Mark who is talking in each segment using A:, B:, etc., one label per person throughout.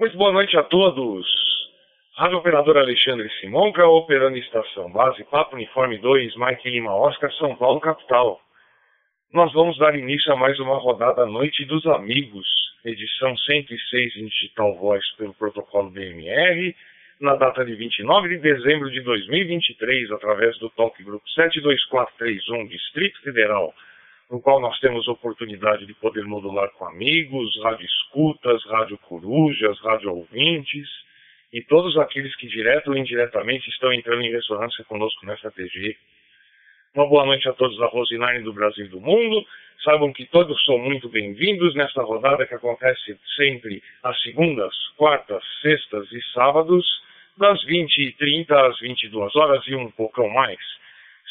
A: Muito boa noite a todos. Rádio Operador Alexandre Simonca, operando estação base, Papo Uniforme 2, Mike Lima Oscar, São Paulo, capital. Nós vamos dar início a mais uma rodada Noite dos Amigos, edição 106 em Digital Voice pelo protocolo BMR, na data de 29 de dezembro de 2023, através do Talk Group 72431, Distrito Federal, no qual nós temos oportunidade de poder modular com amigos, rádio escutas, rádio corujas, rádio ouvintes e todos aqueles que direto ou indiretamente estão entrando em ressonância conosco nessa TG. Uma boa noite a todos da Rosinane do Brasil e do mundo. Saibam que todos são muito bem-vindos nesta rodada que acontece sempre às segundas, quartas, sextas e sábados, das 20h30 às 22 horas e um pouco mais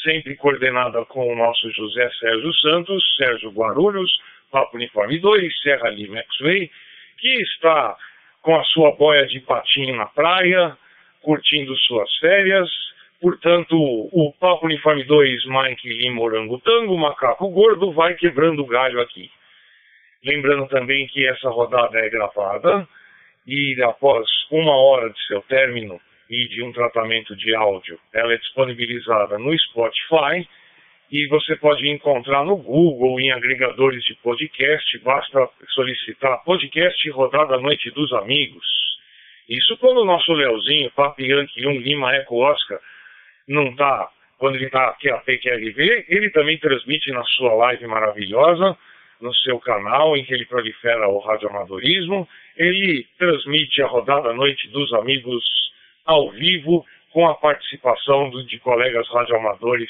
A: sempre coordenada com o nosso José Sérgio Santos, Sérgio Guarulhos, Papo Uniforme 2, Serra Lima X-Way, que está com a sua boia de patinho na praia, curtindo suas férias. Portanto, o Papo Uniforme 2, Mike Lima Orangotango, Macaco Gordo, vai quebrando galho aqui. Lembrando também que essa rodada é gravada e após uma hora de seu término, e de um tratamento de áudio, ela é disponibilizada no Spotify e você pode encontrar no Google, em agregadores de podcast, basta solicitar podcast Rodada Noite dos Amigos. Isso quando o nosso Leozinho, Papi Yankee 1 Lima Eco Oscar, não está, quando ele está aqui a PQRV, ele também transmite na sua live maravilhosa, no seu canal em que ele prolifera o radioamadorismo, ele transmite a Rodada Noite dos Amigos ao vivo, com a participação de colegas radioamadores,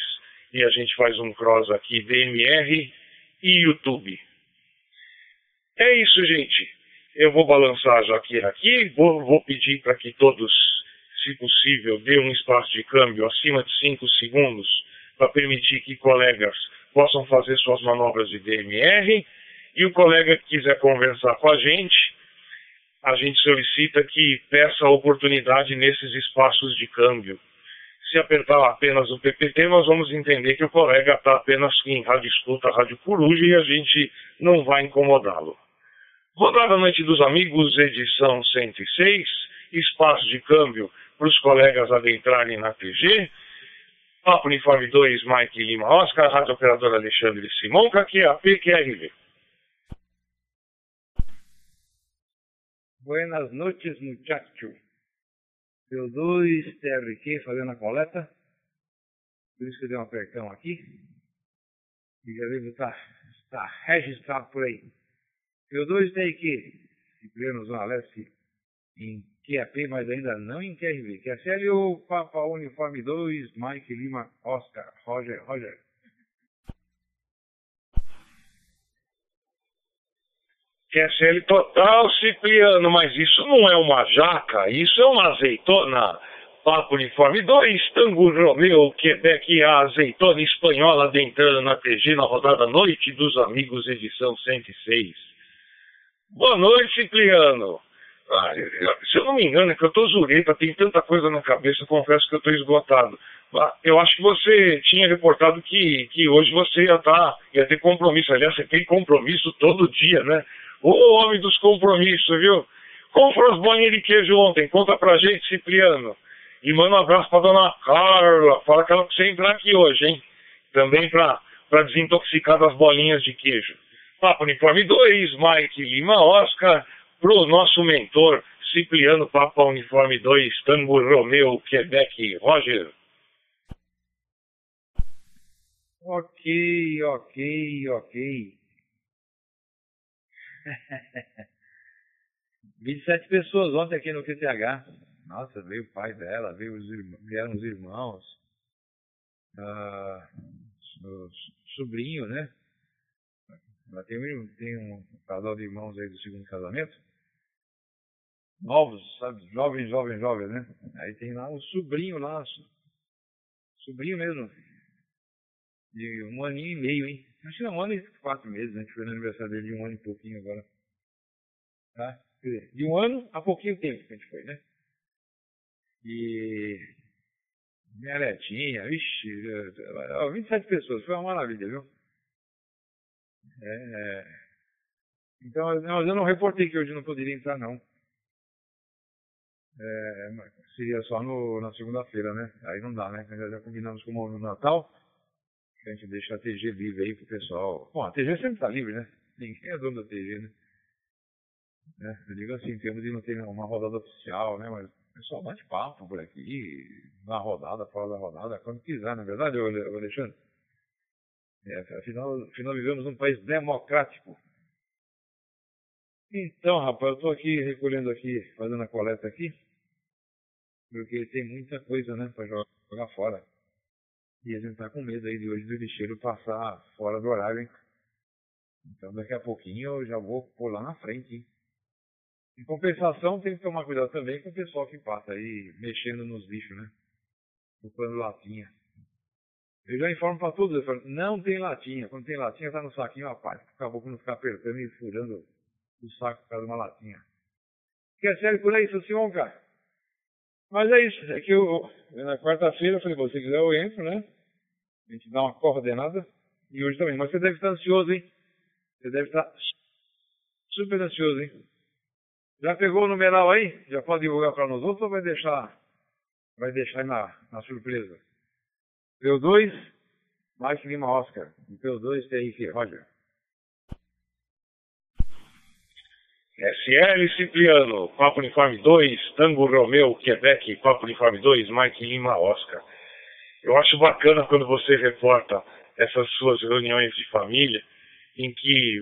A: e a gente faz um cross aqui, DMR e YouTube. É isso, gente. Eu vou balançar já aqui, aqui vou, vou pedir para que todos, se possível, dê um espaço de câmbio acima de 5 segundos para permitir que colegas possam fazer suas manobras de DMR e o colega que quiser conversar com a gente, a gente solicita que peça oportunidade nesses espaços de câmbio. Se apertar apenas o PPT, nós vamos entender que o colega está apenas em rádio escuta, rádio coruja e a gente não vai incomodá-lo. Rodada Noite dos Amigos, edição 106, espaço de câmbio para os colegas adentrarem na TG. Papo Uniforme 2, Mike Lima Oscar, Rádio Operador Alexandre Simonca, que é.
B: Buenas noches, muchacho. Eu dois TRQ fazendo a coleta. Por isso que eu dei um apertão aqui. E já devo estar, estar registrado por aí. Eu dois TRQ, Cipriano Zona Leste, em QAP, mas ainda não em QRV. Que é Papa Uniforme 2, Mike Lima, Oscar, Roger, Roger.
A: QSL total, Cipriano, mas isso não é uma jaca, isso é uma azeitona. Papo Uniforme 2, Tango Romeu, Quebec, a azeitona espanhola adentrando na TG na rodada Noite dos Amigos, edição 106. Boa noite, Cipriano. Ah, se eu não me engano, é que eu tô zureta, tem tanta coisa na cabeça, confesso que eu tô esgotado. Ah, eu acho que você tinha reportado que, que hoje você ia, tá, ia ter compromisso. Aliás, você tem compromisso todo dia, né? O homem dos compromissos, viu? Comprou as bolinhas de queijo ontem, conta pra gente, Cipriano. E manda um abraço pra dona Carla. Fala que ela precisa entrar aqui hoje, hein? Também pra, pra desintoxicar das bolinhas de queijo. Papo Uniforme 2, Mike Lima Oscar, pro nosso mentor, Cipriano Papa Uniforme 2, Tango Romeu, Quebec, Roger.
B: Ok, ok, ok. 27 pessoas ontem aqui no QTH. Nossa, veio o pai dela, veio os irmãos, vieram os irmãos, uh, o sobrinho, né? Ela tem um, tem um casal de irmãos aí do segundo casamento. Novos, sabe? Jovens, jovens, jovens, né? Aí tem lá um sobrinho lá, sobrinho mesmo, de um aninho e meio, hein? Acho que é um ano e quatro meses, né? Gente foi no aniversário dele de um ano e pouquinho agora. Tá? Quer dizer, de um ano a pouquinho tempo que a gente foi, né? E minha netinha, vixi, 27 pessoas, foi uma maravilha, viu? É, então, não, eu não reportei que hoje não poderia entrar, não. É, seria só no, na segunda-feira, né? Aí não dá, né? Já, já combinamos com o Natal, que a gente deixa a TG livre aí pro pessoal. Bom, a TG sempre tá livre, né? Ninguém é dono da TG, né? É, eu digo assim, em termos de não ter uma rodada oficial, né? Mas o pessoal bate papo por aqui, na rodada, fora da rodada, quando quiser, não é verdade, Alexandre? É, afinal, afinal, vivemos num país democrático. Então, rapaz, eu estou aqui recolhendo aqui, fazendo a coleta aqui, porque tem muita coisa, né, para jogar fora. E a gente tá com medo aí de hoje do lixeiro passar fora do horário, hein? Então daqui a pouquinho eu já vou pular na frente, hein? Em compensação, tem que tomar cuidado também com o pessoal que passa aí mexendo nos lixos, né? Ocupando latinha. Eu já informo para todos, eu falo, não tem latinha. Quando tem latinha, tá no saquinho rapaz. Acabou por não ficar apertando e furando o saco por causa de uma latinha. Quer sério por aí, seu Simão, cara? Mas é isso. É que eu, na quarta-feira, eu falei, você quiser eu entro, né? A gente dá uma coordenada. E hoje também. Mas você deve estar ansioso, hein? Você deve estar super ansioso, hein? Já pegou o numeral aí? Já pode divulgar para nós outros ou vai deixar, vai deixar na, na surpresa? P2, Mike Lima Oscar. E P2, TRQ, Roger.
A: SL Cipriano, Papo Uniforme 2, Tango Romeu, Quebec, Papo Uniforme 2, Mike Lima Oscar. Eu acho bacana quando você reporta essas suas reuniões de família, em que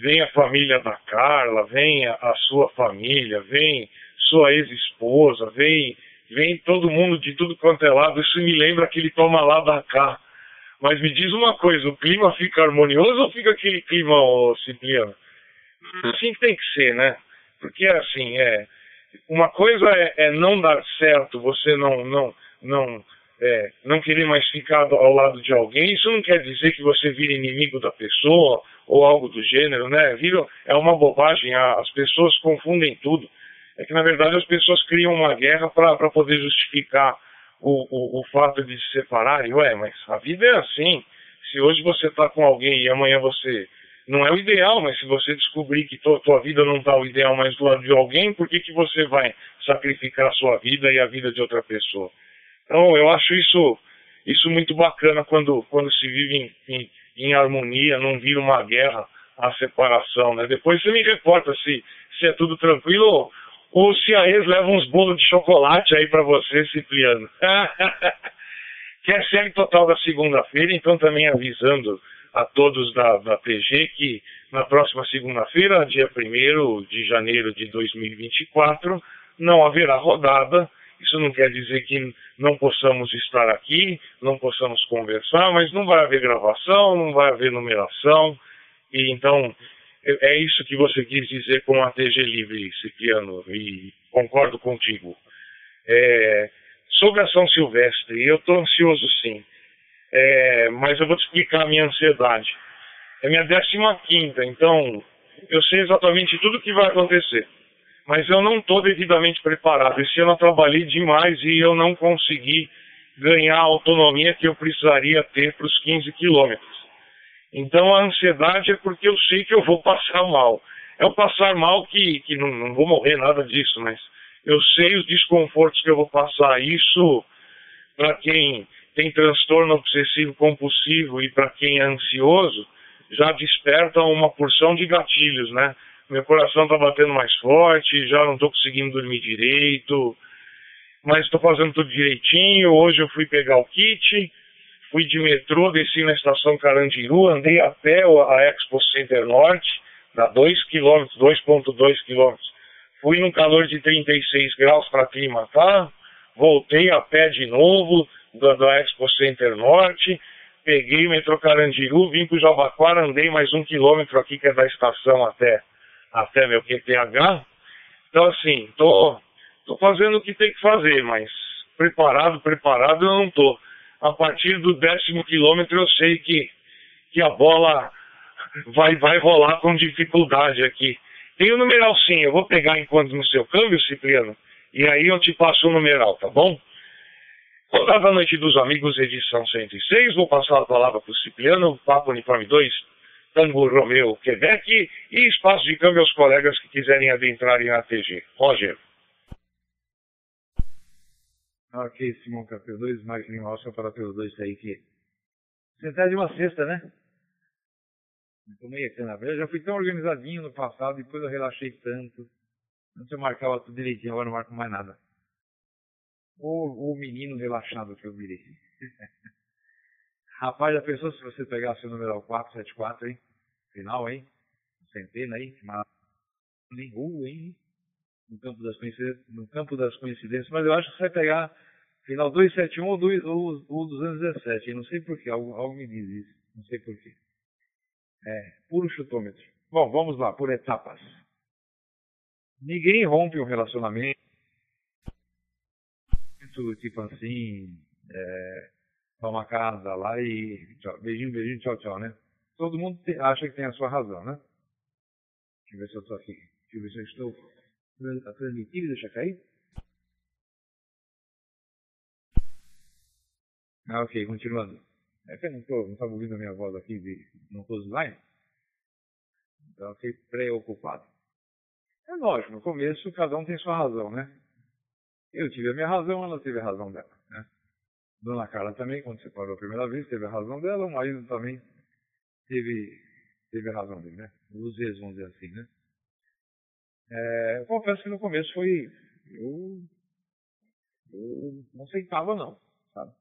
A: vem a família da Carla, vem a sua família, vem sua ex-esposa, vem, vem todo mundo de tudo quanto é lado. Isso me lembra aquele toma lá da cá. Mas me diz uma coisa, o clima fica harmonioso ou fica aquele clima, oh, Cipriano? Assim tem que ser, né? Porque assim, é, uma coisa é, é não dar certo, você não, não, não é, não querer mais ficar ao lado de alguém, isso não quer dizer que você vire inimigo da pessoa ou algo do gênero, né? Vira, é uma bobagem, as pessoas confundem tudo. É que na verdade as pessoas criam uma guerra para poder justificar o, o, o, fato de se separarem. Ué, mas a vida é assim. Se hoje você está com alguém e amanhã você. Não é o ideal, mas se você descobrir que tua, tua vida não está o ideal mais do lado de alguém, por que, que você vai sacrificar a sua vida e a vida de outra pessoa? Então, eu acho isso, isso muito bacana quando, quando se vive em, em, em harmonia, não vira uma guerra a separação, né? Depois você me reporta se, se é tudo tranquilo ou, ou se a ex leva uns bolos de chocolate aí para você, Cipriano. que é série total da segunda-feira, então também avisando a todos da, da PG que na próxima segunda-feira, dia 1 de janeiro de 2024, não haverá rodada isso não quer dizer que não possamos estar aqui, não possamos conversar, mas não vai haver gravação, não vai haver numeração. E então é, é isso que você quis dizer com a TG Livre, Cipriano, e concordo contigo. É, sobre a São Silvestre, eu estou ansioso sim, é, mas eu vou te explicar a minha ansiedade. É minha décima quinta, então eu sei exatamente tudo o que vai acontecer mas eu não estou devidamente preparado. Esse ano eu trabalhei demais e eu não consegui ganhar a autonomia que eu precisaria ter para os 15 quilômetros. Então a ansiedade é porque eu sei que eu vou passar mal. É o passar mal que, que não, não vou morrer nada disso, mas eu sei os desconfortos que eu vou passar. Isso, para quem tem transtorno obsessivo compulsivo e para quem é ansioso, já desperta uma porção de gatilhos, né? meu coração está batendo mais forte, já não estou conseguindo dormir direito, mas estou fazendo tudo direitinho. Hoje eu fui pegar o kit, fui de metrô, desci na estação Carandiru, andei a pé a Expo Center Norte, dá 2 km, 2.2 km. Fui num calor de 36 graus para aclimatar, voltei a pé de novo da, da Expo Center Norte, peguei o metrô Carandiru, vim para o Jabaquara, andei mais um quilômetro aqui que é da estação até até meu QTH. Então, assim, tô, tô fazendo o que tem que fazer, mas preparado, preparado eu não tô. A partir do décimo quilômetro eu sei que, que a bola vai, vai rolar com dificuldade aqui. Tem o numeral sim, eu vou pegar enquanto no seu câmbio, Cipriano, e aí eu te passo o numeral, tá bom? Rodada da Noite dos Amigos, edição 106, vou passar a palavra para o Cipriano, Papo Uniforme 2, Tango Romeu, Quebec e espaço de câmbio aos colegas que quiserem adentrar em ATG. Roger.
B: Ok, Simão Capel 2, Mike Lima Oscar para Capel 2, isso aí que. Centésima sexta, né? Tomei a cana Eu já fui tão organizadinho no passado, depois eu relaxei tanto. Antes eu marcava tudo direitinho, agora não marco mais nada. O, o menino relaxado que eu virei. Rapaz, já pensou se você pegasse o número 474, hein? Final, hein? Centena aí, mas nem rua, hein? No campo, das no campo das coincidências, mas eu acho que você vai pegar final 271 ou, 2, ou, ou 217, não sei porquê, algo, algo me diz isso, não sei porquê. É, puro chutômetro. Bom, vamos lá, por etapas. Ninguém rompe um relacionamento tipo assim, é, toma casa lá e tchau, beijinho, beijinho, tchau, tchau, né? Todo mundo te, acha que tem a sua razão, né? Deixa eu ver se eu estou aqui. Deixa eu ver se eu estou a transmitir, deixa cair. Ah, ok, continuando. É que eu não estou não ouvindo a minha voz aqui, de, não estou online. Então eu fiquei preocupado. É lógico, no começo cada um tem sua razão, né? Eu tive a minha razão, ela teve a razão dela, né? Dona Carla também, quando separou a primeira vez, teve a razão dela, o marido também teve, teve a razão dele, né? Os vezes, vamos dizer assim, né? É, confesso que no começo foi. Eu, eu não aceitava, não, sabe?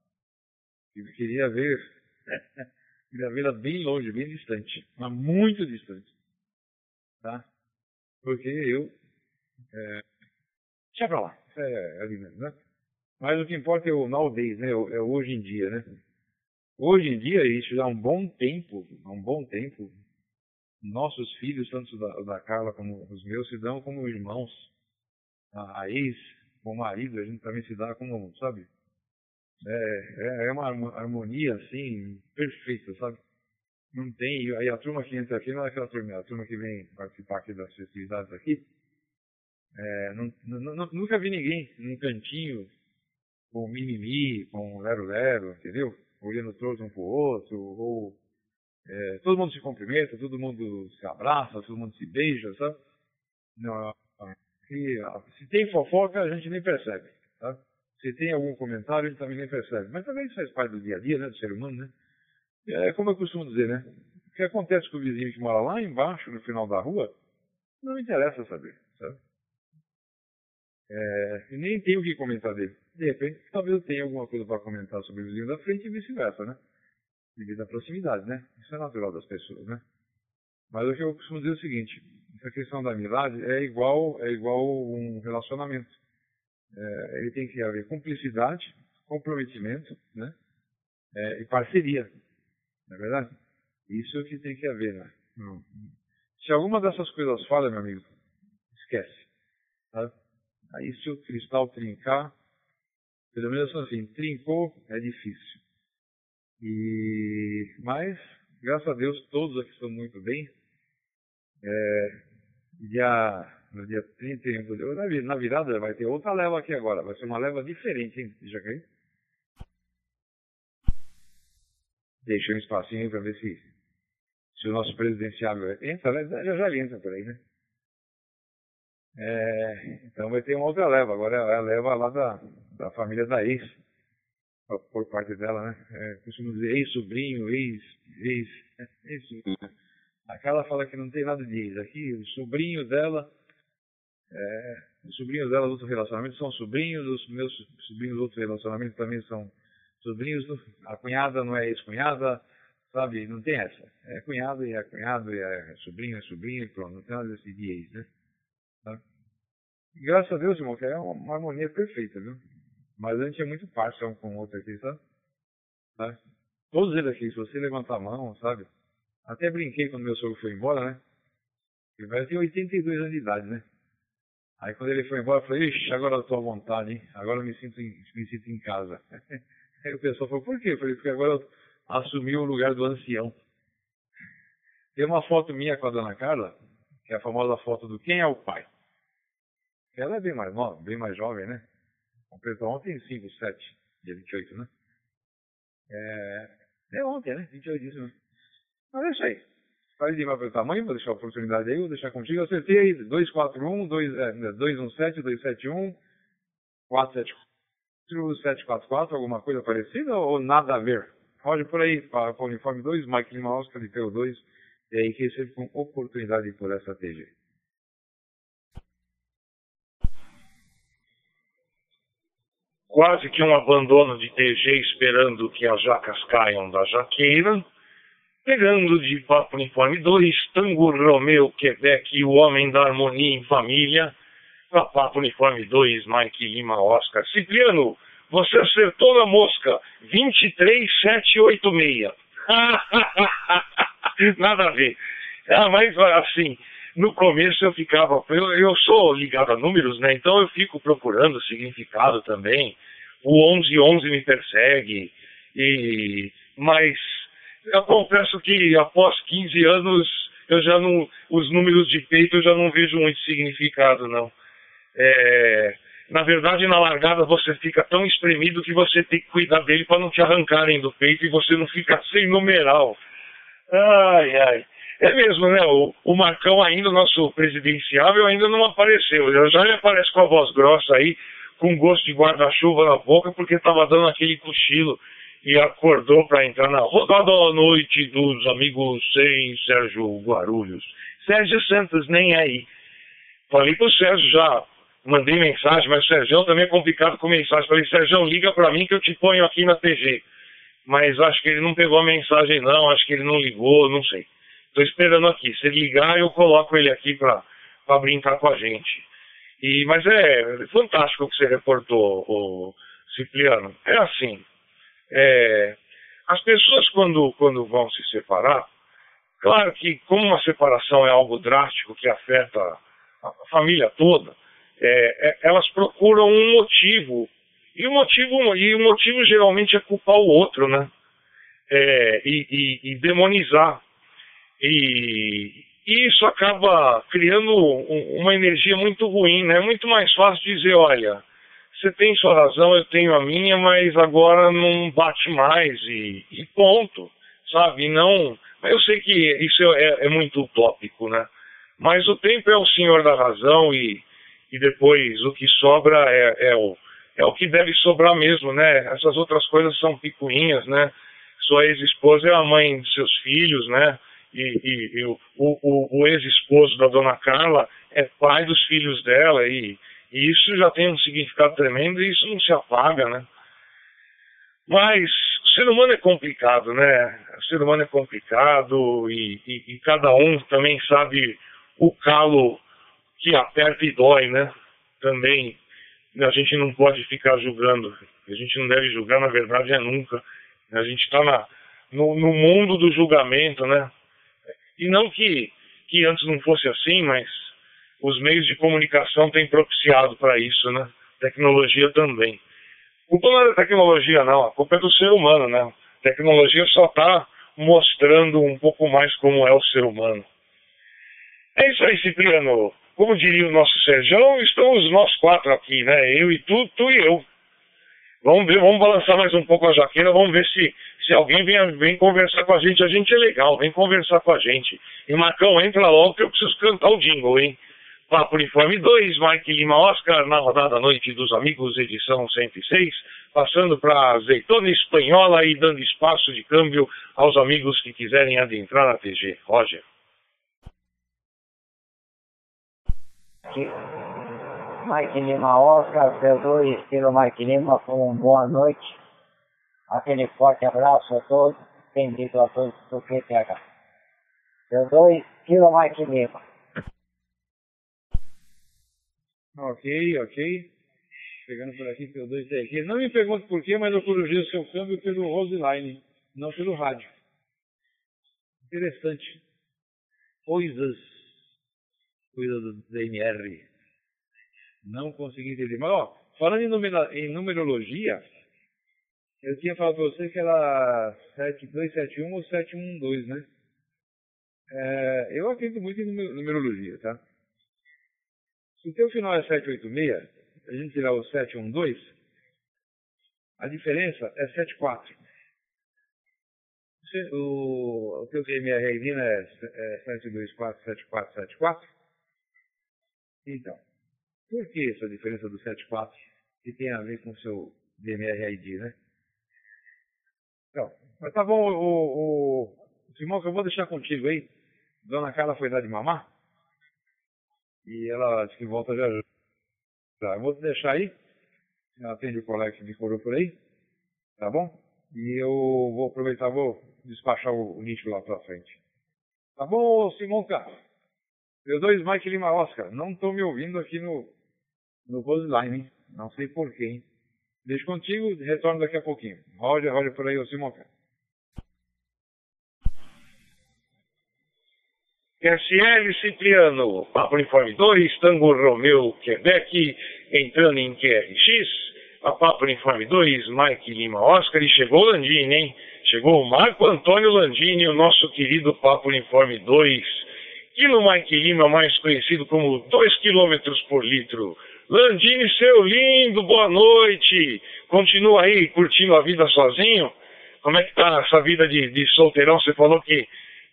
B: Eu queria ver. queria vê-la bem longe, bem distante, mas muito distante, tá? Porque eu. É, deixa pra lá, isso é ali mesmo, né? Mas o que importa é o nowadays, né? É hoje em dia, né? Hoje em dia, isso há um bom tempo, há um bom tempo, nossos filhos, tanto da, da Carla como os meus, se dão como irmãos. A, a ex, o marido, a gente também se dá como, sabe? É, é, é uma harmonia, assim, perfeita, sabe? Não tem, aí a turma que entra aqui não é aquela turma, a turma que vem participar aqui das festividades aqui, é, nunca vi ninguém num cantinho com mimimi, com lero-lero, entendeu? Olhando todos um pro outro, ou é, todo mundo se cumprimenta, todo mundo se abraça, todo mundo se beija, sabe? Não, e, se tem fofoca, a gente nem percebe, tá? Se tem algum comentário, a gente também nem percebe. Mas também isso faz parte do dia a dia, né, do ser humano, né? É como eu costumo dizer, né? O que acontece com o vizinho que mora lá embaixo, no final da rua, não interessa saber, sabe? É, nem tenho o que comentar dele. De repente, talvez eu tenha alguma coisa para comentar sobre o vizinho da frente e vice-versa, né? Devido à proximidade, né? Isso é natural das pessoas, né? Mas o que eu costumo dizer é o seguinte: essa questão da amizade é igual, é igual um relacionamento. É, ele tem que haver cumplicidade, comprometimento, né? É, e parceria, não é verdade? Isso é o que tem que haver, né? Não. Se alguma dessas coisas falha, meu amigo, esquece. Aí se o cristal trincar, pelo menos assim, trincou, é difícil. E, mas, graças a Deus, todos aqui estão muito bem. É, dia, no dia 31, na, virada vai ter outra leva aqui agora, vai ser uma leva diferente, hein, já caiu? Deixei um espacinho para ver se, se o nosso presidenciável entra, né? já já entra por aí, né? É, então vai ter uma outra leva, agora é a leva lá da, da família da ex, por parte dela, né? É, costumo dizer ex-sobrinho, ex, ex, ex-sobrinho. Aquela fala que não tem nada de ex. Aqui, o sobrinho dela, é, os sobrinhos dela do outro relacionamento são sobrinhos, os meus sobrinhos do outro relacionamento também são sobrinhos, do, a cunhada não é ex-cunhada, sabe? Não tem essa. É cunhado e é cunhado, e é sobrinho, é sobrinho, pronto. Não tem nada desse de ex, né? Tá? Graças a Deus, irmão, que é uma harmonia perfeita, viu? Mas a gente é muito parcial um com o outro aqui, sabe? sabe? Todos eles aqui, se você levantar a mão, sabe? Até brinquei quando meu sogro foi embora, né? Ele vai ter 82 anos de idade, né? Aí quando ele foi embora, eu falei, ixi, agora eu tô à vontade, hein? Agora eu me sinto em, me sinto em casa. Aí o pessoal falou, por quê? Eu falei, porque agora eu assumi o lugar do ancião. Tem uma foto minha com a dona Carla, é a famosa foto do quem é o pai. Ela é bem mais nova, bem mais jovem, né? Completou ontem 5, 7, dia 28, né? É, é ontem, né? 28 disso, né? Mas é isso aí. Falei de para o tamanho, vou deixar a oportunidade aí, vou deixar contigo. Acertei aí 241, 2, é, 217, 271, 474. o 744, alguma coisa parecida ou nada a ver? Roger por aí, para o uniforme 2, Mike Lima Oscar de PO2, e aí que recebe com oportunidade por essa TG.
A: Quase que um abandono de TG esperando que as jacas caiam da jaqueira. Pegando de Papo Uniforme 2, Tango Romeu Quebec, o homem da harmonia em família. Para Papo Uniforme 2, Mike Lima Oscar. Cipriano, você acertou na mosca. 23786. Nada a ver. Ah, mas assim, no começo eu ficava. Eu, eu sou ligado a números, né? Então eu fico procurando significado também. O 1111 me persegue. E, mas eu confesso que após 15 anos eu já não. Os números de peito eu já não vejo muito significado, não. É, na verdade, na largada você fica tão espremido que você tem que cuidar dele para não te arrancarem do peito e você não ficar sem numeral. Ai, ai. É mesmo, né? O, o Marcão ainda, nosso presidenciável, ainda não apareceu. Já me aparece com a voz grossa aí, com gosto de guarda-chuva na boca, porque estava dando aquele cochilo e acordou para entrar na rodada da noite dos amigos sem Sérgio Guarulhos. Sérgio Santos nem aí. Falei pro Sérgio já, mandei mensagem, mas o Sérgio também é complicado com mensagem. Falei, Sérgio, liga para mim que eu te ponho aqui na TG. Mas acho que ele não pegou a mensagem não, acho que ele não ligou, não sei. Estou esperando aqui. Se ele ligar, eu coloco ele aqui para brincar com a gente. E, mas é fantástico o que você reportou, o Cipriano. É assim, é, as pessoas quando, quando vão se separar, claro que como uma separação é algo drástico que afeta a família toda, é, é, elas procuram um motivo. E o motivo, e o motivo geralmente é culpar o outro, né? É, e, e, e, demonizar. E, e, isso acaba criando um, uma energia muito ruim, né? É muito mais fácil dizer, olha, você tem sua razão, eu tenho a minha, mas agora não bate mais e, e ponto, sabe? Não, eu sei que isso é, é, muito utópico, né? Mas o tempo é o senhor da razão e, e depois o que sobra é, é, o, é o que deve sobrar mesmo, né? Essas outras coisas são picuinhas, né? Sua ex-esposa é a mãe de seus filhos, né? E, e, e o, o, o ex-esposo da dona Carla é pai dos filhos dela e e isso já tem um significado tremendo e isso não se apaga, né? Mas o ser humano é complicado, né? O ser humano é complicado e, e, e cada um também sabe o calo que aperta e dói, né? Também a gente não pode ficar julgando. A gente não deve julgar, na verdade, é nunca. A gente está no, no mundo do julgamento, né? E não que, que antes não fosse assim, mas os meios de comunicação têm propiciado para isso, né? Tecnologia também. A culpa não é da tecnologia, não. A culpa é do ser humano, né? A tecnologia só está mostrando um pouco mais como é o ser humano. É isso aí, Cipriano. Como diria o nosso Sérgio, estamos nós quatro aqui, né? Eu e tu, tu e eu. Vamos ver, vamos balançar mais um pouco a jaqueira, vamos ver se, se alguém vem, vem conversar com a gente. A gente é legal, vem conversar com a gente. E Marcão, entra logo que eu preciso cantar o jingle, hein? Papo Uniforme 2, Mike Lima Oscar, na rodada Noite dos Amigos, edição 106, passando para azeitona espanhola e dando espaço de câmbio aos amigos que quiserem adentrar na TG. Roger.
C: Mike Lima Oscar, P2, estilo Mike Lima, com boa noite. Aquele forte abraço a todos, bendito a todos do QTH. P2, estilo Mike Lima.
B: Ok, ok. Pegando por aqui pelo 2DQ. Não me pergunte por quê, mas eu corrigi o seu câmbio pelo Roseline, não pelo rádio. Interessante. Coisas. Coisa do DNR. Não consegui entender. Mas, ó, falando em, numerologia, eu tinha falado para você que era 7271 ou 712, né? É, eu acredito muito em numerologia, tá? Se o teu final é 786, a gente tirar o 712, a diferença é 74. O, o teu QMR Lina é, é 7247474. Então, por que essa diferença do 74 que tem a ver com o seu de MRID, né? Então, mas tá bom, o, o, o Simão, que eu vou deixar contigo aí. Dona Carla foi dar de mamar. E ela disse que volta já já. Eu vou te deixar aí. Atende o colega que me corou por aí. Tá bom? E eu vou aproveitar, vou despachar o, lixo lá pra frente. Tá bom, Simão Carlos? Eu dois Mike Lima Oscar. Não tô me ouvindo aqui no, no Buzzline, hein? Não sei porquê, hein? Deixo contigo, retorno daqui a pouquinho. Roger, Roger por aí, ô Simão Carlos.
A: QSL Cipriano, Papo Uniforme 2, Tango Romeu, Quebec, entrando em QRX, a Papo Uniforme 2, Mike Lima Oscar, e chegou o Landini, hein? Chegou o Marco Antônio Landini, o nosso querido Papo Uniforme 2, quilo Mike Lima, mais conhecido como 2 km por litro. Landini, seu lindo, boa noite. Continua aí curtindo a vida sozinho? Como é que tá essa vida de, de solteirão? Você falou que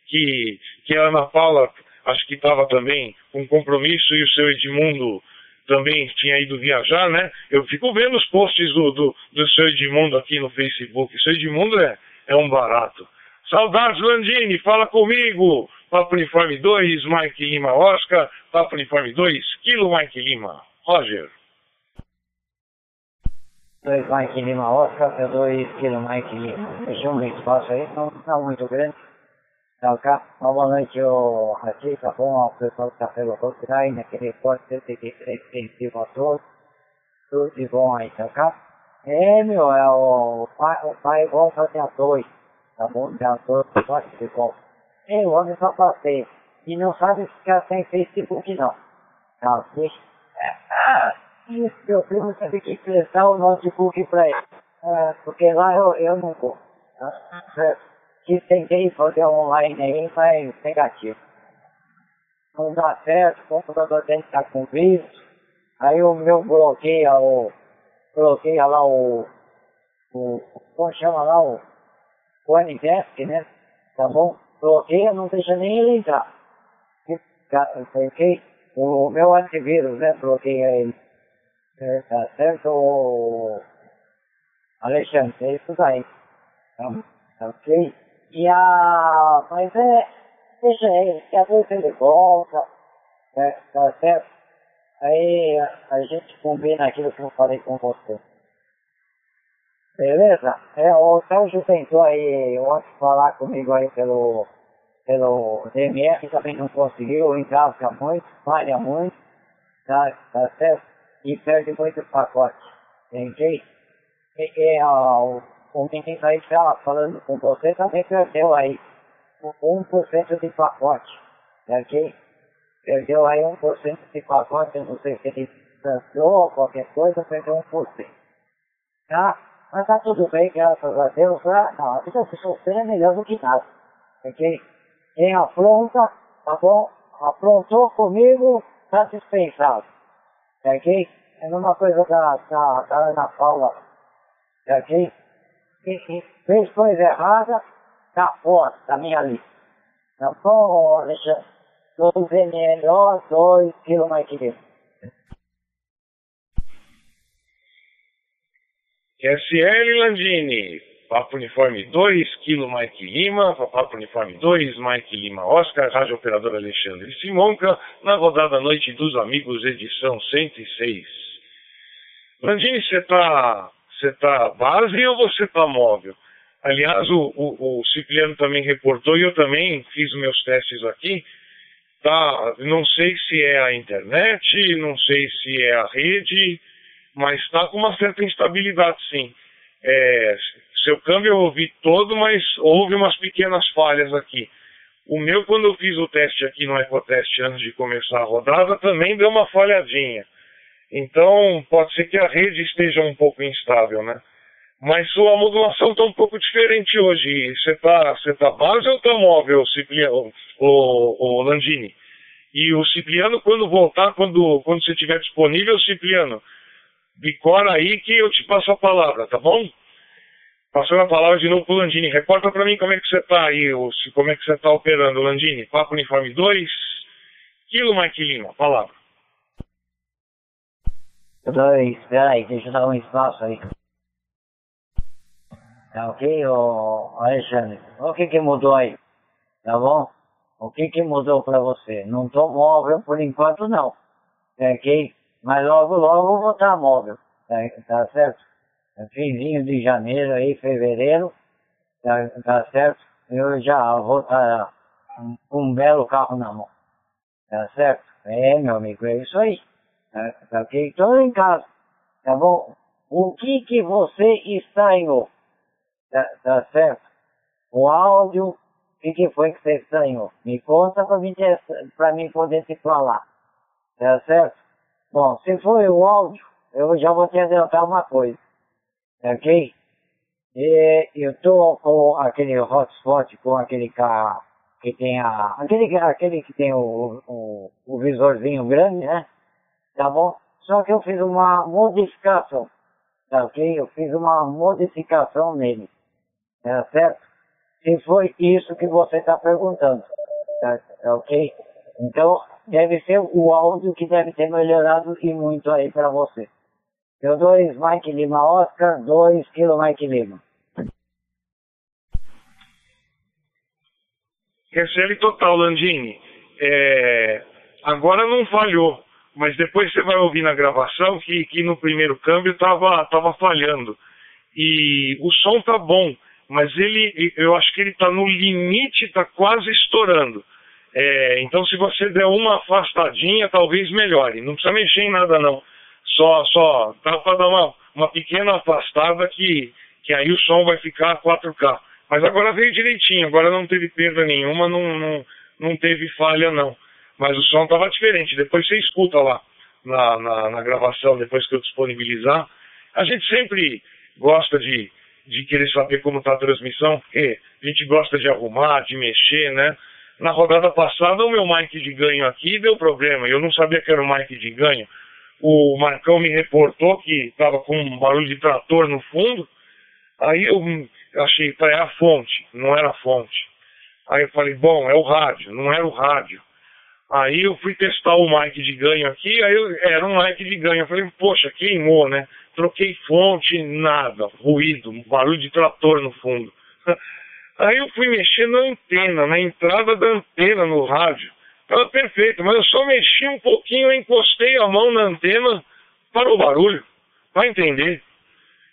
A: que, que a Ana Paula, acho que estava também com compromisso, e o seu Edmundo também tinha ido viajar, né? Eu fico vendo os posts do, do, do seu Edmundo aqui no Facebook. O seu Edmundo é, é um barato. Saudades, Landini, fala comigo. Papo Uniforme 2, Mike Lima Oscar. Papo Uniforme 2, Kilo Mike Lima. Roger.
C: 2 Mike Lima Oscar, 2 Kilo Mike Lima. Deixa um espaço aí, não está muito grande. Então, uma boa noite, o Raci, tá bom? O pessoal do Café Local Trai, naquele repórter 73 extensivo a todos. Tudo de bom aí, tá cá? É, meu, é o pai, o pai volta até a dois, tá bom? Até a dois, pode ser bom. É, o homem só passei. E não sabe ficar sem Facebook, não. Tá, ok? Ah, isso, meu primo teve que emprestar o notebook pra ele. É, porque lá eu, eu não vou. Certo? que tentei fazer online aí, mas negativo. Não dá certo, o computador tem que estar com vírus. Aí o meu bloqueia o. bloqueia lá o. o como chama lá o. o Ndesk, né? Tá bom? Bloqueia, não deixa nem ele entrar. Porque o meu antivírus, né? Bloqueia ele. É, tá certo, Alexandre? É isso daí. Tá, ok? E a. Mas é. Deixa ele, que às vezes ele volta, né, tá certo? Aí a gente combina aquilo que eu falei com você. Beleza? É, o Sérgio tentou aí ontem falar comigo aí pelo, pelo DMR, também não conseguiu, engasga muito, falha muito, tá, tá certo? E perde muito pacote, entende? E, e, ó, o menino aí estava falando com você também perdeu aí 1% de pacote, ok? Perdeu aí 1% de pacote, não sei se ele cancelou qualquer coisa, perdeu 1%. Tá? Mas tá tudo bem, graças a Deus. Ah, não, a vida de solteiro é melhor do que nada, ok? Quem afronta, tá bom? Afrontou comigo, tá dispensado, ok? É uma coisa da, da, da Ana Paula, ok? fez coisa errada, tá fora da minha lista. Tá bom, Alexandre? Dois ml, dois quilos mais que
A: SL Landini, Papo Uniforme 2, Kilo Mike Lima, Papo Uniforme 2, Mike Lima Oscar, Rádio Operador Alexandre Simonca, na rodada Noite dos Amigos, edição 106. Landini, você tá está base ou você está móvel? Aliás, o, o, o Cipriano também reportou e eu também fiz meus testes aqui. Tá, não sei se é a internet, não sei se é a rede, mas está com uma certa instabilidade sim. É, seu câmbio eu ouvi todo, mas houve umas pequenas falhas aqui. O meu, quando eu fiz o teste aqui no EcoTest antes de começar a rodada, também deu uma falhadinha. Então, pode ser que a rede esteja um pouco instável, né? Mas sua modulação está um pouco diferente hoje. Você está você tá base ou está móvel, Cipriano, o, o Landini? E o Cipriano, quando voltar, quando, quando você estiver disponível, Cipriano, bicora aí que eu te passo a palavra, tá bom? Passando a palavra de novo para o Landini. Reporta para mim como é que você está aí, ou se, como é que você está operando, Landini. Papo Uniforme 2, Quilo Mike Lima, palavra.
C: Dois, peraí, deixa eu dar um espaço aí. Tá ok, ô Alexandre? O que que mudou aí? Tá bom? O que que mudou pra você? Não tô móvel por enquanto não. Tá ok? Mas logo logo vou estar móvel. Tá, tá certo? É finzinho de janeiro aí, fevereiro. Tá, tá certo? Eu já vou estar com um belo carro na mão. Tá certo? É, meu amigo, é isso aí. Tá, tá ok? Tô em casa. Tá bom? O que que você estranhou? Tá, tá certo? O áudio, o que que foi que você estranhou? Me conta pra mim, pra mim poder te falar. Tá certo? Bom, se foi o áudio, eu já vou te adiantar uma coisa. Ok? E eu tô com aquele hotspot, com aquele carro que tem a. Aquele, aquele que tem o, o, o visorzinho grande, né? Tá bom? Só que eu fiz uma modificação. Tá ok? Eu fiz uma modificação nele. Tá certo? Se foi isso que você está perguntando. Tá, tá ok? Então, deve ser o áudio que deve ter melhorado e muito aí para você. Eu dois Mike Lima Oscar, 2 kg Mike Lima.
A: QSL total, Landini. É, agora não falhou, mas depois você vai ouvir na gravação que, que no primeiro câmbio tava, tava falhando. E o som tá bom, mas ele, eu acho que ele tá no limite, tá quase estourando. É, então se você der uma afastadinha, talvez melhore. Não precisa mexer em nada não. Só, só dá para dar uma, uma pequena afastada que, que aí o som vai ficar 4K. Mas agora veio direitinho, agora não teve perda nenhuma, não, não, não teve falha não. Mas o som estava diferente, depois você escuta lá na, na, na, gravação, depois que eu disponibilizar. A gente sempre gosta de, de querer saber como está a transmissão, porque a gente gosta de arrumar, de mexer, né? Na rodada passada o meu mic de ganho aqui deu problema, eu não sabia que era o mic de ganho. O Marcão me reportou que estava com um barulho de trator no fundo, aí eu achei, é a fonte, não era a fonte. Aí eu falei, bom, é o rádio, não era o rádio. Aí eu fui testar o mic de ganho aqui, aí eu, era um mic de ganho. Eu falei, poxa, queimou, né? Troquei fonte, nada, ruído, barulho de trator no fundo. Aí eu fui mexer na antena, na entrada da antena no rádio. Estava perfeito, mas eu só mexi um pouquinho, encostei a mão na antena para o barulho, para entender.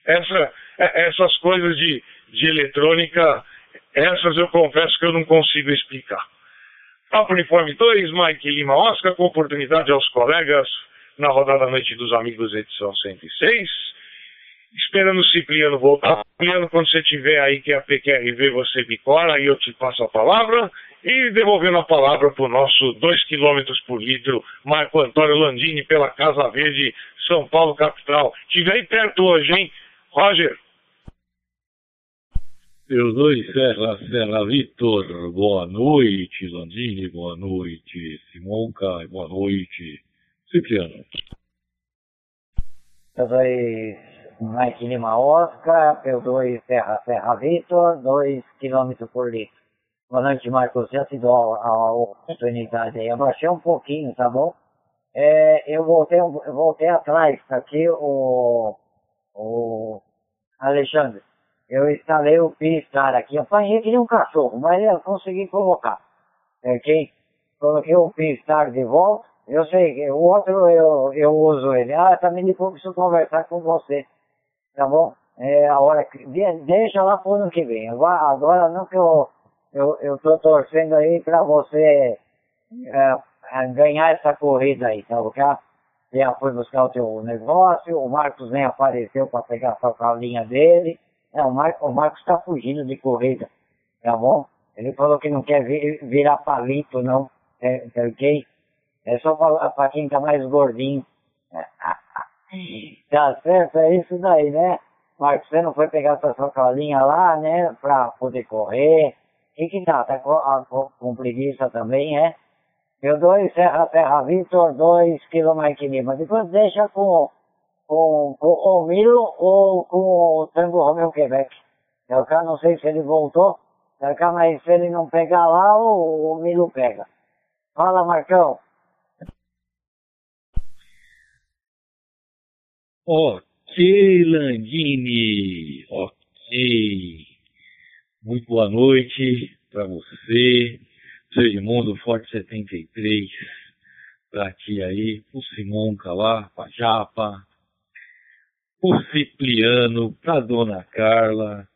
A: Essa, é, essas coisas de de eletrônica, essas eu confesso que eu não consigo explicar. Papo Uniforme 2, Mike Lima Oscar, com oportunidade aos colegas na rodada Noite dos Amigos, edição 106. Esperando o Cipriano voltar. Cipriano, quando você tiver aí que a PQRV, você picora e eu te passo a palavra. E devolvendo a palavra para o nosso 2 km por litro, Marco Antônio Landini, pela Casa Verde, São Paulo, capital. Estive aí perto hoje, hein? Roger.
D: Eu dois Serra, Serra Vitor, boa noite, Landini, boa noite, Simonca, boa noite, Cipriano.
C: Eu dois Mike Lima Oscar, eu dois Serra, Serra Vitor, 2 km por litro. Boa noite, Marcos, já te dou a, a oportunidade aí, abaixei um pouquinho, tá bom? É, eu voltei, eu voltei atrás, tá aqui o, o Alexandre eu instalei o P-Star aqui, apanhei que nem um cachorro, mas eu consegui colocar. Ok? Coloquei o P-Star de volta, eu sei, o outro eu, eu uso ele. Ah, também depois preciso conversar com você, tá bom? É a hora que, deixa lá pro ano que vem. Agora, agora não que eu, eu, eu tô torcendo aí pra você é, ganhar essa corrida aí, tá ok? Já foi buscar o teu negócio, o Marcos nem apareceu para pegar a linha dele. É, o, Mar, o Marcos está fugindo de corrida, tá bom? Ele falou que não quer vir, virar palito, não, é, tá ok? É só para quem tá mais gordinho. Tá certo, é isso daí, né? Marcos, você não foi pegar sua sacolinha lá, né? Pra poder correr. E que tá? Tá com, com preguiça também, é? Eu dou Serra Terra Vitor, 2 km Mike Lima. Depois deixa com com, com o Milo ou com o Tango Romeo Quebec. Eu cá não sei se ele voltou, eu cá, mas se ele não pegar lá, o, o Milo pega. Fala, Marcão.
D: Ok, Landini. Ok, muito boa noite para você, seu Edmundo Forte 73, para ti aí, pro Simonca lá, pra Japa, pro Cipriano, pra Dona Carla,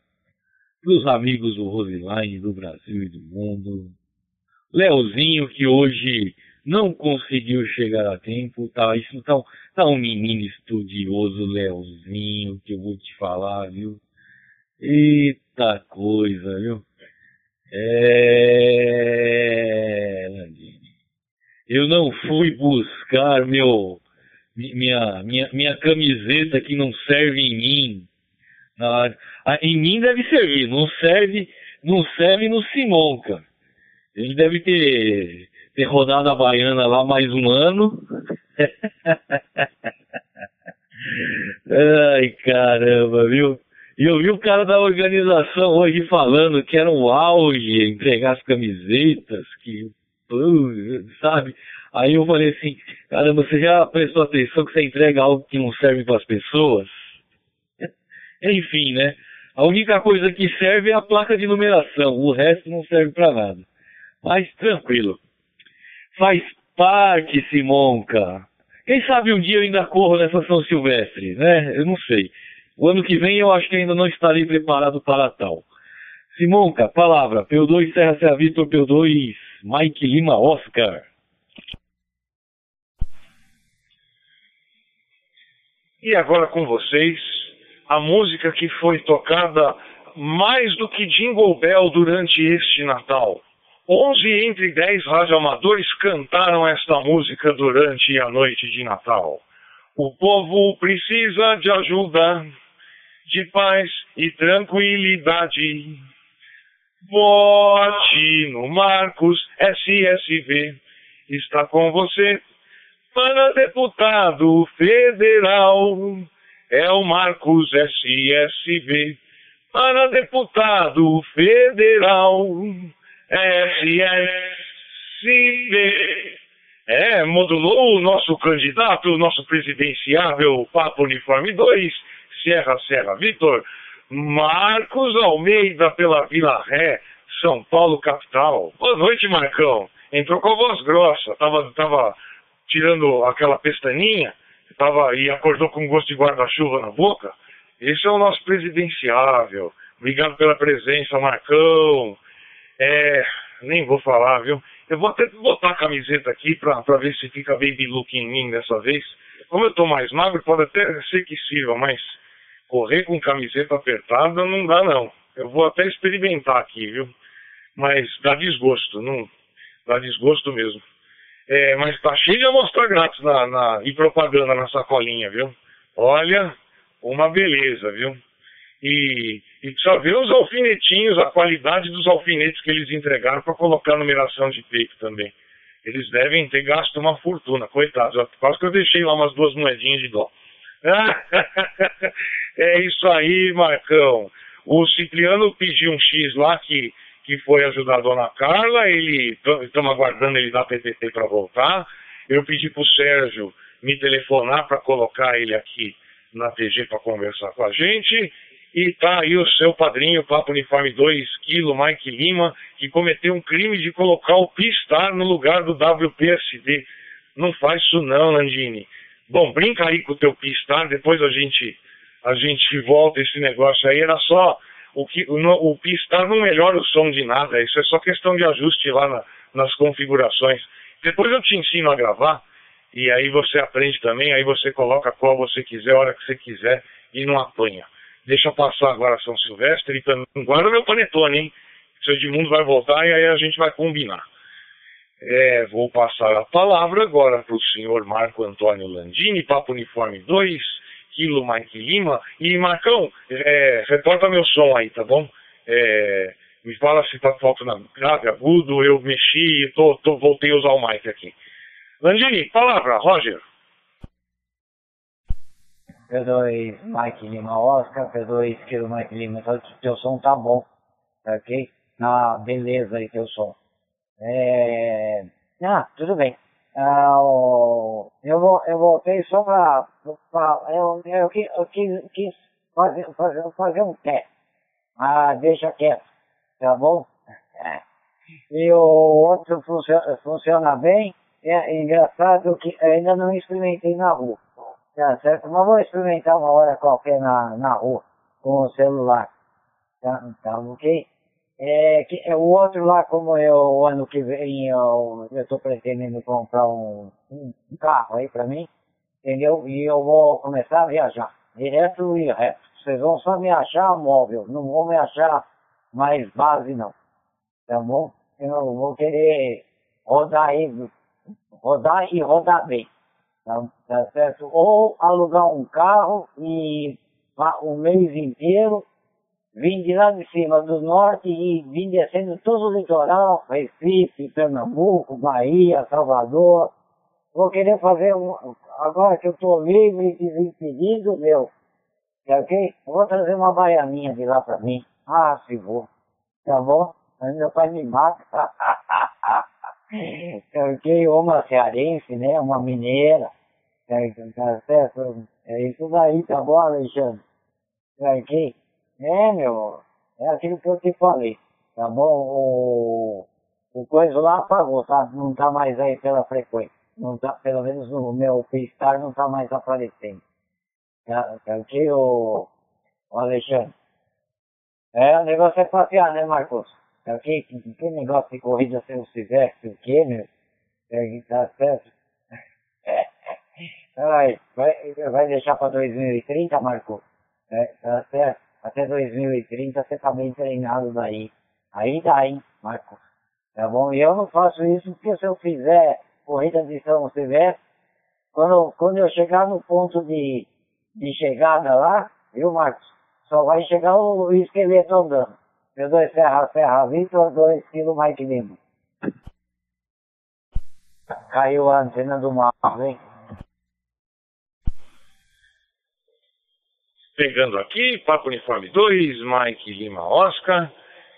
D: pros amigos do Roseline do Brasil e do mundo, Leozinho que hoje não conseguiu chegar a tempo, tá, isso tá, tá um menino estudioso, Leozinho, que eu vou te falar, viu? Eita coisa, viu? É, Landini. Eu não fui buscar meu minha, minha, minha camiseta que não serve em mim. Na, em mim deve servir, não serve, não serve no Simonca. Ele deve ter, ter rodado a baiana lá mais um ano. Ai, caramba, viu? E eu vi o cara da organização hoje falando que era um auge entregar as camisetas, que, sabe? Aí eu falei assim, caramba, você já prestou atenção que você entrega algo que não serve para as pessoas? Enfim, né? A única coisa que serve é a placa de numeração, o resto não serve para nada. Mas tranquilo. Faz parte, Simonca. Quem sabe um dia eu ainda corro nessa São Silvestre, né? Eu não sei. O ano que vem eu acho que ainda não estarei preparado para tal. Simonca, palavra. P2 Serra Serra Vitor, P2 Mike Lima Oscar.
A: E agora com vocês, a música que foi tocada mais do que Jingle Bell durante este Natal. 11 entre 10 radioamadores cantaram esta música durante a noite de Natal. O povo precisa de ajuda de paz e tranquilidade. Vote no Marcos SSV, está com você para deputado federal. É o Marcos SSV, para deputado federal. SSV. É, modulou o nosso candidato, o nosso presidenciável Papo Uniforme 2 Serra Serra Vitor, Marcos Almeida pela Vila Ré, São Paulo capital. Boa noite, Marcão. Entrou com a voz grossa, tava, tava tirando aquela pestaninha, tava, e acordou com gosto de guarda-chuva na boca. Esse é o nosso presidenciável. Obrigado pela presença, Marcão. É, nem vou falar, viu? Eu vou até botar a camiseta aqui pra, pra ver se fica baby look em mim dessa vez. Como eu tô mais magro, pode até ser que sirva, mas correr com camiseta apertada não dá não. Eu vou até experimentar aqui, viu? Mas dá desgosto, não dá desgosto mesmo. É, mas tá cheio de amostra grátis na, na, e propaganda na sacolinha, viu? Olha, uma beleza, viu? E, e só ver os alfinetinhos, a qualidade dos alfinetes que eles entregaram para colocar a numeração de peito também. Eles devem ter gasto uma fortuna, coitados. Quase que eu deixei lá umas duas moedinhas de dó. é isso aí, Marcão. O Cipriano pediu um X lá que, que foi ajudar a dona Carla, ele estamos aguardando ele dar PPT para voltar. Eu pedi para o Sérgio me telefonar para colocar ele aqui na TG para conversar com a gente. E tá aí o seu padrinho, Papo Uniforme 2 Kilo, Mike Lima, que cometeu um crime de colocar o Pistar no lugar do WPSD. Não faz isso não, Landini. Bom, brinca aí com o teu Pistar, depois a gente, a gente volta esse negócio aí. Era só. O, que, o, o Pistar não melhora o som de nada, isso é só questão de ajuste lá na, nas configurações. Depois eu te ensino a gravar, e aí você aprende também, aí você coloca qual você quiser, a hora que você quiser, e não apanha. Deixa passar agora São Silvestre e também guarda meu panetone, hein? O Edmundo vai voltar e aí a gente vai combinar. É, vou passar a palavra agora para o senhor Marco Antônio Landini, Papo Uniforme 2, Quilo Mike Lima. E Marcão, é, reporta meu som aí, tá bom? É, me fala se tá faltando grave, agudo, eu mexi e tô, tô, voltei a usar o mic aqui. Landini, palavra, Roger.
C: P2 Mike Lima Oscar, P2 Quilo Mike Lima, teu som tá bom, ok? Na beleza aí teu som. É... Ah, tudo bem. Ah, eu, vou, eu voltei só para. Eu, eu, quis, eu quis, quis fazer, fazer, fazer um teste. Ah, deixa quieto, tá bom? É. E o outro funciona, funciona bem. É engraçado que ainda não experimentei na rua. Tá certo? Mas vou experimentar uma hora qualquer na, na rua, com o celular. Tá, tá ok? É, que, é, o outro lá, como eu, o ano que vem, eu estou pretendendo comprar um, um, carro aí para mim, entendeu? E eu vou começar a viajar, direto e reto. Vocês vão só me achar móvel, não vão me achar mais base não, tá bom? Eu vou querer rodar aí, rodar e rodar bem, tá, tá certo? Ou alugar um carro e o mês inteiro vim de lá de cima do norte e vim descendo todo o litoral, Recife, Pernambuco, Bahia, Salvador. Vou querer fazer um, agora que eu estou livre e desimpedido, meu, tá ok? Vou trazer uma baianinha de lá para mim. Ah, se vou. Tá bom? Aí meu pai me mata. tá ok? Ou uma cearense, né? Uma mineira. Tá, tá certo? É isso daí, tá bom, Alexandre? Tá ok? É, meu, é aquilo que eu te falei, tá bom? O, o coisa lá apagou, tá? Não tá mais aí pela frequência. Não tá, pelo menos o meu P-Star não tá mais aparecendo. Tá, tá o, o Alexandre? É, o negócio é passear, né, Marcos? Tá ok? Que, que negócio de corrida se não fizesse, o quê, meu? Tá certo? Vai, vai, vai deixar pra 2030, Marcos? É, tá certo? até 2030 você tá bem treinado daí. Aí dá, hein, Marcos? Tá bom? E eu não faço isso porque se eu fizer corrida de São Silvestre, quando, quando eu chegar no ponto de, de chegada lá, viu, Marcos? Só vai chegar o esqueleto andando. Meu dois Serra Serra Vitor, dois quilo Mike Lima. Caiu a antena do mal, hein?
A: Pegando aqui, Papo Uniforme 2, Mike Lima Oscar.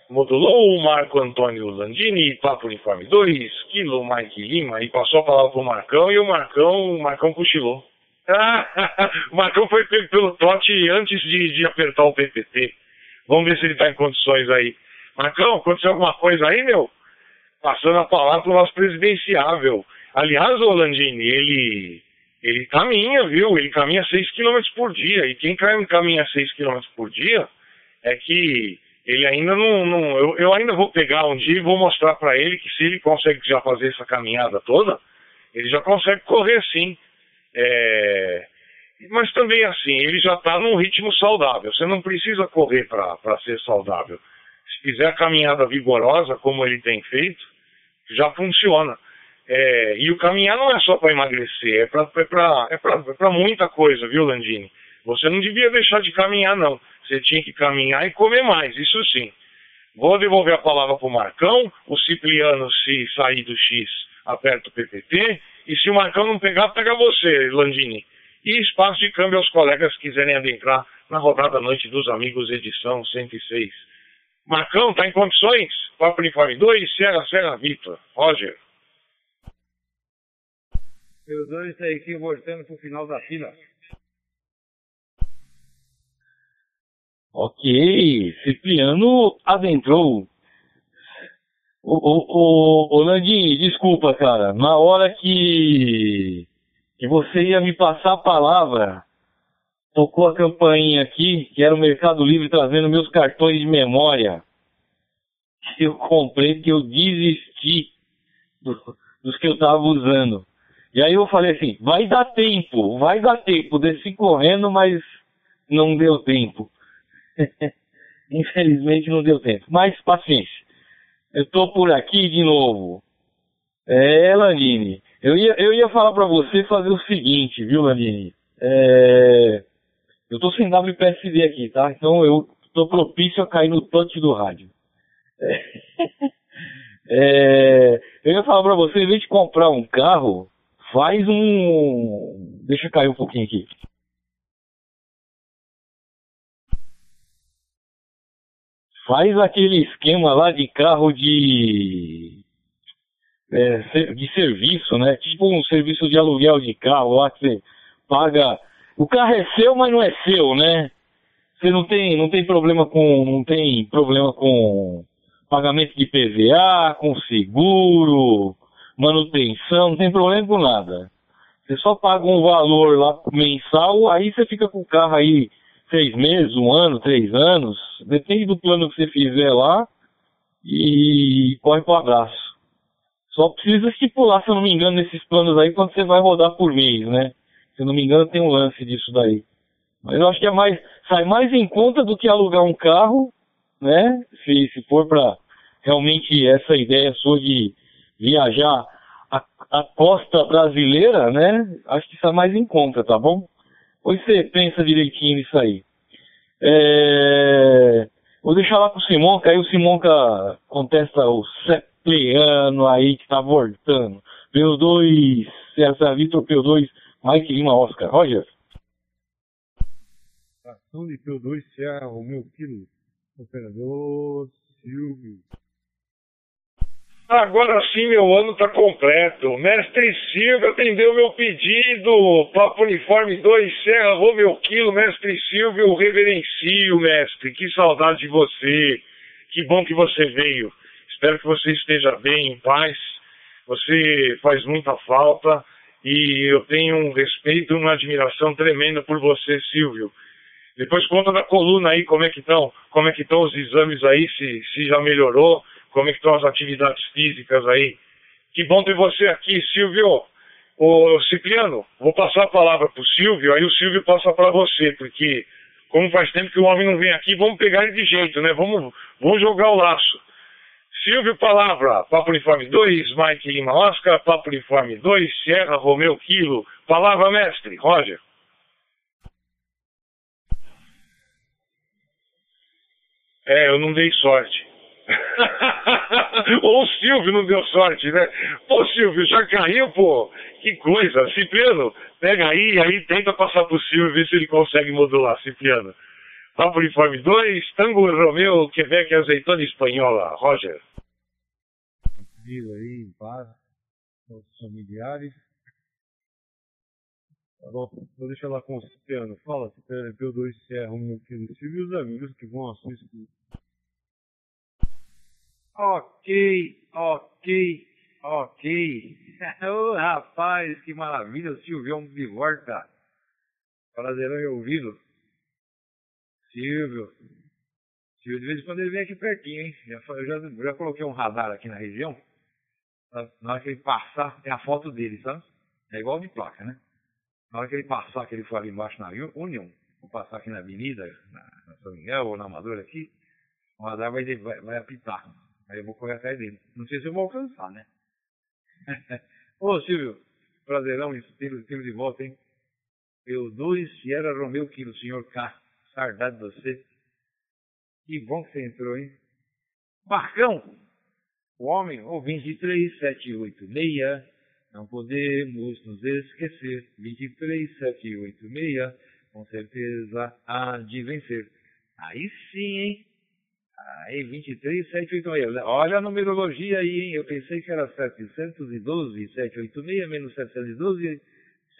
A: Modulou o Marco Antônio Landini, Papo Uniforme 2, Kilo Mike Lima, e passou a palavra pro Marcão, e o Marcão, o Marcão cochilou. o Marcão foi pego pelo trote antes de, de apertar o PPT. Vamos ver se ele está em condições aí. Marcão, aconteceu alguma coisa aí, meu? Passando a palavra pro nosso presidenciável. Aliás, o Landini, ele ele caminha, viu? Ele caminha 6 km por dia. E quem caminha 6 km por dia é que ele ainda não. não eu, eu, ainda vou pegar um dia e vou mostrar para ele que se ele consegue já fazer essa caminhada toda, ele já consegue correr sim. É, mas também assim, ele já está num ritmo saudável. Você não precisa correr para ser saudável. Se fizer a caminhada vigorosa, como ele tem feito, já funciona. É, e o caminhar não é só para emagrecer, é para é é é muita coisa, viu, Landini? Você não devia deixar de caminhar, não. Você tinha que caminhar e comer mais, isso sim. Vou devolver a palavra para o Marcão. O Cipriano, se sair do X, aperta o PPT. E se o Marcão não pegar, pega você, Landini. E espaço de câmbio aos colegas que quiserem adentrar na rodada Noite dos Amigos, edição 106. Marcão, tá em condições? Papo Uniforme 2, Serra Serra Vitor. Roger.
B: Meus dois está aqui voltando para o final da fila.
D: Ok, Cipriano adentrou. O, o, o, o Landim, desculpa, cara. Na hora que, que você ia me passar a palavra, tocou a campainha aqui, que era o Mercado Livre trazendo meus cartões de memória. Eu comprei que eu desisti do, dos que eu estava usando. E aí eu falei assim, vai dar tempo, vai dar tempo, desci correndo, mas não deu tempo. Infelizmente não deu tempo. Mas paciência. Eu tô por aqui de novo. É, Lanine, eu ia, eu ia falar para você fazer o seguinte, viu, Lanine? É, eu tô sem WPSD aqui, tá? Então eu tô propício a cair no touch do rádio. É, é, eu ia falar para você, em vez de comprar um carro, faz um. Deixa eu cair um pouquinho aqui. Faz aquele esquema lá de carro de. É, de serviço, né? Tipo um serviço de aluguel de carro lá que você paga. O carro é seu, mas não é seu, né? Você não tem, não tem problema com, não tem problema com pagamento de PVA, com seguro, manutenção, não tem problema com nada. Você só paga um valor lá mensal, aí você fica com o carro aí seis meses, um ano, três anos, depende do plano que você fizer lá e corre pro abraço. Só precisa estipular, se eu não me engano, nesses planos aí, quando você vai rodar por mês, né? Se eu não me engano, tem um lance disso daí. Mas eu acho que é mais, sai mais em conta do que alugar um carro, né? Se, se for para realmente essa ideia sua de viajar a, a costa brasileira, né? Acho que sai mais em conta, tá bom? Pois você pensa direitinho nisso aí. É... Vou deixar lá pro Simonca, aí o Simonca contesta o Sepleano aí que tá voltando. P2, César Vitor P2, Mike Lima Oscar. Roger.
E: Ação de P2 Serra Romeu Quilo, operador Silvio.
A: Agora sim meu ano tá completo. Mestre Silvio atendeu meu pedido. Papo Uniforme 2, Serra Romeu Quilo, Mestre Silvio, reverencio, mestre. Que saudade de você. Que bom que você veio. Espero que você esteja bem, em paz. Você faz muita falta e eu tenho um respeito e uma admiração tremenda por você, Silvio. Depois conta da coluna aí, como é que estão, como é que estão os exames aí, se, se já melhorou como é estão as atividades físicas aí. Que bom ter você aqui, Silvio. Ô, Cipriano, vou passar a palavra para o Silvio, aí o Silvio passa para você, porque como faz tempo que o homem não vem aqui, vamos pegar ele de jeito, né? Vamos, vamos jogar o laço. Silvio, palavra. Papo Uniforme 2, Mike Lima Oscar, Papo Uniforme 2, Sierra Romeu Quilo. Palavra, mestre. Roger. É, eu não dei sorte. Ou o Silvio não deu sorte, né? Pô, Silvio, já caiu, pô. Que coisa. Cipriano, pega aí, aí tenta passar pro Silvio, ver se ele consegue modular, Cipriano. Papo Uniforme 2, Tango Romeu, Quebec, Azeitona Espanhola. Roger.
E: Tranquilo aí, em paz, nossos familiares. Tá bom, vou deixar lá com o Cipriano. Fala, Cipriano, P2 Serra, meu querido Silvio e os amigos que vão assistir.
B: Ok, ok, ok. Ô oh, rapaz, que maravilha, o Silvião de volta. Prazerão em ouvi-lo. Silvio. Silvio, de vez em quando ele vem aqui pertinho, hein? Eu já, já coloquei um radar aqui na região. Na hora que ele passar, tem a foto dele, sabe? É igual de placa, né? Na hora que ele passar, que ele for ali embaixo na União, vou passar aqui na avenida, na, na São Miguel ou na Amadora aqui, o radar vai, vai, vai apitar. Aí eu vou correr atrás dele. Não sei se eu vou alcançar, né? Ô Silvio, prazerão, estilo de volta, hein? Eu dois Sierra Romeu Quilo, senhor K. Saudade de você. Que bom que você entrou, hein? Marcão! O homem, o 23786. Não podemos nos esquecer. 23786. Com certeza há de vencer. Aí sim, hein? Aí, 23, 786. Olha a numerologia aí, hein? Eu pensei que era 712, 786 menos 712,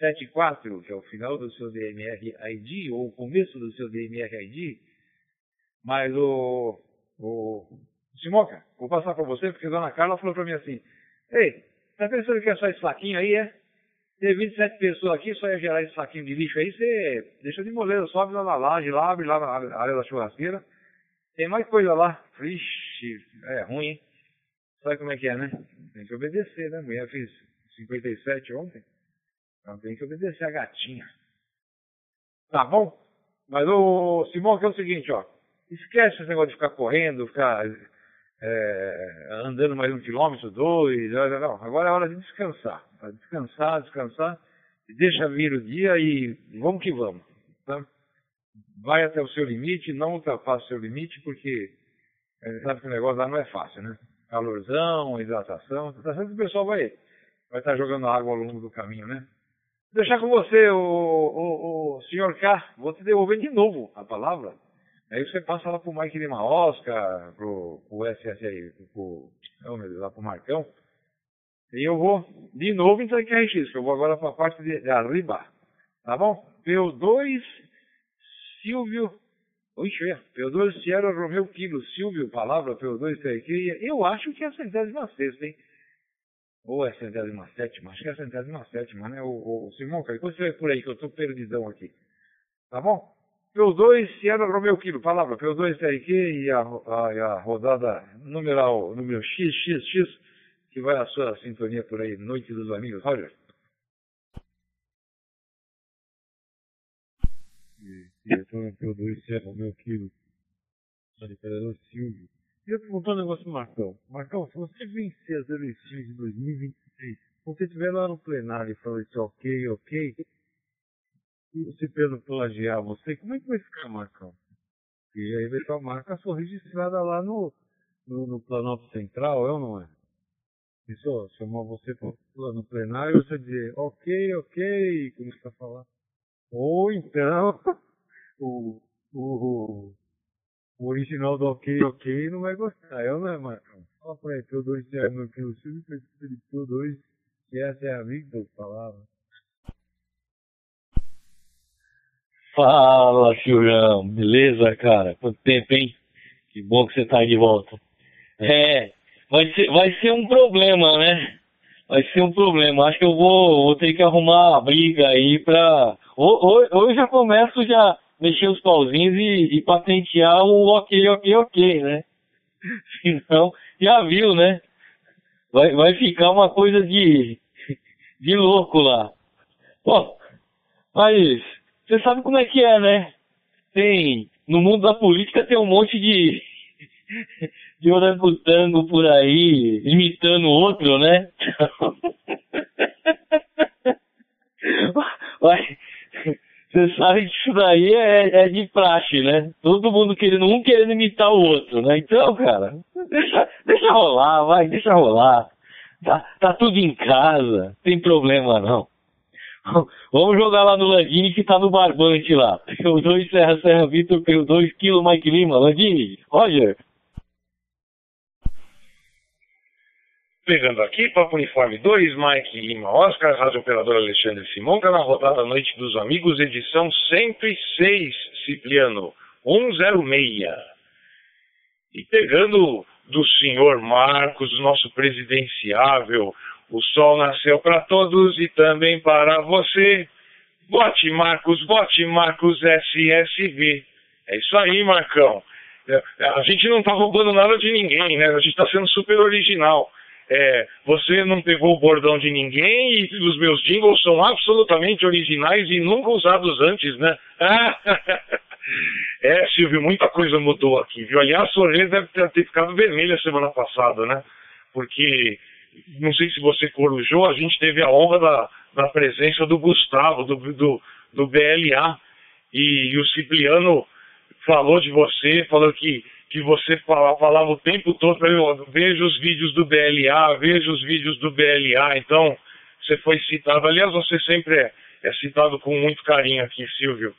B: 74, que é o final do seu DMR ID, ou o começo do seu DMR ID. Mas o. o Simoca, vou passar para você, porque a dona Carla falou para mim assim: Ei, tá pensando que é só esse saquinho aí, é? Tem 27 pessoas aqui, só ia gerar esse saquinho de lixo aí, você deixa de moleza, sobe lá na laje, lá, abre lá na área da churrasqueira tem mais coisa lá. Vixe, é ruim, hein? Sabe como é que é, né? Tem que obedecer, né? Mulher fez 57 ontem. Então tem que obedecer a gatinha. Tá bom? Mas o Simão, que é o seguinte, ó. Esquece esse negócio de ficar correndo, ficar é, andando mais um quilômetro, dois. Não, não. Agora é hora de descansar. Descansar, descansar. Deixa vir o dia e vamos que vamos. Tá? vai até o seu limite, não ultrapassa o seu limite, porque a gente sabe que o negócio lá não é fácil, né? Calorzão, hidratação, tá certo que o pessoal vai, vai estar jogando água ao longo do caminho, né? Deixar com você, o, o, o senhor K, vou te devolver de novo a palavra. Aí você passa lá pro Mike Lima Oscar, pro, pro SS aí, pro, oh meu Deus, lá pro Marcão. E eu vou de novo então aqui RX, que eu vou agora para a parte de, arriba. Tá bom? P2 Silvio Ixi, é. P2 Sierra Romeu Kilo, Silvio, palavra P2 aqui. Eu acho que é a centésima sexta, hein? Ou é centésima sétima? Acho que é centésima sétima, né? O, o Simão, cara, depois você por aí que eu tô perdidão aqui. Tá bom? P2 Sierra Romeu Kilo, palavra P2 TRQ e a, a, a rodada numeral, número XXX, que vai a sua sintonia por aí, Noite dos Amigos. Roger. diretor P2 Sierra Romeu Kilo, Imperador Silvio. Queria perguntar um negócio pro Marcão. Marcão, se você vencer as eleições de 2026, se você estiver lá no plenário e falar isso ok, ok, e você Pedro plagiar você, como é que vai ficar, Marcão? E aí vai estar a marca sua registrada lá no, no, no Planalto Central, é ou não é? Isso, chamar você lá no plenário, você dizer ok, ok, e começar a falar. Ou então, o, o, o original do ok, ok não vai gostar, eu não é, Marcão? Fala pra ele, P2 é meu que o Silvio P2, que essa é a Victor palavra.
D: Fala, Silvão. Beleza, cara? Quanto tempo, hein? Que bom que você tá aí de volta. É, vai ser, vai ser um problema, né? Vai ser um problema. Acho que eu vou, vou ter que arrumar uma briga aí pra. Hoje já começo já mexer os pauzinhos e, e patentear o ok, ok, ok, né? Senão, já viu, né? Vai, vai ficar uma coisa de, de louco lá. Bom, mas você sabe como é que é, né? Tem, no mundo da política tem um monte de, de orangotango por aí, imitando outro, né? Vai, você sabe que isso daí é, é, de praxe, né? Todo mundo querendo, um querendo imitar o outro, né? Então, cara, deixa, deixa rolar, vai, deixa rolar. Tá, tá tudo em casa, tem problema não. Vamos jogar lá no Landini que tá no barbante lá. O 2 Serra Serra Vitor, o 2 Kilo Mike Lima. Landini, Roger.
A: Pegando aqui, Papo Uniforme 2, Mike Lima Oscar, Rádio Operador Alexandre Simonca, na rodada Noite dos Amigos, edição 106, Cipriano 106. E pegando do senhor Marcos, nosso presidenciável, o sol nasceu para todos e também para você. Bote Marcos, bote Marcos SSV. É isso aí, Marcão. É, a gente não está roubando nada de ninguém, né? A gente está sendo super original. É, você não pegou o bordão de ninguém e os meus jingles são absolutamente originais e nunca usados antes, né? é, Silvio, muita coisa mudou aqui, viu? Aliás, a orelha deve ter ficado vermelha semana passada, né? Porque, não sei se você corujou, a gente teve a honra da, da presença do Gustavo, do, do, do BLA, e, e o Cipriano falou de você, falou que que você falava, falava o tempo todo para mim, veja os vídeos do BLA, veja os vídeos do BLA, então você foi citado, aliás você sempre é, é citado com muito carinho aqui, Silvio.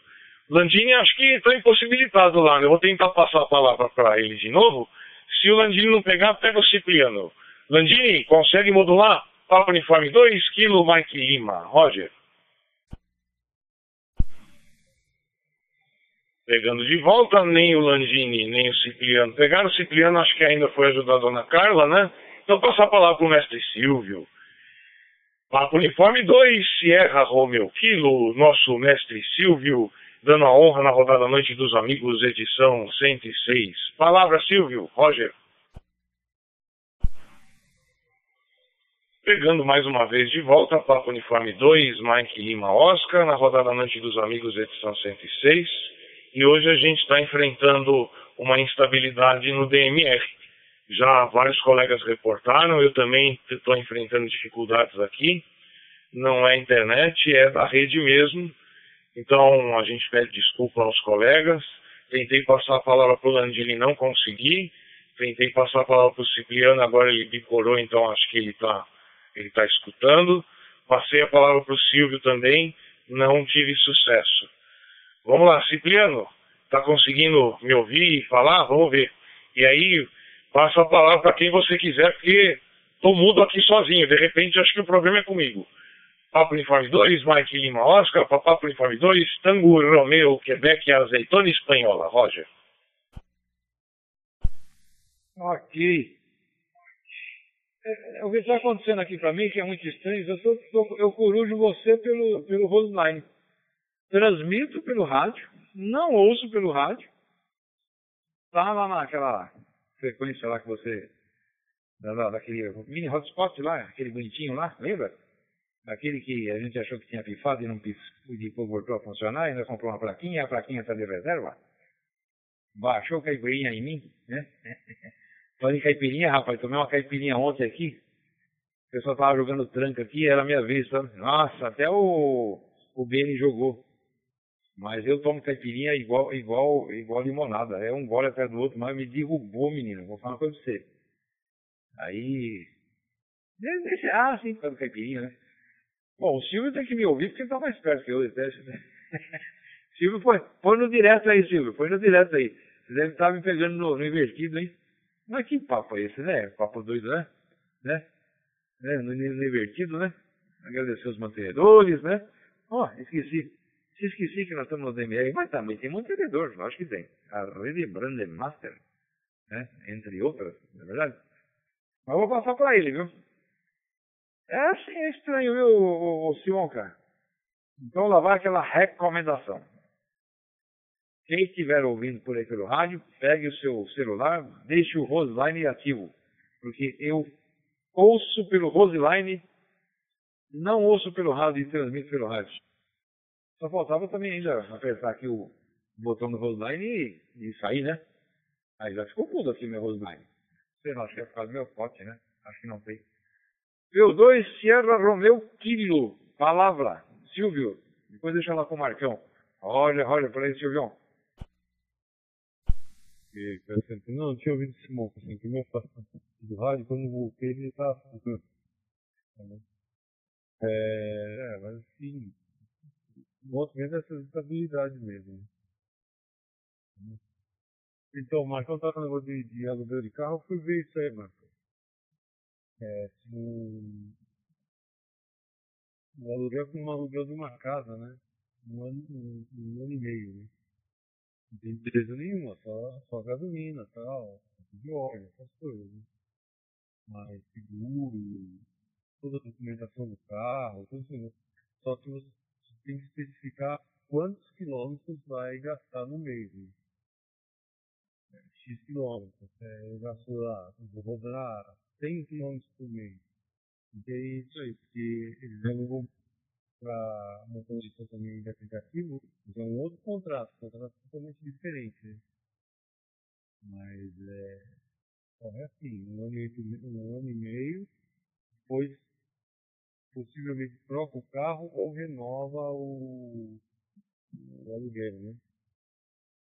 A: Landini acho que está impossibilitado lá, né? eu vou tentar passar a palavra para ele de novo, se o Landini não pegar, pega o Cipriano. Landini, consegue modular? Papo Uniforme 2, Kilo Mike Lima. Roger. Pegando de volta, nem o Landini, nem o Cipriano pegaram. O Cipriano acho que ainda foi ajudar a dona Carla, né? Então passar a palavra para o mestre Silvio. Papo Uniforme 2, Sierra Romeo Kilo, nosso mestre Silvio, dando a honra na rodada Noite dos Amigos, edição 106. Palavra, Silvio. Roger. Pegando mais uma vez de volta, Papo Uniforme 2, Mike Lima Oscar, na rodada Noite dos Amigos, edição 106 e hoje a gente está enfrentando uma instabilidade no DMR. Já vários colegas reportaram, eu também estou enfrentando dificuldades aqui. Não é internet, é da rede mesmo. Então a gente pede desculpa aos colegas. Tentei passar a palavra para o Landini, não consegui. Tentei passar a palavra para o Cipriano, agora ele bicorou, então acho que ele está ele tá escutando. Passei a palavra para o Silvio também, não tive sucesso. Vamos lá, Cipriano, está conseguindo me ouvir e falar? Vamos ver. E aí, passa a palavra para quem você quiser, porque estou mudo aqui sozinho. De repente, acho que o problema é comigo. Papo Uniforme 2, Mike Lima Oscar, Papo Uniforme 2, Tango Romeo, Quebec, Azeitona Espanhola. Roger.
B: Ok. É, é, o que está acontecendo aqui para mim, que é muito estranho, eu, tô, tô, eu corujo você pelo, pelo Roseline. Transmito pelo rádio, não ouço pelo rádio. Tá lá naquela frequência lá que você. Da, daquele mini hotspot lá, aquele bonitinho lá, lembra? Aquele que a gente achou que tinha pifado e não pifou, voltou a funcionar, ainda comprou uma plaquinha, a plaquinha está de reserva. Baixou caipirinha em mim, né? Em caipirinha, rapaz, tomei uma caipirinha ontem aqui. O pessoal tava jogando tranca aqui, era a minha vez, sabe? Nossa, até o, o Beni jogou. Mas eu tomo caipirinha igual, igual, igual limonada. É um gole atrás do outro, mas me derrubou, menino. Vou falar uma coisa pra você. Aí. Ah, sim, por causa do caipirinha, né? Bom, o Silvio tem que me ouvir porque ele tá mais perto que eu, deteste, né? Silvio, foi, foi no direto aí, Silvio. Foi no direto aí. Você deve estar me pegando no, no invertido, hein? Mas que papo é esse, né? Papo doido, né? Né? né? No, no invertido, né? Agradecer os mantenedores, né? Ó, oh, esqueci. Se esqueci que nós estamos no DMR, mas também tem mantenedor, acho que tem. A rede Brandemaster, né? Entre outras, não é verdade? Mas vou passar para ele, viu? É assim, é estranho, viu, o, o cara? Então lá vai aquela recomendação. Quem estiver ouvindo por aí pelo rádio, pegue o seu celular, deixe o Roseline ativo. Porque eu ouço pelo Roseline, não ouço pelo rádio e transmito pelo rádio. Só faltava também ainda apertar aqui o botão do Roseline e, e sair, né? Aí já ficou tudo aqui meu Roseline. Sei lá, acho que é por causa do meu pote, né? Acho que não tem. P2 Sierra Romeu Kilo. Palavra. Silvio. Depois deixa lá com o Marcão. Olha, olha, por aí, Silvio
E: que, que assim, não, não tinha ouvido esse monte, assim, que me afastado do rádio, quando voltei ele estava é, mas assim, mostra mesmo essa estabilidade mesmo. Né? Então, Marcão com o negócio de, de aluguel de carro, eu fui ver isso aí, Marcão. É, um, o aluguel foi um aluguel de uma casa, né? Um ano, um, um ano e meio, né? Não tem empresa nenhuma, só, só gasolina, tal, de óleo, essas coisas. Né? Mas seguro, toda a documentação do carro, tudo assim. Só que você tem que especificar quantos quilômetros vai gastar no mês. Né? X quilômetros. É, eu gasto lá, vou rodar 100 quilômetros por mês. E é isso aí, porque eles alugam para motorista também de aplicativo, é um outro contrato, um contrato totalmente diferente. Né? Mas é, é assim, um ano, e, um ano e meio, depois possivelmente troca o carro ou renova o, o aluguel, né?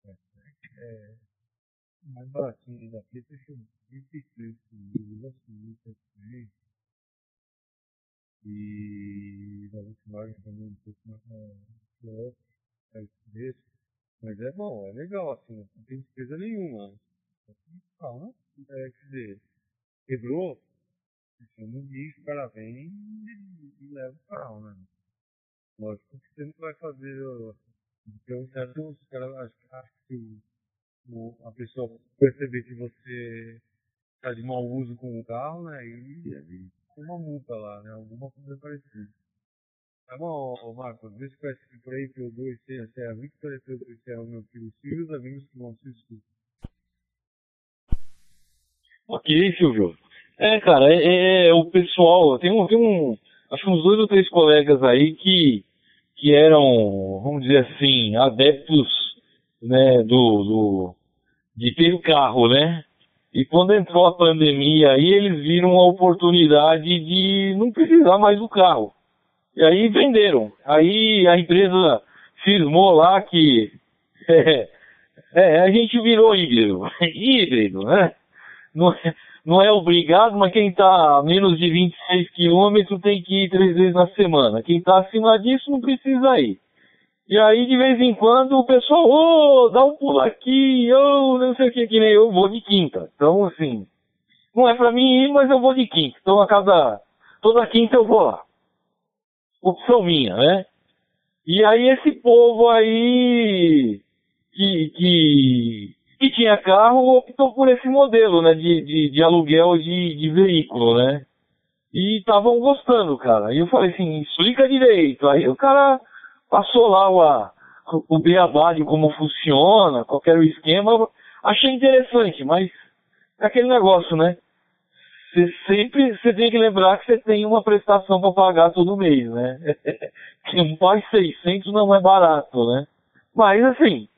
E: É, é mais baratinho daqui, deixa eu 23 mil, assim, 23 e da Volkswagen também um pouco mais é, desse. Mas é bom, é legal, assim, não tem despesa nenhuma. Ah, né? é, quer dizer, quebrou, você não diz, cara vem e, e leva o carro, né? Lógico que você não vai fazer. Então, certo, os caras acham que o, o, a pessoa perceber que você está de mau uso com o carro, né? E, uma multa lá, né? Alguma coisa parecida. Tá bom, Marcos, deixa eu esse por aí, P2, Serra, Serra Victor, P2, Serra, meu filho Silvio, os amigos que vão se escutar.
D: Ok, Silvio. É, cara, é, é, é, o pessoal, tem um, tem um, acho que uns dois ou três colegas aí que, que eram, vamos dizer assim, adeptos, né, do, do, de ter o carro, né? E quando entrou a pandemia aí, eles viram a oportunidade de não precisar mais do carro. E aí venderam. Aí a empresa firmou lá que é, é, a gente virou híbrido. híbrido, né? Não é, não é obrigado, mas quem está a menos de 26 quilômetros tem que ir três vezes na semana. Quem está acima disso não precisa ir. E aí, de vez em quando, o pessoal, ô, oh, dá um pulo aqui, ô, oh, não sei o que, que nem eu vou de quinta. Então, assim, não é pra mim ir, mas eu vou de quinta. Então, a cada, toda quinta eu vou lá. opção minha, né? E aí esse povo aí que, que, que tinha carro optou por esse modelo, né? De, de, de aluguel de, de veículo, né? E estavam gostando, cara. E eu falei assim, explica direito. Aí o cara passou lá o, o beabá de como funciona, qual era o esquema. Achei interessante, mas é aquele negócio, né? Você sempre você tem que lembrar que você tem uma prestação para pagar todo mês, né? que um pai 600 não é barato, né? Mas assim,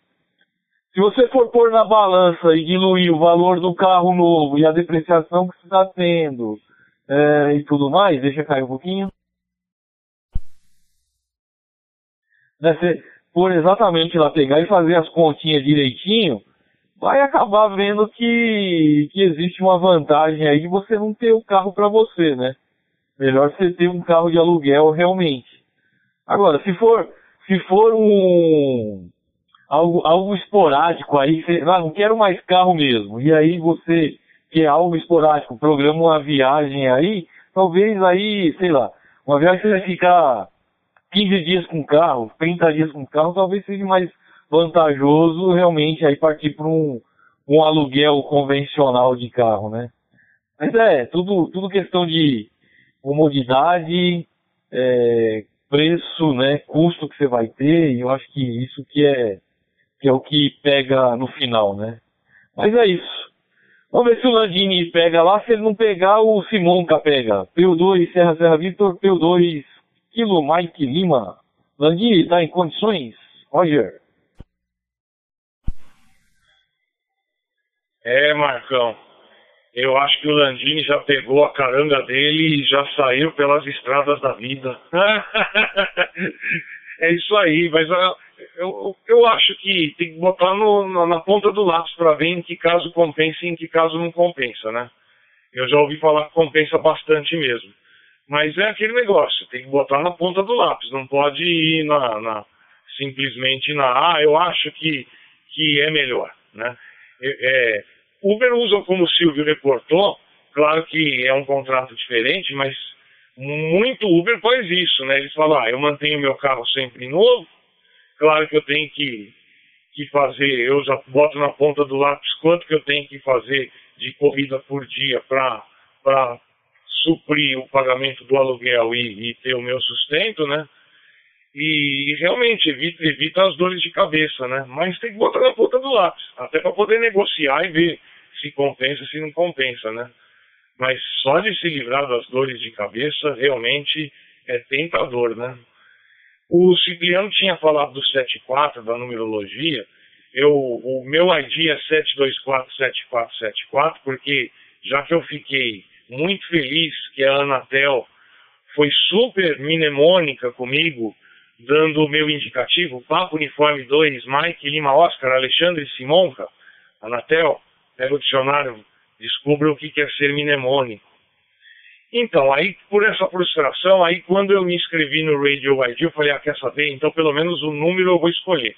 D: se você for pôr na balança e diluir o valor do carro novo e a depreciação que você está tendo é, e tudo mais, deixa cair um pouquinho. Né, você por exatamente lá pegar e fazer as continhas direitinho, vai acabar vendo que, que existe uma vantagem aí de você não ter o carro para você, né? Melhor você ter um carro de aluguel realmente. Agora, se for, se for um algo, algo esporádico aí, você, ah, não quero mais carro mesmo, e aí você quer algo esporádico, programa uma viagem aí, talvez aí, sei lá, uma viagem que vai ficar 15 dias com carro, 30 dias com carro, talvez seja mais vantajoso realmente aí partir para um, um aluguel convencional de carro, né? Mas é, tudo, tudo questão de comodidade, é, preço, né, custo que você vai ter, e eu acho que isso que é, que é o que pega no final, né? Mas é isso. Vamos ver se o Landini pega lá, se ele não pegar, o Simonca pega. P2 Serra Serra Victor, P2 Kilo Mike Lima. Landini, está em condições? Roger.
A: É, Marcão. Eu acho que o Landini já pegou a caranga dele e já saiu pelas estradas da vida. é isso aí, mas eu, eu, acho que tem que botar no, na ponta do lápis para ver em que caso compensa e em que caso não compensa, né? Eu já ouvi falar que compensa bastante mesmo. Mas é aquele negócio, tem que botar na ponta do lápis, não pode ir na, na simplesmente na, ah, eu acho que, que é melhor, né? É Uber usa, como o Silvio reportou, claro que é um contrato diferente, mas muito Uber faz isso, né? Eles falam, ah, eu mantenho meu carro sempre novo, claro que eu tenho que, que fazer, eu já boto na ponta do lápis quanto que eu tenho que fazer de corrida por dia para suprir o pagamento do aluguel e, e, ter o meu sustento, né? E, e realmente evita, evita as dores de cabeça, né? Mas tem que botar na ponta do lápis, até para poder negociar e ver se compensa, se não compensa, né? Mas só de se livrar das dores de cabeça realmente é tentador, né? O Cipriano tinha falado do 74, da numerologia. Eu, o meu ID é 7247474, porque já que eu fiquei muito feliz que a Anatel foi super mnemônica comigo, dando o meu indicativo, Papo Uniforme 2, Mike Lima Oscar, Alexandre Simonca, Anatel, pega o dicionário, descubra o que quer ser mnemônico. Então, aí, por essa frustração, aí quando eu me inscrevi no Radio ID, eu falei, ah, quer saber? Então, pelo menos o número eu vou escolher.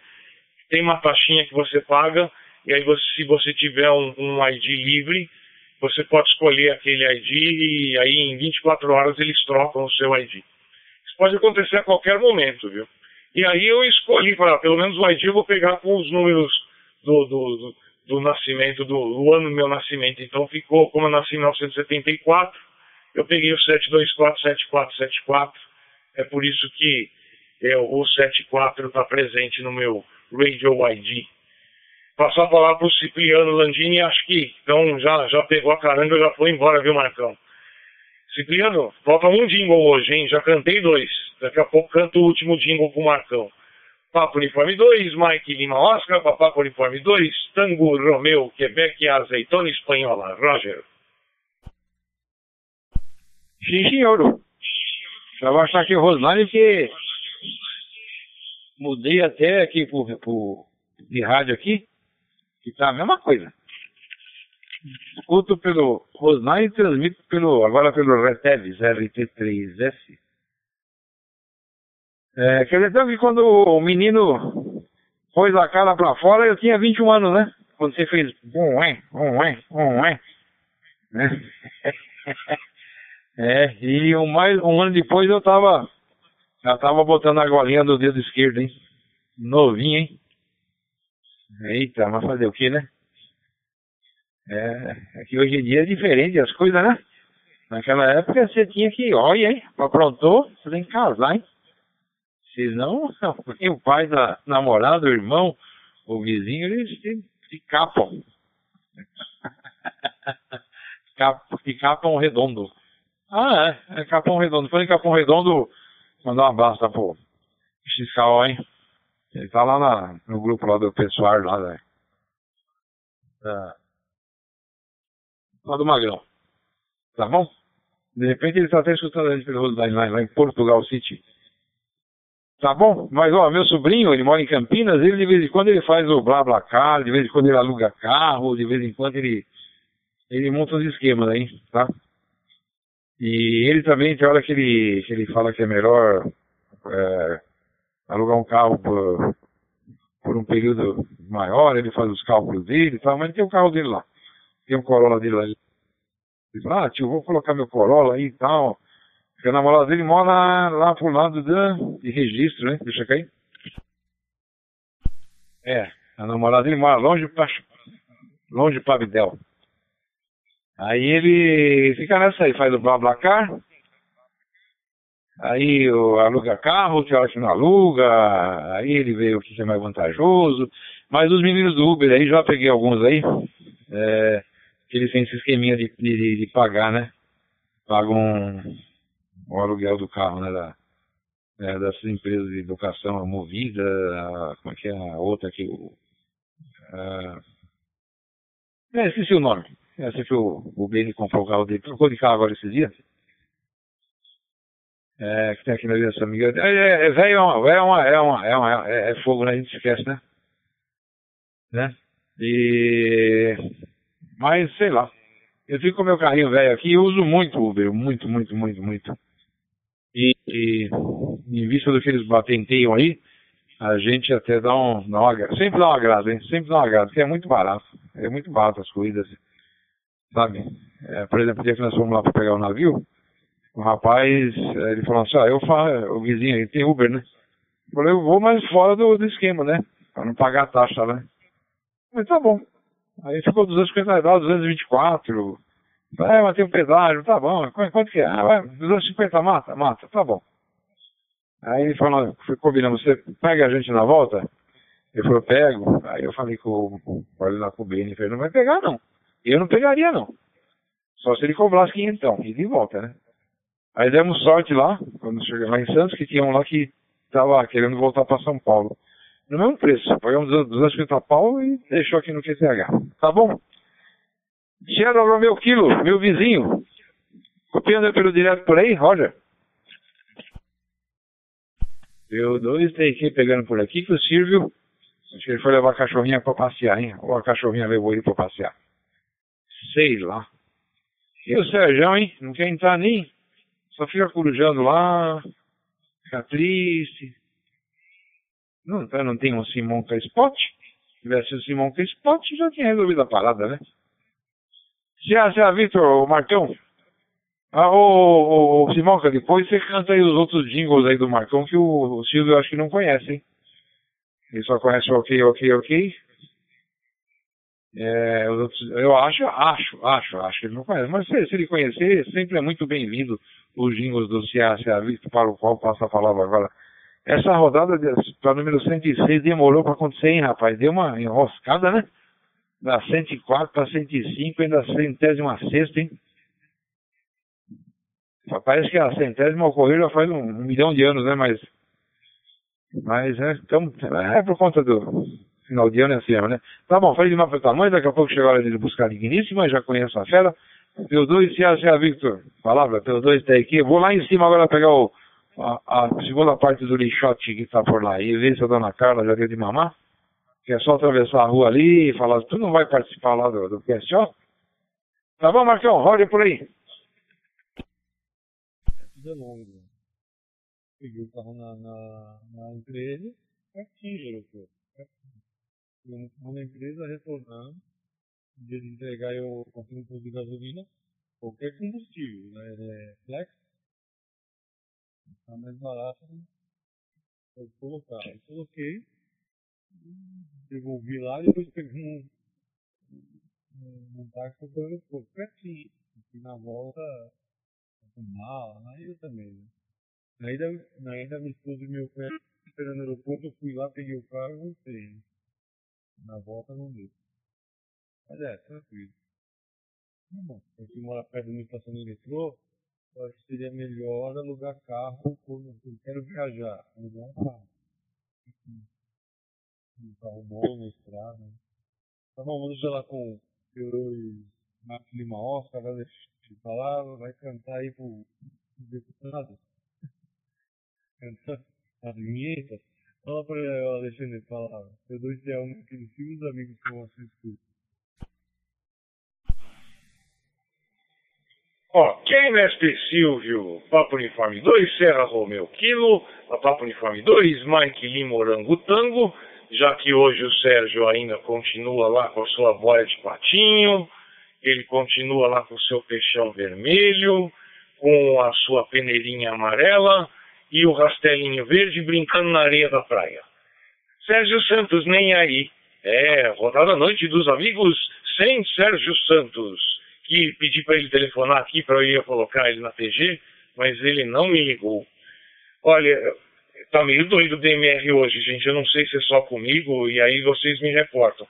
A: Tem uma taxinha que você paga, e aí você, se você tiver um, um ID livre, você pode escolher aquele ID e aí em 24 horas eles trocam o seu ID. Isso pode acontecer a qualquer momento, viu? E aí eu escolhi, para pelo menos o ID eu vou pegar com os números do, do, do do nascimento, do, do, ano do meu nascimento. Então ficou, como eu nasci em 1974, eu peguei o 7247474. É por isso que eu, o 74 está presente no meu Radio ID. Passar a palavra para o Cipriano Landini, acho que então já, já pegou a caranga, já foi embora, viu, Marcão? Cipriano, falta um jingle hoje, hein? Já cantei dois. Daqui a pouco canto o último jingle com o Marcão. Papo Uniforme 2, Mike Lima Oscar, Papo Uniforme 2, Tango Romeu, Quebec, Azeitona Espanhola. Roger.
B: Sim, senhor. Vou achar aqui o Rosmani porque mudei até aqui pro, pro, de rádio aqui, que tá a mesma coisa. Escuto pelo Rosmani e transmito pelo, agora pelo Reteves RT3S. É, quer dizer, então que quando o menino pôs a cara pra fora, eu tinha 21 anos, né? Quando você fez um é, um é, um é. Né? é, e um, mais, um ano depois eu tava Já tava botando a golinha do dedo esquerdo, hein? Novinho, hein? Eita, mas fazer o que, né? É, é que hoje em dia é diferente as coisas, né? Naquela época você tinha que, olha, hein? Aprontou, você tem que casar, hein? Senão, o pai da namorada, o irmão, o vizinho, eles te, te capam. que Capão Redondo. Ah, é, é Capão Redondo. Foi em Capão Redondo, mandar um abraço tá, pro fiscal, hein? Ele tá lá na, no grupo lá do pessoal lá, né? Da, lá do Magrão. Tá bom? De repente ele tá até escutando a gente pelo lá, lá em Portugal City. Tá bom? Mas ó, meu sobrinho, ele mora em Campinas, ele de vez em quando ele faz o blá blá car, de vez em quando ele aluga carro, de vez em quando ele ele monta uns esquemas aí, tá? E ele também tem hora que ele, que ele fala que é melhor é, alugar um carro por, por um período maior, ele faz os cálculos dele e tal, mas tem o carro dele lá. Tem um Corolla dele lá. Ele fala, ah tio, vou colocar meu Corolla aí e tal. Porque a namorada dele mora lá pro lado da, de registro, né? Deixa cair. É, a namorada dele mora longe pra, longe pra Videl. Aí ele fica nessa aí, faz o BlaBlaCar, aí o, aluga carro, tem hora que não aluga, aí ele vê o que é mais vantajoso. Mas os meninos do Uber aí, já peguei alguns aí, é, que eles têm esse esqueminha de, de, de pagar, né? Pagam o aluguel do carro, né? Da, é, dessas empresas de educação, a Movida, a, como é que é a outra aqui? A, é, esqueci o nome. É, sei que o, o Beni comprou o carro dele, trocou de carro agora esses dias. É, que tem aqui na vida dessa amiga. É, é, é velho, é uma, é uma, é uma, é, uma, é, é fogo, né? A gente esquece, né? Né? E. Mas, sei lá. Eu fico com meu carrinho velho aqui e uso muito Uber, muito, muito, muito, muito. E, e em vista do que eles batenteiam aí, a gente até dá um, dá uma, sempre dá um agrado, hein? Sempre dá um agrado, porque é muito barato. É muito barato as coisas sabe? É, por exemplo, o dia que nós fomos lá para pegar o navio, o rapaz, é, ele falou assim, ah, eu faço, o vizinho aí tem Uber, né? Eu falei, eu vou mais fora do, do esquema, né? Para não pagar a taxa, né? Mas tá bom. Aí ficou 250 reais, 224. É, mas tem um pedágio, tá bom. Quanto que é? Ah, vai, 250 mata? Mata, tá bom. Aí ele falou, fui combinando, você pega a gente na volta? Ele falou, pego. Aí eu falei com, com, com ele lá com o Beni, ele falou, não vai pegar não. Eu não pegaria, não. Só se ele cobrasse quinhentão, e de volta, né? Aí demos sorte lá, quando chegamos lá em Santos, que tinha um lá que estava querendo voltar para São Paulo. No mesmo preço, pagamos 250 pau e deixou aqui no QTH. Tá bom? Cheiro meu quilo, meu vizinho. Copiando pelo direto por aí, Roger. Deu dois tem que pegando por aqui que o Silvio, acho que ele foi levar a cachorrinha para passear, hein? Ou a cachorrinha levou ele para passear. Sei lá. E o Sérgio, hein? Não quer entrar nem. Só fica corujando lá. Fica triste. Não, então não tem um Simão com Spot? Se tivesse o Simão com Spot, já tinha resolvido a parada, né? Se a, se a Vitor, Marcão. Ah, o, o, o Simonca, depois você canta aí os outros jingles aí do Marcão que o, o Silvio acho que não conhece, hein? Ele só conhece o ok, ok, ok. É, eu acho, acho, acho, acho que ele não conhece. Mas se, se ele conhecer, sempre é muito bem-vindo os jingles do CA, Visto para o qual passa a palavra agora. Essa rodada para número 106 demorou para acontecer, hein, rapaz? Deu uma enroscada, né? Da 104 para 105, ainda centésima sexta, hein? Parece que a centésima ocorreu já faz um, um milhão de anos, né? Mas, mas é, então, é por conta do, final de ano é assim, né? Tá bom, falei demais para tua mãe, daqui a pouco chegou a hora de buscar a digníssima, já conheço a fera. P2, se a, Victor, palavra, P2 tá aqui. Vou lá em cima agora pegar o, a, a segunda parte do lixote que tá por lá e ver se a dona Carla já deu de mamar. Que é só atravessar a rua ali e falar, tu não vai participar lá do, do PSO? Tá bom, Marcão, roda por aí.
E: É longo. Peguei o carro na, na, na empresa, pertinho, pô na empresa retornando, de entregar eu compro um de gasolina, qualquer combustível, né? É flex, tá mais barato, né?
B: Pode colocar. Eu coloquei, devolvi lá, depois peguei um, um, um táxi para o aeroporto, pertinho. E na volta, com mala, eu também. Né? Aí da, aí da minha esposa e meu pai esperando no aeroporto, eu fui lá, peguei o carro e voltei. Na volta não deu. Mas é, tranquilo. Tá bom, se mora perto de uma estação de metrô, eu acho que seria melhor alugar carro quando eu quero viajar. Alugar um carro. Um carro bom na estrada. Tá bom, vamos deixar lá com eu Marcos Lima Oscar, vai deixar lá, vai cantar aí pro deputado. Cantar as vinhetas. Fala pra Alexandre falar. Eu dou é um filhos amigos que escuta.
A: Ó, quem Mestre Silvio, Papo Uniforme 2, Serra Romeu a Papo Uniforme 2, Mike Lima Orangotango, já que hoje o Sérgio ainda continua lá com a sua boia de patinho, ele continua lá com o seu peixão vermelho, com a sua peneirinha amarela e o rastelinho verde brincando na areia da praia. Sérgio Santos nem aí. É, rodada à noite dos amigos sem Sérgio Santos que pedi para ele telefonar aqui para eu ir colocar ele na TG, mas ele não me ligou. Olha, tá meio doido o DMR hoje, gente. Eu não sei se é só comigo, e aí vocês me reportam.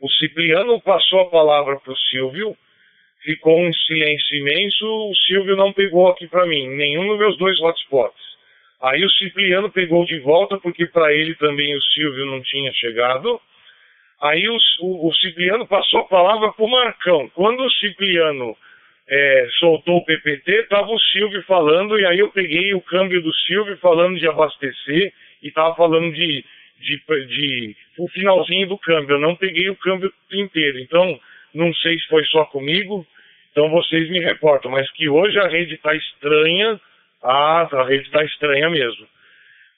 A: O Cipriano passou a palavra para o Silvio, ficou um silêncio imenso, o Silvio não pegou aqui para mim, nenhum dos meus dois hotspots. Aí o Cipriano pegou de volta, porque para ele também o Silvio não tinha chegado. Aí o, o, o Cipriano passou a palavra para o Marcão. Quando o Cipriano é, soltou o PPT, estava o Silvio falando, e aí eu peguei o câmbio do Silvio falando de abastecer e estava falando de, de, de, o finalzinho do câmbio. Eu não peguei o câmbio inteiro. Então, não sei se foi só comigo, então vocês me reportam, mas que hoje a rede está estranha. Ah, a rede está estranha mesmo.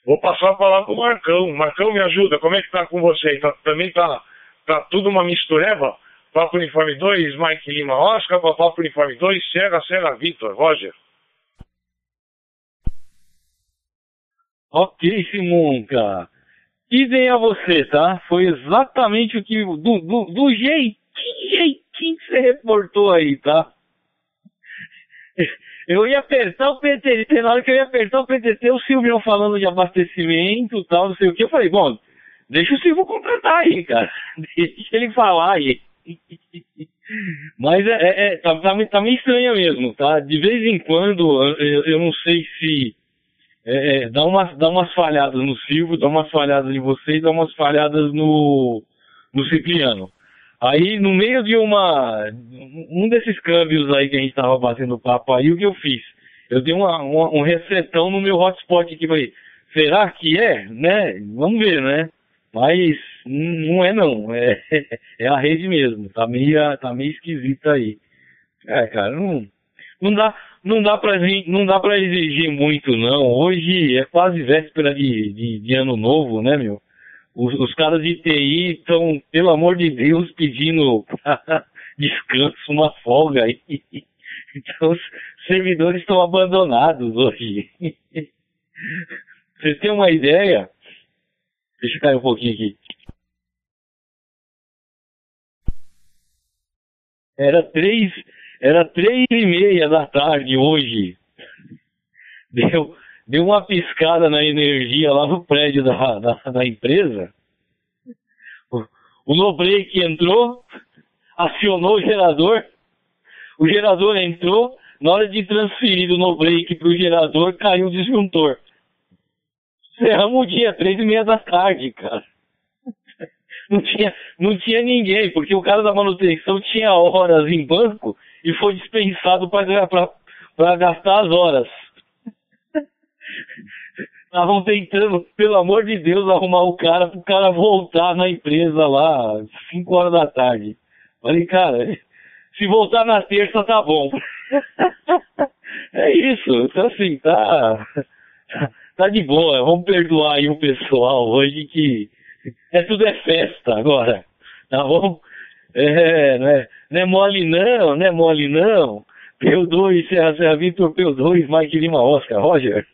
A: Vou passar a palavra para o Marcão. Marcão, me ajuda, como é que está com você? Tá, também está tá tudo uma mistureba. Papo Uniforme 2, Mike Lima Oscar, Papo Uniforme 2, Serra, Serra Vitor, Roger.
D: Ok, Simonca. Idem a você, tá? Foi exatamente o que. Do, do, do jeitinho, jeitinho que você reportou aí, tá? Eu ia apertar o PTT, na hora que eu ia apertar o PTT, o Silvio falando de abastecimento tal, não sei o que. Eu falei, bom, Deixa o Silvio contratar aí, cara. Deixa ele falar aí. Mas é, é, é tá, tá, tá, meio estranha mesmo, tá? De vez em quando, eu, eu não sei se. É, é, dá, umas, dá umas falhadas no Silvio, dá umas falhadas em vocês, dá umas falhadas no, no Cipriano. Aí, no meio de uma. Um desses câmbios aí que a gente tava batendo papo aí, o que eu fiz? Eu dei uma, uma, um resetão no meu hotspot aqui, falei, será que é? Né? Vamos ver, né? Mas não é não, é, é a rede mesmo, tá meio, tá meio esquisita aí. É, cara, não, não dá, não dá pra, não dá pra exigir muito não. Hoje é quase véspera de, de, de ano novo, né, meu? Os, os caras de TI estão, pelo amor de Deus, pedindo descanso, uma folga aí. Então os servidores estão abandonados hoje. Vocês têm uma ideia? Deixa eu cair um pouquinho aqui. Era três, era três e meia da tarde hoje. Deu, deu uma piscada na energia lá no prédio da, da, da empresa. O, o no break entrou, acionou o gerador. O gerador entrou, na hora de transferir do no break para o gerador, caiu o disjuntor. Cerramos o dia, três e meia da tarde, cara. Não tinha, não tinha ninguém, porque o cara da manutenção tinha horas em banco e foi dispensado para gastar as horas. Estavam tentando, pelo amor de Deus, arrumar o cara para o cara voltar na empresa lá, 5 horas da tarde. Falei, cara, se voltar na terça tá bom. é isso, então assim, tá tá de boa, vamos perdoar aí o pessoal hoje que é tudo é festa agora, tá bom? É, não é, não é mole não, não é mole não. P2, Serra Serra Vitor, P2, Mike Lima Oscar, Roger.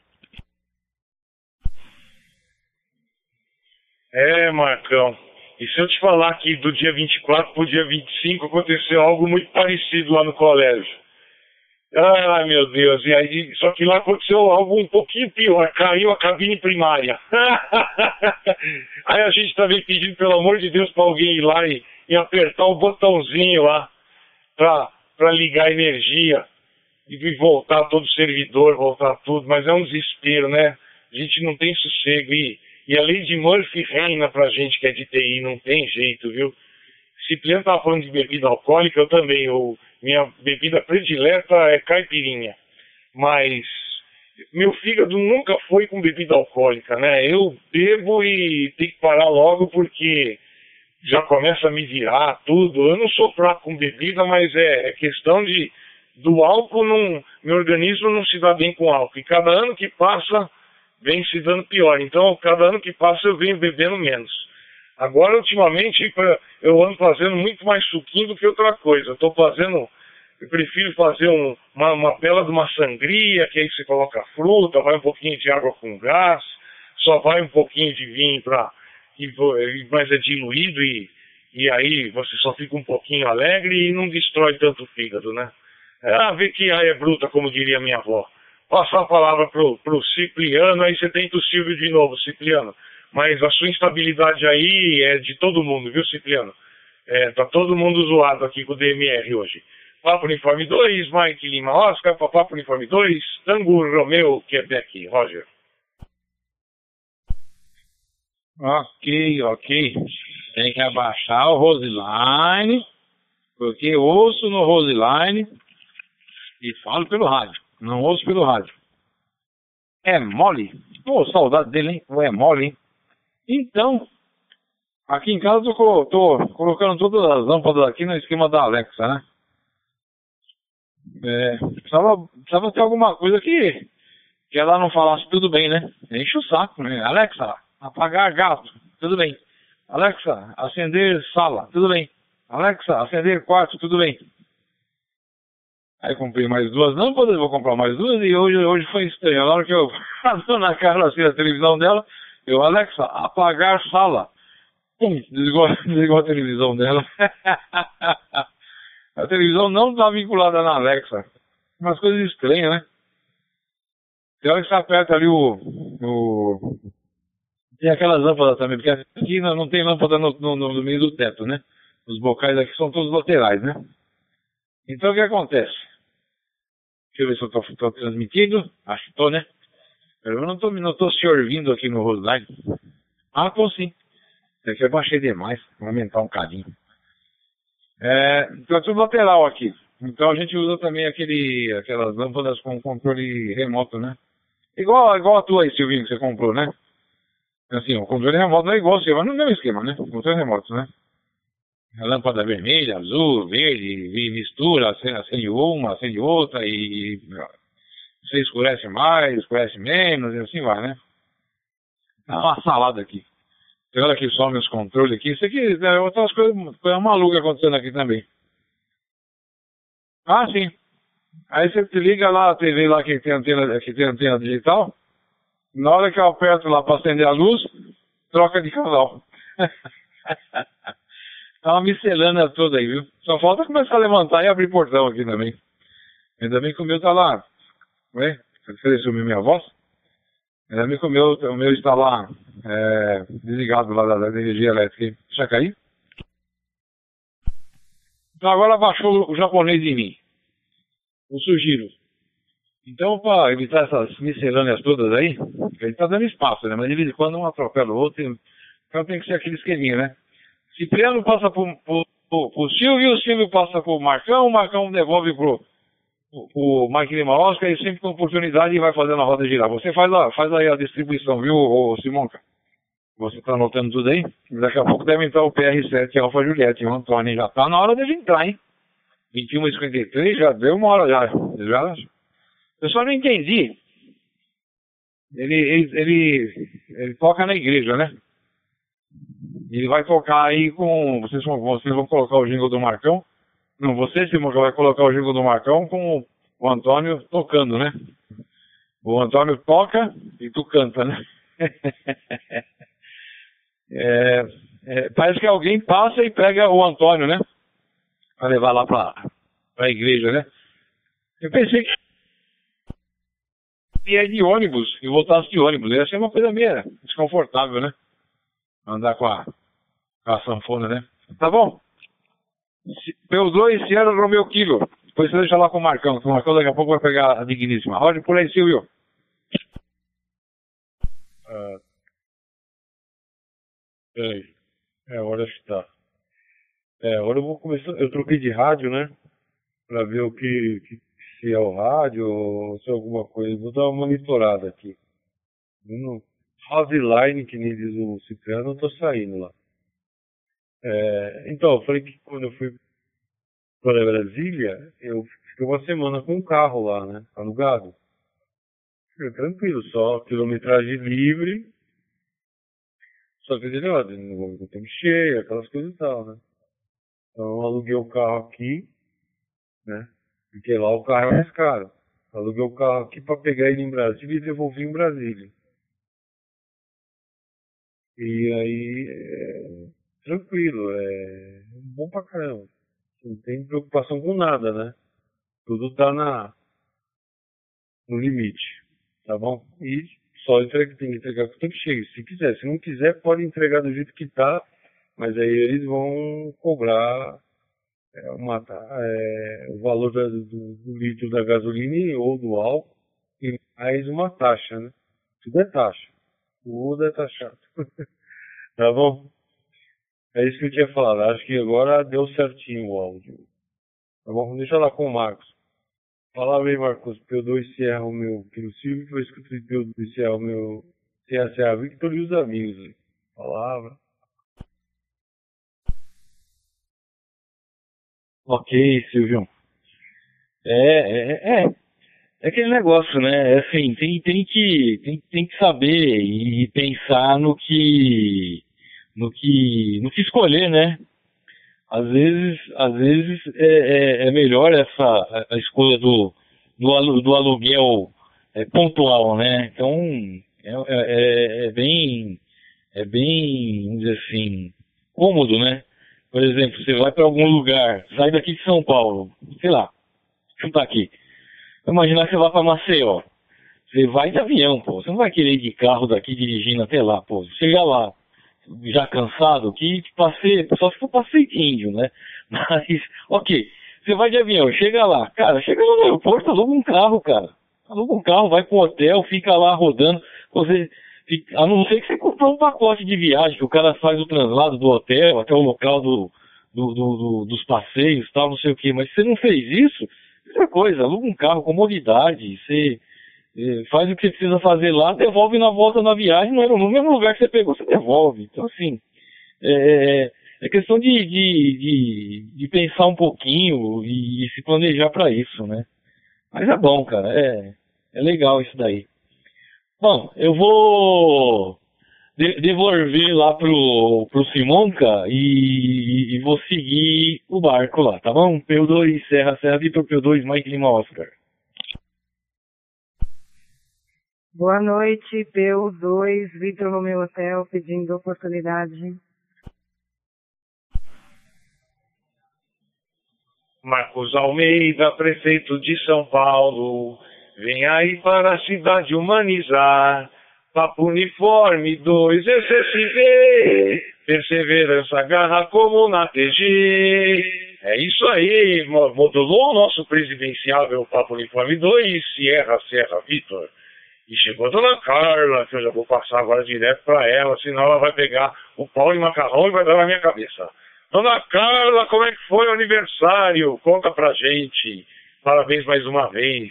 A: É, Marcão. E se eu te falar que do dia 24 pro dia 25 aconteceu algo muito parecido lá no colégio? Ai, meu Deus. E aí, só que lá aconteceu algo um pouquinho pior. Caiu a cabine primária. aí a gente também tá pedindo, pelo amor de Deus, para alguém ir lá e, e, apertar o botãozinho lá para ligar a energia e voltar todo o servidor, voltar tudo. Mas é um desespero, né? A gente não tem sossego. E, e a lei de Murphy reina pra gente que é de TI. Não tem jeito, viu? Cipriano tava falando de bebida alcoólica, eu também. Eu, minha bebida predileta é caipirinha. Mas meu fígado nunca foi com bebida alcoólica, né? Eu bebo e tenho que parar logo porque já começa a me virar tudo. Eu não sou fraco com bebida, mas é, é questão de do álcool não, meu organismo não se dá bem com álcool. E cada ano que passa vem se dando pior. Então, cada ano que passa eu venho bebendo menos. Agora, ultimamente, eu ando fazendo muito mais suquinho do que outra coisa. Estou fazendo, eu prefiro fazer um, uma, uma bela de uma sangria, que aí você coloca fruta, vai um pouquinho de água com gás, só vai um pouquinho de vinho para mas é diluído e, e aí você só fica um pouquinho alegre e não destrói tanto o fígado, né? É, ah, vê que aí é bruta, como diria minha avó. Passar a palavra pro, pro Cipriano, aí você tenta o Silvio de novo, Cipriano. Mas a sua instabilidade aí é de todo mundo, viu, Cipriano? É, tá todo mundo zoado aqui com o DMR hoje. Papo Uniforme 2, Mike Lima Oscar, Papo Uniforme 2, Tango Romeu, Quebec, Roger.
B: Ok, ok. Tem que abaixar o Roseline, porque ouço no Roseline e falo pelo rádio. Não ouço pelo rádio. É mole? Pô, oh, saudade dele, hein? É mole, hein? Então, aqui em casa eu tô, tô colocando todas as lâmpadas aqui no esquema da Alexa, né? É, precisava, precisava ter alguma coisa que, que ela não falasse tudo bem, né? Enche o saco, né? Alexa, apagar gato, tudo bem. Alexa, acender sala, tudo bem. Alexa, acender quarto, tudo bem. Aí comprei mais duas lâmpadas, vou comprar mais duas e hoje, hoje foi estranho. Na hora que eu a na cara assim a televisão dela, eu, Alexa, apagar sala. Desligou, desligou a televisão dela. a televisão não está vinculada na Alexa. Umas coisas estranhas, né? Tem hora que você aperta ali o, o... Tem aquelas lâmpadas também, porque aqui não, não tem lâmpada no, no, no, meio do teto, né? Os bocais aqui são todos laterais, né? Então o que acontece? Deixa eu ver se eu estou transmitindo. Acho que estou, né? Eu não tô, não tô se ouvindo aqui no Roseline. Ah, tô sim. É que eu baixei demais. Vou aumentar um cadinho. É, tá tudo lateral aqui. Então a gente usa também aquele, aquelas lâmpadas com controle remoto, né? Igual, igual a tua aí, Silvinho, que você comprou, né? Assim, o controle remoto não é igual seu, mas não é o mesmo esquema, né? O controle remoto, né? Lâmpada vermelha, azul, verde, mistura, acende uma, acende outra e você escurece mais, escurece menos, e assim vai, né? Dá uma salada aqui. Tem hora que some os controles aqui. Isso aqui é outras coisas, coisa maluca acontecendo aqui também. Ah, sim. Aí você te liga lá a TV lá que tem antena, que tem antena digital. Na hora que eu aperto lá para acender a luz, troca de canal. tá uma miscelânea toda aí, viu? Só falta começar a levantar e abrir portão aqui também. Ainda bem que o meu tá lá Oi? Você sumiu minha voz? É, o, meu, o meu está lá é, desligado lá da, da, energia elétrica. Deixa cair. Então agora baixou o japonês em mim. O sugiro. Então, para evitar essas miscelâneas todas aí, ele está dando espaço, né? Mas de vez em quando um atropela o outro. Então tem que ser aquele esqueminha, né? Cipriano passa para o Silvio, o Silvio passa para o Marcão, o Marcão devolve pro o, Lima Oscar e sempre com oportunidade vai fazendo a roda girar. Você faz, faz aí a distribuição, viu, ô, Simonca? Você está anotando tudo aí? Daqui a pouco deve entrar o PR7 Alfa Juliette. O Antônio já está na hora de entrar, hein? 21h53, já deu uma hora já. já. Eu só não entendi. Ele, ele, ele, ele toca na igreja, né? Ele vai tocar aí com. Vocês vão, vocês vão colocar o jingle do Marcão. Não, você, Simão, que vai colocar o jogo do Marcão com o Antônio tocando, né? O Antônio toca e tu canta, né?
E: É, é, parece que alguém passa e pega o Antônio, né? Pra levar lá pra, pra igreja, né? Eu pensei que ia de ônibus e voltasse de ônibus. Ia ser uma coisa meio desconfortável, né? Andar com a, a sanfona, né? Tá bom? P2 Sierra Romeo Kilo. Depois você deixa lá com o Marcão. O Marcão daqui a pouco vai pegar a digníssima. Roda por aí, Silvio.
A: Ah, peraí. É, agora acho que tá. É, agora eu vou começar. Eu troquei de rádio, né? Pra ver o que, que se é o rádio ou se é alguma coisa. Vou dar uma monitorada aqui. No Line, que nem diz o Cipriano, eu tô saindo lá. É, então, eu falei que quando eu fui para Brasília, eu fiquei uma semana com o carro lá, né? Alugado. Fiquei tranquilo, só quilometragem livre. Só que negócio, não vou tempo cheio, aquelas coisas e tal, né? Então eu aluguei o carro aqui, né? Porque lá o carro é mais caro. Aluguei o carro aqui para pegar ele em Brasília e devolver em Brasília. E aí, é, tranquilo, é bom pra caramba. Não tem preocupação com nada, né? Tudo tá na, no limite, tá bom? E só entrega, tem que entregar com o tempo cheio, se quiser. Se não quiser, pode entregar do jeito que tá, mas aí eles vão cobrar é, uma, é, o valor da, do, do, litro da gasolina ou do álcool e mais uma taxa, né? Tudo é taxa. Tudo é taxado. tá bom? É isso que eu tinha falado. Acho que agora deu certinho o áudio. Tá bom? Deixa lá com o Marcos. Fala bem, Marcos. P2 Sierra o meu Kilo Silvio, foi escrito P2 Sierra o meu CSA Victor e os amigos. Palavra.
D: Ok, Silvio. É, é, é, é aquele negócio, né? É assim, tem, tem, que, tem, tem que saber e pensar no que, no que, no que escolher, né? Às vezes, às vezes é, é, é melhor essa a escolha do, do, do aluguel é, pontual, né? Então, é, é, é, bem, é bem, vamos dizer assim, cômodo, né? Por exemplo, você vai para algum lugar, sai daqui de São Paulo, sei lá, chutar aqui. Imaginar que você vai para Maceió. Você vai de avião, pô. Você não vai querer ir de carro daqui dirigindo até lá, pô. Chega lá, já cansado, que passeio, só se for passeio índio, né? Mas, ok, você vai de avião, chega lá, cara, chega no aeroporto, aluga um carro, cara. Aluga um carro, vai um hotel, fica lá rodando. Você a não ser que você comprou um pacote de viagem, que o cara faz o translado do hotel até o local do, do, do, do dos passeios tal, não sei o que, mas se você não fez isso, outra coisa, aluga um carro, comodidade, você é, faz o que precisa fazer lá, devolve na volta na viagem, no, no mesmo lugar que você pegou, você devolve. Então, assim, é, é questão de, de, de, de, pensar um pouquinho e, e se planejar para isso, né? Mas é bom, cara, é, é legal isso daí. Bom, eu vou de devolver lá pro, pro Simonca e, e, vou seguir o barco lá, tá bom? P2 Serra Serra Vitor P2 Mike Lima Oscar.
F: Boa noite, P2 Vitor Romeu Hotel pedindo oportunidade.
A: Marcos Almeida, prefeito de São Paulo Vem aí para a cidade humanizar. Papo uniforme 2, SSV. Perseverança, garra como na TG. É isso aí, modulou o nosso presidenciável Papo Uniforme 2, Sierra Serra Vitor. E chegou a dona Carla, que eu já vou passar agora direto para ela, senão ela vai pegar o pau e macarrão e vai dar na minha cabeça. Dona Carla, como é que foi o aniversário? Conta pra gente. Parabéns mais uma vez.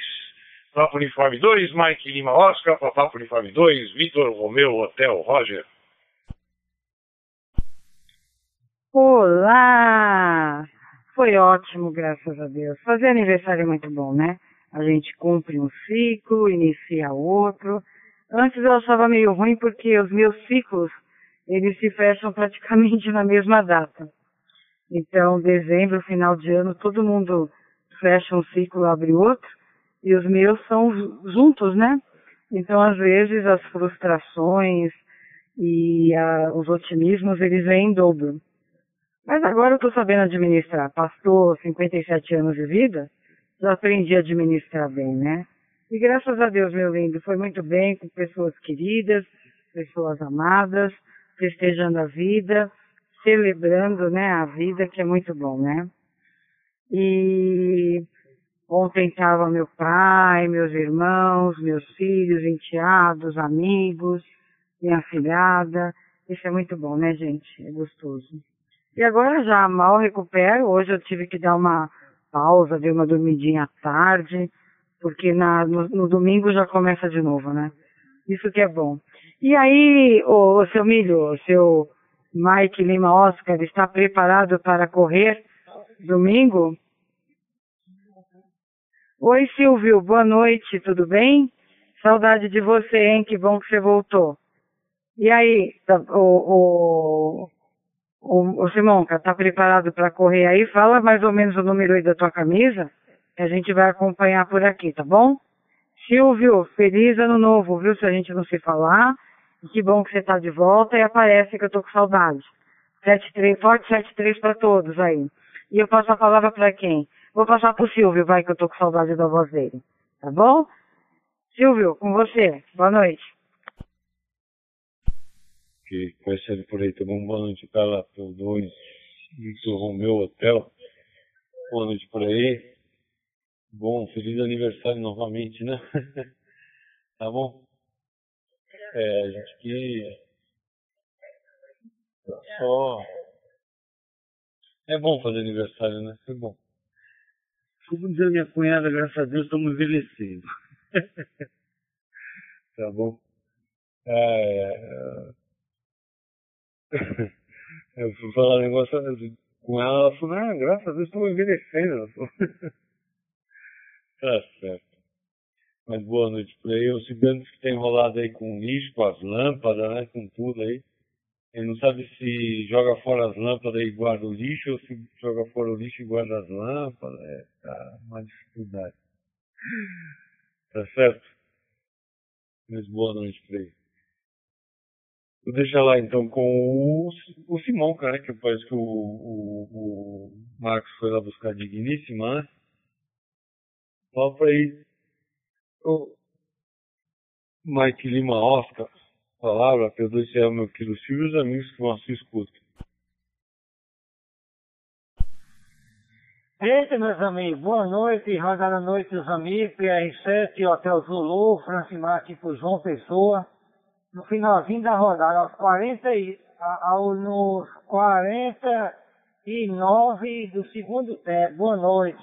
A: Papo Uniforme 2, Mike Lima Oscar, Papo Uniforme 2, Vitor Romeu Hotel Roger.
F: Olá! Foi ótimo, graças a Deus. Fazer aniversário é muito bom, né? A gente cumpre um ciclo, inicia outro. Antes eu achava meio ruim porque os meus ciclos, eles se fecham praticamente na mesma data. Então, dezembro, final de ano, todo mundo fecha um ciclo, abre outro e os meus são juntos, né? Então, às vezes, as frustrações e a, os otimismos eles vêm em dobro. Mas agora eu estou sabendo administrar. Pastor 57 anos de vida, aprendi a administrar bem, né? E graças a Deus, meu lindo, foi muito bem com pessoas queridas, pessoas amadas, festejando a vida, celebrando, né, a vida, que é muito bom, né? E ontem estava meu pai, meus irmãos, meus filhos, enteados, amigos, minha filhada. Isso é muito bom, né, gente? É gostoso. E agora já mal recupero. Hoje eu tive que dar uma pausa, dei uma dormidinha à tarde, porque na, no, no domingo já começa de novo, né? Isso que é bom. E aí, o, o seu Milho, o seu Mike Lima Oscar, está preparado para correr domingo? Oi, Silvio, boa noite, tudo bem? Saudade de você, hein? Que bom que você voltou. E aí, tá, o, o, o, o Simonca, tá preparado para correr aí? Fala mais ou menos o número aí da tua camisa, que a gente vai acompanhar por aqui, tá bom? Silvio, feliz ano novo, viu? Se a gente não se falar. Que bom que você tá de volta e aparece que eu tô com saudade. 73, forte 73 para todos aí. E eu passo a palavra para quem? Vou passar pro Silvio, vai que eu tô com saudade da voz dele. Tá bom? Silvio, com você. Boa noite.
D: Que conhecendo por aí, tomou boa noite para lá pelo 2 do Romeu Hotel. Boa noite por aí. Bom, feliz aniversário novamente, né? tá bom? É, a gente que só é bom fazer aniversário, né? É bom. Como diz a minha cunhada, graças a Deus, estamos envelhecendo. tá bom? É, eu fui falar um negócio com ela, ela falou, ah, graças a Deus, estamos envelhecendo. Tá certo. Mas boa noite por aí. O Ciganos que tem enrolado aí com lixo, com as lâmpadas, né? Com tudo aí. Ele não sabe se joga fora as lâmpadas e guarda o lixo ou se joga fora o lixo e guarda as lâmpadas. É, tá uma dificuldade. Tá certo? Mas boa noite pra ele. Vou deixar lá então com o, o Simão, cara, que parece que o, o, o Marcos foi lá buscar digníssima, né? Fala pra ele. O Mike Lima Oscar palavra, perdoe se é meu querido Silvio e os amigos que vão se escutam.
C: Eita, meus amigos, boa noite, rodada noite os amigos, PR7, Hotel Zulu, Francimar, por João Pessoa. No finalzinho da rodada, aos 40 e, ao, nos 49 do segundo tempo. Boa noite.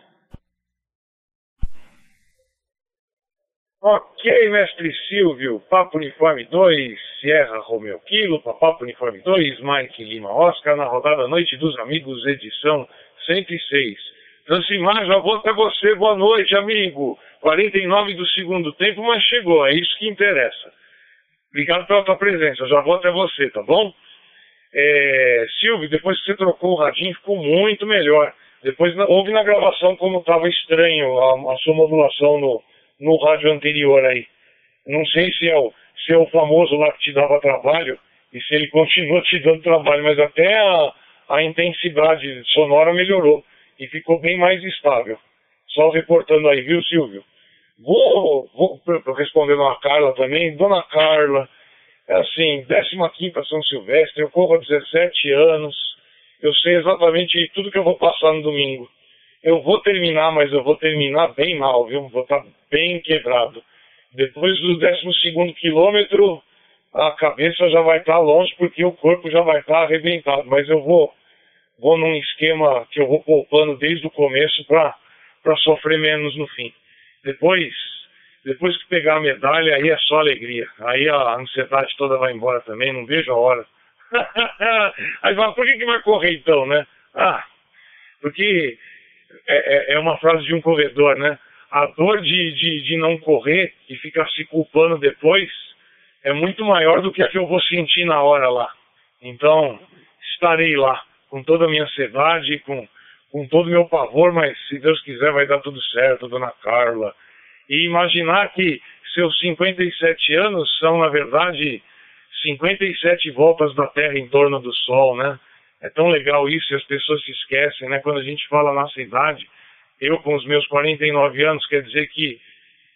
A: Ok, mestre Silvio, Papo Uniforme 2, Sierra Romeo Kilo, Papo Uniforme 2, Mike Lima Oscar, na rodada Noite dos Amigos, edição 106. Francimar, já vou até você, boa noite, amigo. 49 do segundo tempo, mas chegou, é isso que interessa. Obrigado pela tua presença, já vou até você, tá bom? É, Silvio, depois que você trocou o radinho, ficou muito melhor. Depois houve na gravação como estava estranho a, a sua modulação no no rádio anterior aí. Não sei se é o, se é o famoso lá que te dava trabalho e se ele continua te dando trabalho, mas até a, a intensidade sonora melhorou e ficou bem mais estável. Só reportando aí, viu, Silvio? Vou, vou respondendo a Carla também. Dona Carla, é assim, 15 São Silvestre, eu corro há 17 anos, eu sei exatamente tudo que eu vou passar no domingo. Eu vou terminar, mas eu vou terminar bem mal, viu? Vou estar bem quebrado. Depois do 12 quilômetro, a cabeça já vai estar longe porque o corpo já vai estar arrebentado. Mas eu vou, vou num esquema que eu vou poupando desde o começo para sofrer menos no fim. Depois, depois que pegar a medalha, aí é só alegria. Aí a ansiedade toda vai embora também, não vejo a hora. aí fala, por que, que vai correr então, né? Ah, porque é, é, é uma frase de um corredor, né? A dor de, de, de não correr e ficar se culpando depois é muito maior do que a que eu vou sentir na hora lá. Então, estarei lá com toda a minha ansiedade, com, com todo o meu pavor, mas se Deus quiser vai dar tudo certo, dona Carla. E imaginar que seus 57 anos são, na verdade, 57 voltas da Terra em torno do Sol, né? É tão legal isso e as pessoas se esquecem, né? Quando a gente fala nossa idade, eu com os meus 49 anos, quer dizer que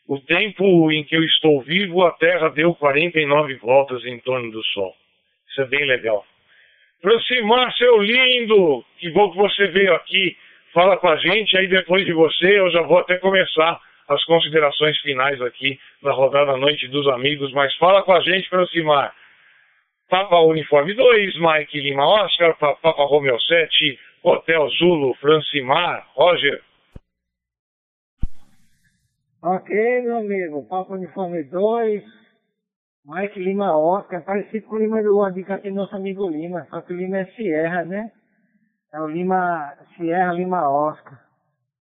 A: o tempo em que eu estou vivo, a Terra deu 49 voltas em torno do Sol. Isso é bem legal. Proximar, seu lindo! Que bom que você veio aqui. Fala com a gente, aí depois de você eu já vou até começar as considerações finais aqui da rodada Noite dos Amigos, mas fala com a gente, Proximar. Papa Uniforme 2, Mike Lima Oscar, Papa Romeo 7, Hotel Zulu, Francimar, Roger.
C: Ok, meu amigo, Papa Uniforme 2, Mike Lima Oscar, é parecido com o Lima do que é nosso amigo Lima, só que o Lima é Sierra, né? É o Lima, Sierra Lima Oscar.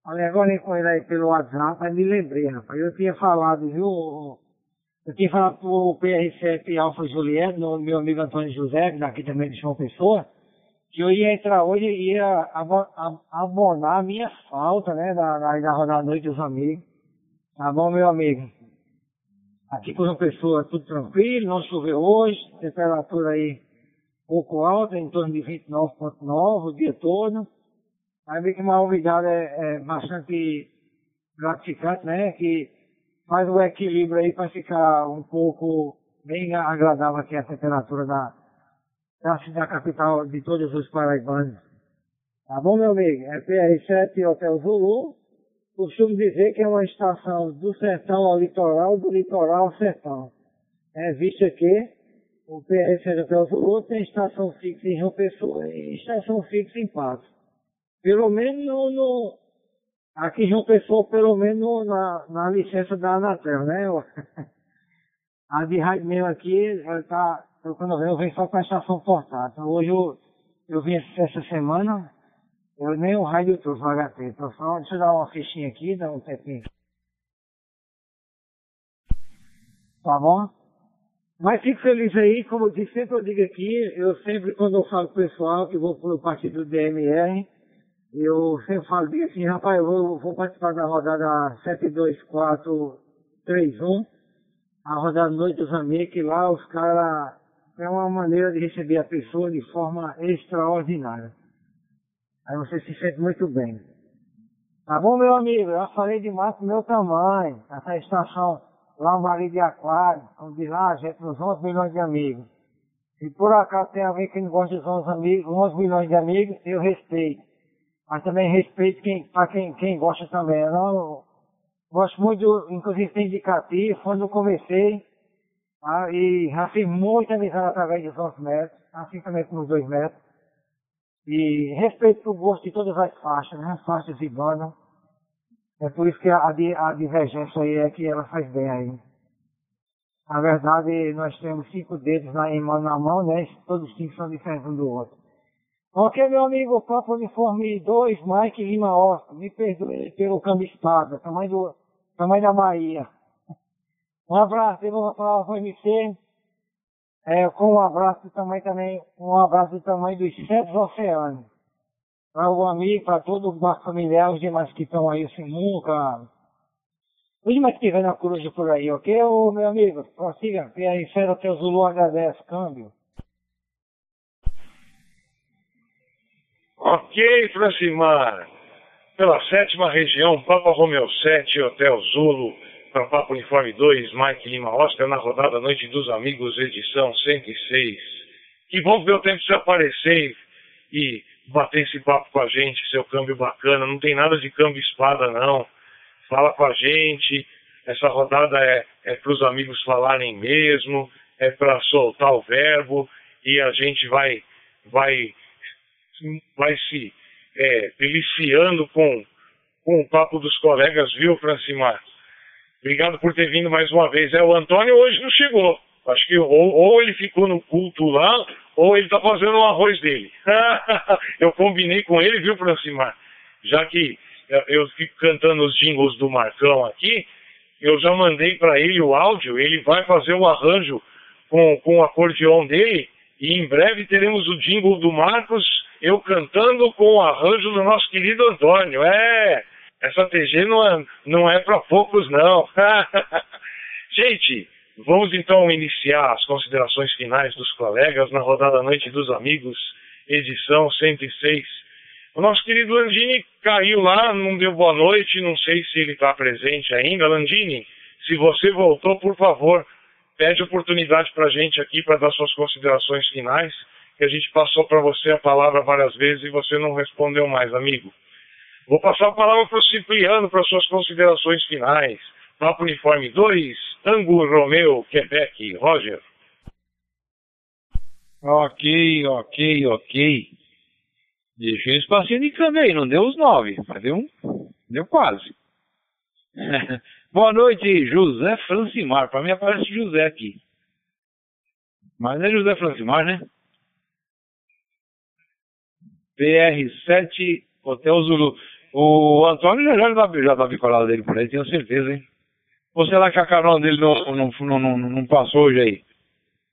C: Olha, agora com ele aí pelo WhatsApp, aí me lembrei, rapaz. Eu tinha falado, viu? Eu tinha falado pro PR7 Alfa Juliette, no meu amigo Antônio José, daqui também de João Pessoa, que eu ia entrar hoje e ia abonar a minha falta, né, da, da, da rodada noite dos amigos. Tá bom, meu amigo? Aqui com João Pessoa tudo tranquilo, não choveu hoje, temperatura aí pouco alta, em torno de 29,9 o dia todo. Aí vê que uma umidade é, é bastante gratificante, né, que faz o equilíbrio aí para ficar um pouco bem agradável aqui a temperatura da, da cidade capital de todos os paraibanos. Tá bom, meu amigo? É PR7 Hotel Zulu. Costumo dizer que é uma estação do sertão ao litoral, do litoral ao sertão. É, visto que o PR7 Hotel Zulu tem estação fixa em João Pessoa e estação fixa em Patos. Pelo menos no, no Aqui João Pessoa, pelo menos na, na licença da Anatel, né? A de rádio mesmo aqui, ela tá, quando eu venho, eu venho só com a estação portátil. Hoje eu, eu vim essa semana, eu nem o rádio trouxe o HT, então só, deixa eu dar uma fichinha aqui, dar um tempinho. Tá bom? Mas fico feliz aí, como eu disse, sempre eu digo aqui, eu sempre, quando eu falo pro pessoal que vou pro partido do DMR, eu sempre falo assim, rapaz, eu vou, vou participar da rodada 72431, a rodada Noite dos Amigos, que lá os caras é uma maneira de receber a pessoa de forma extraordinária. Aí você se sente muito bem. Tá bom, meu amigo? Eu falei demais do meu tamanho. Essa estação Lambari de Aquário, como diz lá, a gente nos 11 milhões de amigos. Se por acaso tem alguém que não gosta dos 11, amigos, 11 milhões de amigos, eu respeito mas também respeito quem, para quem, quem gosta também. Eu não, gosto muito, inclusive tem indicativo, quando eu comecei, tá? e já fiz muita amizade através dos 11 metros, assim também com os 2 metros. E respeito o gosto de todas as faixas, né? Faixas e bandas. É por isso que a, a divergência aí é que ela faz bem aí. Na verdade, nós temos cinco dedos na, na mão, né? Todos os cinco são diferentes um do outro. Ok, meu amigo Papa Uniforme 2, Mike Lima Oscar, me perdoe pelo câmbio espada, tamanho, do, tamanho da Bahia. Um abraço, devo uma palavra para MC, é, com um abraço também, também, um abraço tamanho dos sete oceanos. Para o amigo, para todo o familiar, os demais que estão aí, o Simuca, os demais que estiverem na coruja por aí, ok, ô, meu amigo? Prossiga, e aí, Fera Teu Zulu agradece, câmbio.
A: Ok, Francimar. Pela sétima região, Papa Romeu 7, Hotel Zulu, Papa Uniforme 2, Mike Lima Oscar, na rodada Noite dos Amigos, edição 106. Que bom ver o tempo se aparecer e bater esse papo com a gente, seu câmbio bacana. Não tem nada de câmbio espada, não. Fala com a gente. Essa rodada é, é para os amigos falarem mesmo, é para soltar o verbo e a gente vai, vai vai se é, deliciando com, com o papo dos colegas, viu, Francimar? Obrigado por ter vindo mais uma vez. É, o Antônio hoje não chegou. Acho que ou, ou ele ficou no culto lá, ou ele está fazendo o arroz dele. eu combinei com ele, viu, Francimar? Já que eu fico cantando os jingles do Marcão aqui, eu já mandei para ele o áudio, ele vai fazer o arranjo com, com o acordeão dele, e em breve teremos o jingle do Marcos eu cantando com o arranjo do nosso querido Antônio. É, essa TG não é, não é para poucos, não. Gente, Vamos então iniciar as considerações finais dos colegas na rodada Noite dos Amigos, edição 106. O nosso querido Landini caiu lá, não deu boa noite, não sei se ele está presente ainda. Landini, se você voltou, por favor, pede oportunidade para a gente aqui para dar suas considerações finais, que a gente passou para você a palavra várias vezes e você não respondeu mais, amigo. Vou passar a palavra para o Cipriano para suas considerações finais. Papo Uniforme 2, Tango Romeu, Quebec, Roger.
B: Ok, ok, ok. Deixei um espacinho de câmbio aí, não deu os nove, mas deu. Deu quase. Boa noite, José Francimar. Para mim aparece José aqui. Mas não é José Francimar, né? PR7 Hotel Zulu. O Antônio já, tá, já tá bicolado dele por aí, tenho certeza, hein? Ou será que a carona dele não, não, não, não, não passou hoje aí?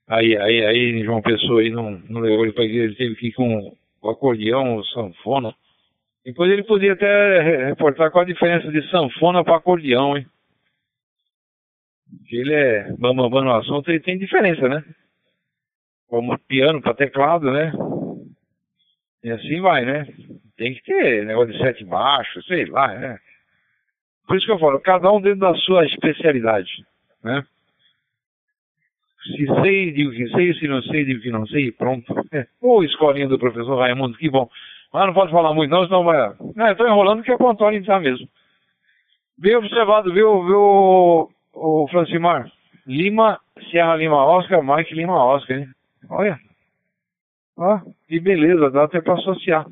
B: Aí, aí, aí, João Pessoa aí não, não levou ele para igreja, ele teve que ir com o acordeão, o sanfona. Depois ele podia até reportar qual a diferença de sanfona para acordeão, hein? Porque ele é bambambam no assunto, ele tem diferença, né? Como piano para teclado, né? E assim vai, né? Tem que ter negócio de sete baixos, sei lá, né? Por isso que eu falo, cada um dentro da sua especialidade, né? Se sei, digo que sei, se não sei, digo que não sei, pronto. É. Ô, escolinha do professor Raimundo, que bom. Mas não pode falar muito não, senão vai... Não, eu tô enrolando que é pro Antônio mesmo. Bem observado, viu, viu, o Francimar? Lima, Sierra Lima Oscar, Mike Lima Oscar, hein? Olha. Ó, que beleza, dá até para associar.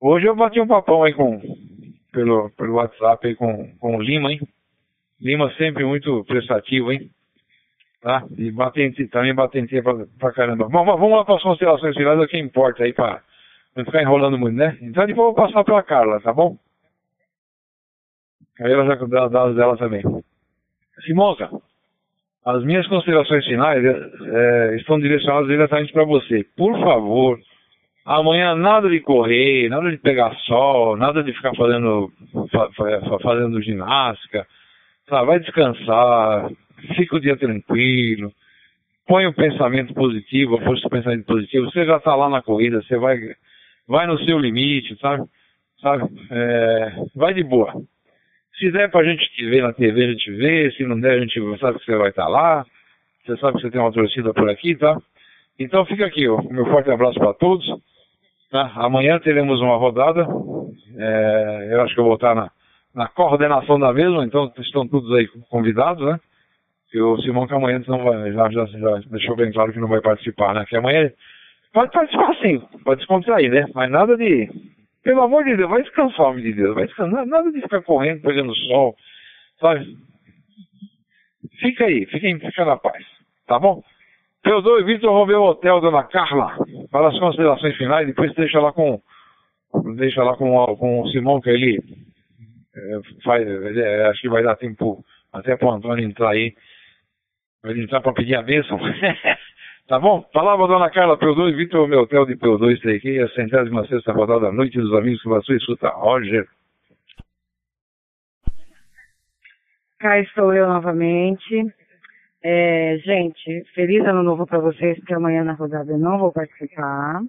B: Hoje eu bati um papão aí com, pelo, pelo WhatsApp aí com, com o Lima, hein? Lima sempre muito prestativo, hein? Tá? E batente, também batenteia pra, pra caramba. Bom, vamos lá para as considerações finais, é o que importa aí para não ficar enrolando muito, né? Então depois eu vou passar para a Carla, tá bom? Aí ela já dá os dados dela também. Simonca, as minhas considerações finais é, estão direcionadas diretamente para você. Por favor, amanhã nada de correr, nada de pegar sol, nada de ficar fazendo, fa, fazendo ginástica. Sabe? Vai descansar, fica o dia tranquilo, põe o pensamento positivo, a do pensamento positivo. Você já está lá na corrida, você vai, vai no seu limite, sabe? sabe? É, vai de boa. Se der pra gente te ver na TV, a gente vê. Se não der, a gente sabe que você vai estar lá. Você sabe que você tem uma torcida por aqui, tá? Então fica aqui, ó, meu forte abraço para todos. Tá? Amanhã teremos uma rodada. É, eu acho que eu vou estar na, na coordenação da mesma, então estão todos aí convidados, né? O Simão amanhã não vai, já, já, já deixou bem claro que não vai participar, né? Que amanhã pode participar sim, pode descontrair, né? Mas nada de pelo amor de Deus, vai descansar, homem de Deus. Vai descansar. Nada de ficar correndo, pegando sol. Sabe? Fica aí, fica, fica na paz. Tá bom? Teodoro e Vitor vão ver o hotel, dona Carla, para as considerações finais. Depois deixa lá com. Deixa lá com, com o Simão, que ele é, faz. É, acho que vai dar tempo até para o Antônio entrar aí. Vai entrar para pedir a bênção. Tá bom? Palavra dona Carla P2, Vitor, hotel de P2, aqui, a centésima sexta rodada da noite dos amigos que você escuta. Roger.
F: Cá estou eu novamente. É, gente, feliz ano novo para vocês, porque amanhã na rodada eu não vou participar.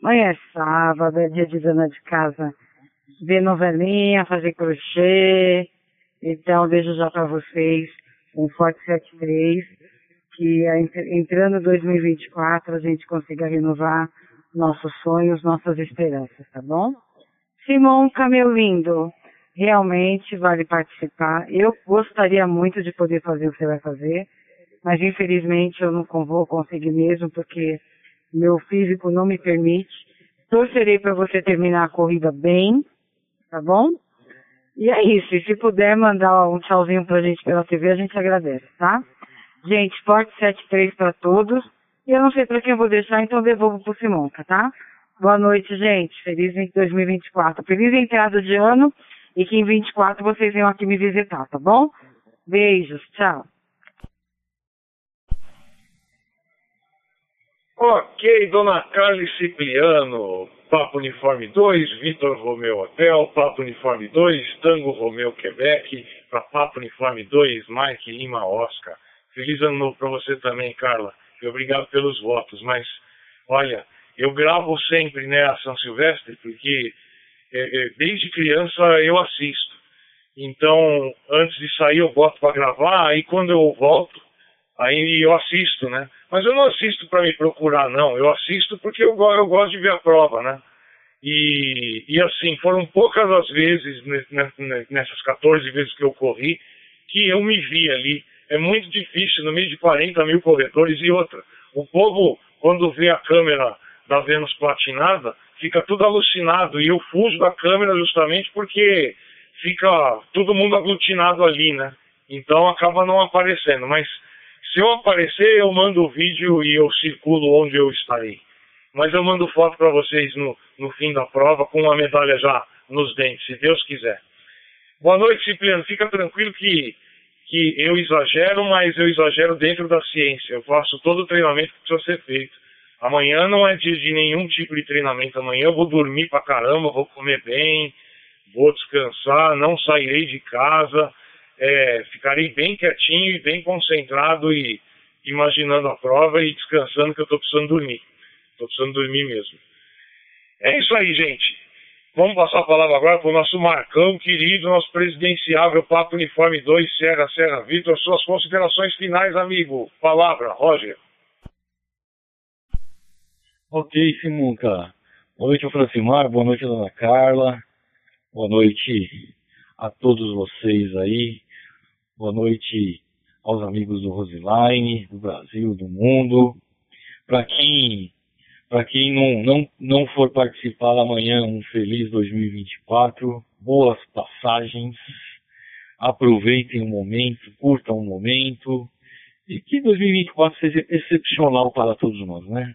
F: Amanhã é sábado, é dia de dona de casa ver novelinha, fazer crochê. Então, beijo já para vocês. Um forte 73 que entrando 2024 a gente consiga renovar nossos sonhos, nossas esperanças, tá bom? Simon meu lindo, realmente vale participar. Eu gostaria muito de poder fazer o que você vai fazer, mas infelizmente eu não vou conseguir mesmo porque meu físico não me permite. Torcerei para você terminar a corrida bem, tá bom? E é isso. E se puder mandar um tchauzinho pra gente pela TV, a gente agradece, tá? Gente, forte 73 para todos. E eu não sei para quem eu vou deixar, então devolvo pro Simonca, tá? Boa noite, gente. Feliz 2024. Feliz entrada de ano e que em 24 vocês venham aqui me visitar, tá bom? Beijos, tchau.
A: Ok, dona Carly Cipriano, Papo Uniforme 2, Vitor Romeu Hotel, Papo Uniforme 2, Tango Romeu Quebec, para Papo Uniforme 2, Mike Lima Oscar. Feliz ano novo para você também, Carla. E obrigado pelos votos. Mas, olha, eu gravo sempre né, a São Silvestre, porque é, é, desde criança eu assisto. Então, antes de sair eu boto para gravar, aí quando eu volto, aí eu assisto, né? Mas eu não assisto para me procurar, não. Eu assisto porque eu, eu gosto de ver a prova, né? E, e assim, foram poucas as vezes, nessas 14 vezes que eu corri, que eu me vi ali. É muito difícil, no meio de 40 mil corredores e outra. O povo, quando vê a câmera da Vênus platinada, fica tudo alucinado. E eu fujo da câmera justamente porque fica todo mundo aglutinado ali, né? Então acaba não aparecendo. Mas se eu aparecer, eu mando o vídeo e eu circulo onde eu estarei. Mas eu mando foto para vocês no, no fim da prova com a medalha já nos dentes, se Deus quiser. Boa noite, Cipriano. Fica tranquilo que, que eu exagero, mas eu exagero dentro da ciência. Eu faço todo o treinamento que precisa ser feito. Amanhã não é dia de nenhum tipo de treinamento. Amanhã eu vou dormir pra caramba, vou comer bem, vou descansar, não sairei de casa, é, ficarei bem quietinho e bem concentrado e imaginando a prova e descansando que eu estou precisando dormir. Estou precisando dormir mesmo. É isso aí, gente. Vamos passar a palavra agora para o nosso Marcão querido, nosso presidenciável Papo Uniforme 2, Serra Serra Vitor. Suas considerações finais, amigo. Palavra, Roger.
D: Ok, Simonca. Boa noite Francimar, boa noite, dona Carla. Boa noite a todos vocês aí. Boa noite aos amigos do Roseline, do Brasil, do mundo. Para quem para quem não, não, não for participar amanhã, um feliz 2024, boas passagens, aproveitem o momento, curtam o momento, e que 2024 seja excepcional para todos nós, né?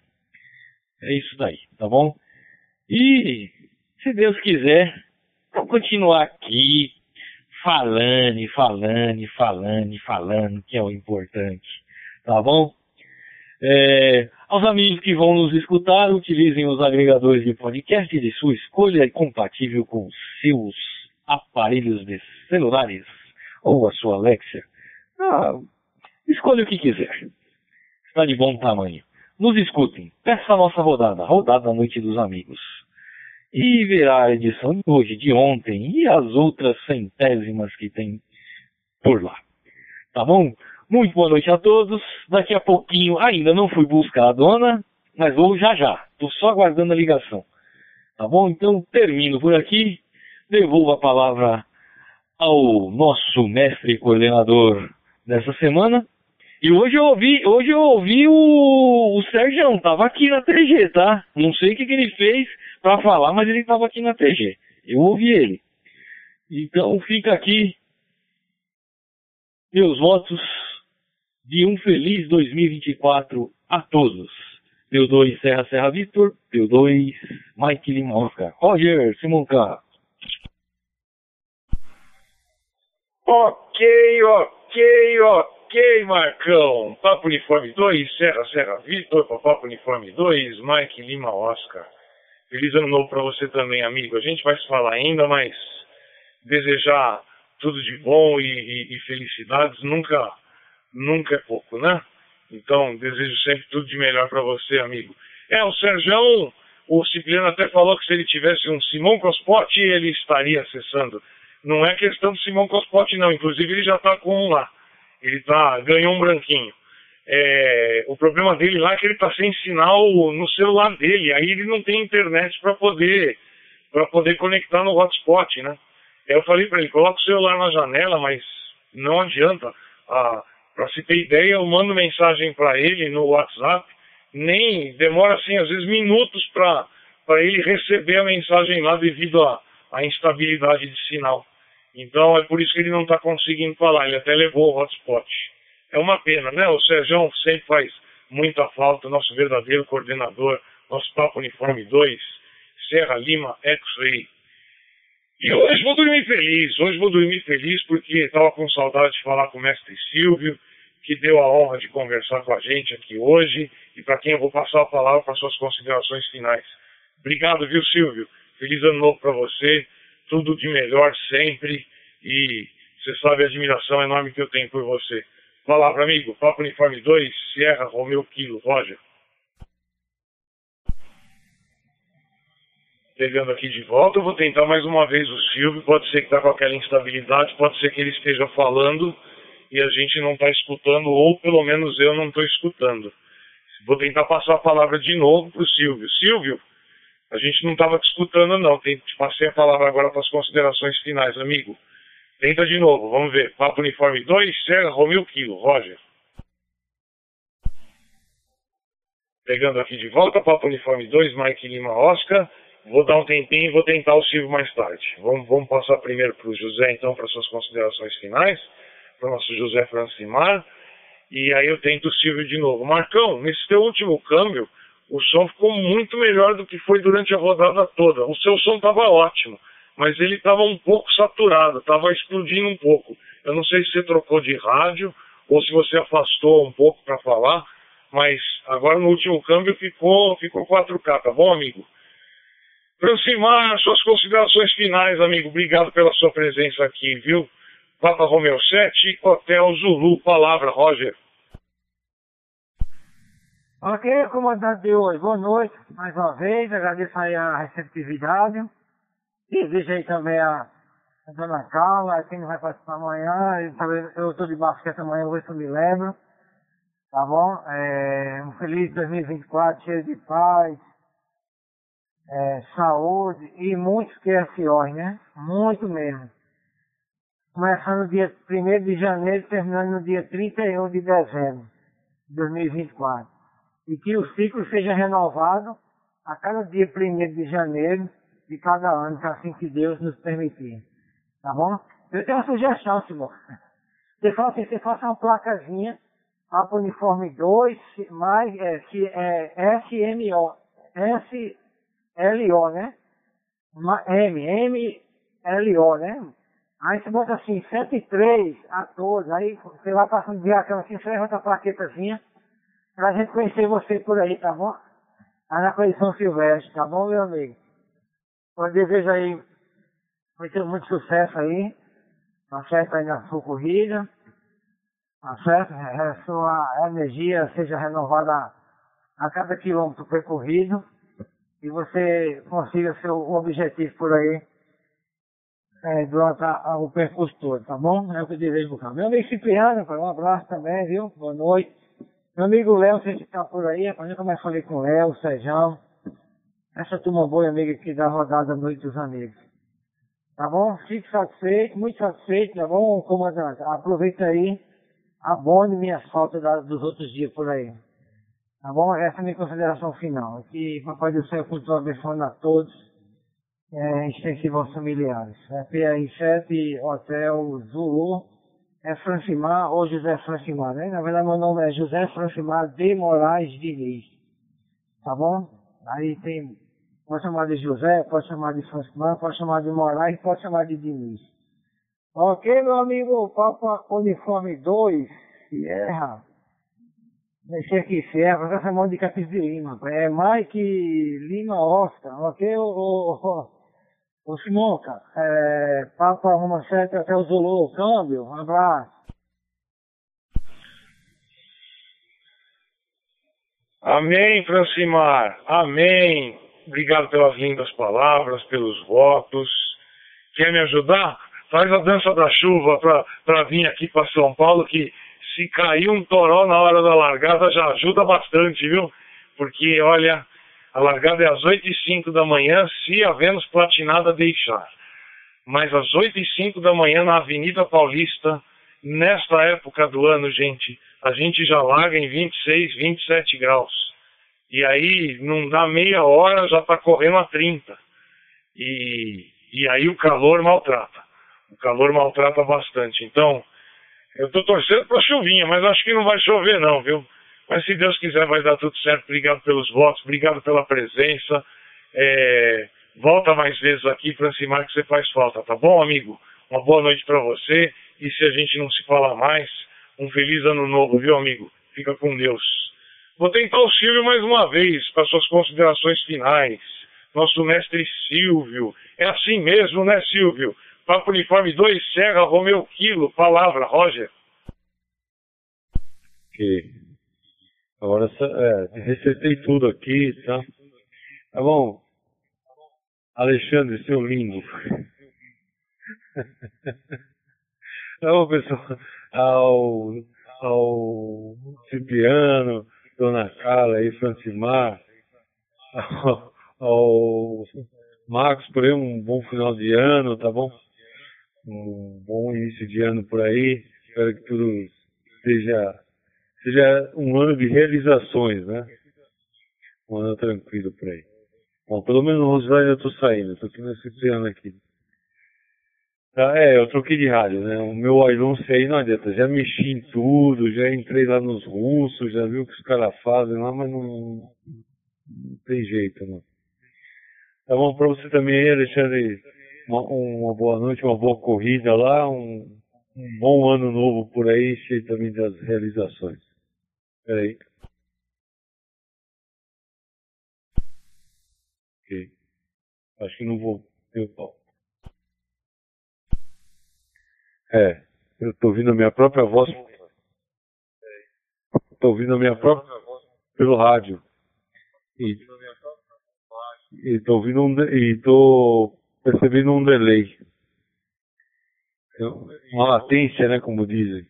D: É isso daí, tá bom? E, se Deus quiser, vou continuar aqui, falando e falando e falando e falando, que é o importante, tá bom? É, aos amigos que vão nos escutar, utilizem os agregadores de podcast de sua escolha compatível com seus aparelhos de celulares ou a sua Alexa. Ah, escolha o que quiser. Está de bom tamanho. Nos escutem. Peça a nossa rodada, rodada da Noite dos Amigos. E verá a edição de hoje, de ontem e as outras centésimas que tem por lá. Tá bom? Muito boa noite a todos. Daqui a pouquinho ainda não fui buscar a dona, mas vou já já. Estou só aguardando a ligação. Tá bom? Então termino por aqui. Devolvo a palavra ao nosso mestre coordenador dessa semana. E hoje eu ouvi, hoje eu ouvi o, o Sérgio, tava aqui na TG, tá? Não sei o que, que ele fez para falar, mas ele tava aqui na TG. Eu ouvi ele. Então fica aqui meus votos de um feliz 2024 a todos. P2 Serra Serra Vitor, P2 Mike Lima Oscar. Roger Simonca.
A: Ok, ok, ok, Marcão. Papo Uniforme 2, Serra Serra Vitor, Papo Uniforme 2, Mike Lima Oscar. Feliz ano novo para você também, amigo. A gente vai se falar ainda, mas desejar tudo de bom e, e, e felicidades nunca nunca é pouco, né? Então, desejo sempre tudo de melhor para você, amigo. É, o Sérgio, o Cipriano até falou que se ele tivesse um Simão Cospotti, ele estaria acessando. Não é questão do Simão Cospotti, não. Inclusive, ele já está com um lá. Ele tá, ganhou um branquinho. É, o problema dele lá é que ele está sem sinal no celular dele. Aí ele não tem internet para poder, para poder conectar no hotspot, né? Eu falei para ele, coloca o celular na janela, mas não adianta. Ah, para se ter ideia, eu mando mensagem para ele no WhatsApp, nem demora assim, às vezes minutos para ele receber a mensagem lá devido à instabilidade de sinal. Então é por isso que ele não está conseguindo falar, ele até levou o hotspot. É uma pena, né? O Sérgio sempre faz muita falta, nosso verdadeiro coordenador, nosso Papo Uniforme 2, Serra Lima X-Ray. E hoje vou dormir feliz, hoje vou dormir feliz porque estava com saudade de falar com o mestre Silvio, que deu a honra de conversar com a gente aqui hoje e para quem eu vou passar a palavra para suas considerações finais. Obrigado, viu, Silvio? Feliz ano novo para você, tudo de melhor sempre e Você sabe a admiração enorme que eu tenho por você. Palavra, amigo. Papo Uniforme 2, Sierra, Romeu Kilo, Roger. Pegando aqui de volta, eu vou tentar mais uma vez o Silvio. Pode ser que está com aquela instabilidade, pode ser que ele esteja falando e a gente não está escutando, ou pelo menos eu não estou escutando. Vou tentar passar a palavra de novo para o Silvio. Silvio, a gente não estava te escutando não. Te passei a palavra agora para as considerações finais, amigo. Tenta de novo, vamos ver. Papo Uniforme 2, Serra, Romeu Kilo, Roger. Pegando aqui de volta, Papo Uniforme 2, Mike Lima Oscar. Vou dar um tempinho e vou tentar o Silvio mais tarde. Vamos, vamos passar primeiro para o José, então, para suas considerações finais. Para o nosso José Francimar. E aí eu tento o Silvio de novo. Marcão, nesse teu último câmbio, o som ficou muito melhor do que foi durante a rodada toda. O seu som estava ótimo mas ele estava um pouco saturado, estava explodindo um pouco. Eu não sei se você trocou de rádio ou se você afastou um pouco para falar, mas agora no último câmbio ficou, ficou 4K, tá bom, amigo? Francimar, suas considerações finais, amigo. Obrigado pela sua presença aqui, viu? Papa Romeu 7, Hotel Zulu, palavra, Roger.
C: Ok, comandante de hoje, boa noite mais uma vez, agradeço aí a receptividade. E veja aí também a, a dona Carla, quem não vai participar amanhã, eu estou de basquete amanhã, se eu me lembro. Tá bom? É, um feliz 2024, cheio de paz, é, saúde e muitos QSOs, né? Muito mesmo. Começando no dia 1 de janeiro terminando no dia 31 de dezembro de 2024. E que o ciclo seja renovado a cada dia 1 de janeiro de cada ano, assim que Deus nos permitir. Tá bom? Eu tenho uma sugestão, senhor. Você faça, você faça uma placazinha o uniforme 2, mais é, que é SMO, SLO, né? M, M, LO, né? Aí você bota assim, 73 a todos, aí você vai passando de aquela assim, você levanta a plaquetazinha pra gente conhecer você por aí, tá bom? Aí na coleção Silvestre, tá bom, meu amigo? Eu desejo aí muito, muito sucesso aí, tá certo aí na sua corrida, tá certo? A sua energia seja renovada a cada quilômetro percorrido e você consiga seu objetivo por aí é, durante o percurso todo, tá bom? É o que eu desejo Meu amigo Cipriano, um abraço também, viu? Boa noite. Meu amigo Léo, você que tá por aí, eu já falei com o Léo, o Sejão, essa turma boa, amiga, que dá rodada noite dos amigos. Tá bom? Fique satisfeito, muito satisfeito, tá bom, comandante? Aproveita aí, abone minhas faltas dos outros dias por aí. Tá bom? Essa é a minha consideração final. Que Papai do Céu continue abençoando a todos, é, extensivo aos familiares. É PRI 7, Hotel Zulu, é Francimar ou José Francimar, né? Na verdade, meu nome é José Francimar de Moraes Diniz. Tá bom? Aí tem Pode chamar de José, pode chamar de Francimar, pode chamar de Moraes, pode chamar de Diniz. Ok, meu amigo, Papa Uniforme 2, Sierra. Deixei aqui Sierra, essa mão de Capis de Lima. É Mike Lima Oscar, ok, o Simonca. É, Papa Roma 7 até o Zulu, câmbio, um abraço.
A: Amém, Francimar. Amém. Obrigado pelas lindas palavras, pelos votos. Quer me ajudar? Faz a dança da chuva para vir aqui para São Paulo, que se cair um toró na hora da largada já ajuda bastante, viu? Porque, olha, a largada é às 8 e 5 da manhã, se a Vênus platinada deixar. Mas às 8 e 5 da manhã na Avenida Paulista, nesta época do ano, gente, a gente já larga em 26, 27 graus. E aí, não dá meia hora, já está correndo a 30. E, e aí o calor maltrata. O calor maltrata bastante. Então, eu estou torcendo para chuvinha, mas acho que não vai chover não, viu? Mas se Deus quiser vai dar tudo certo. Obrigado pelos votos, obrigado pela presença. É, volta mais vezes aqui, Francimar, que você faz falta, tá bom, amigo? Uma boa noite para você. E se a gente não se falar mais, um feliz ano novo, viu, amigo? Fica com Deus. Vou tentar o Silvio mais uma vez para suas considerações finais. Nosso mestre Silvio. É assim mesmo, né, Silvio? Papo Uniforme 2, Serra, Romeu Quilo, palavra, Roger.
D: Ok. Agora, é, tudo aqui, tá? Tá bom. Alexandre, seu lindo. Tá bom, pessoal. Ao, ao Cipriano, Dona Carla aí, Francimar, ao, ao Marcos, por aí, um bom final de ano, tá bom? Um bom início de ano por aí. Espero que tudo seja, seja um ano de realizações, né? Um ano tranquilo por aí. Bom, pelo menos no Rosário eu tô saindo, estou aqui nesse Cipriano aqui. Tá, é, eu troquei de rádio, né? O meu anúncio aí não adianta. Já mexi em tudo, já entrei lá nos russos, já vi o que os caras fazem lá, mas não, não tem jeito, não. Tá bom para você também, Alexandre. Uma, uma, boa noite, uma boa corrida lá, um, um bom ano novo por aí, cheio também das realizações. Peraí. Ok. Acho que não vou pau. É, eu tô ouvindo a minha própria voz. Tô ouvindo a minha própria voz pelo rádio. E e tô ouvindo um, e tô percebendo um delay. Uma latência, né, como dizem.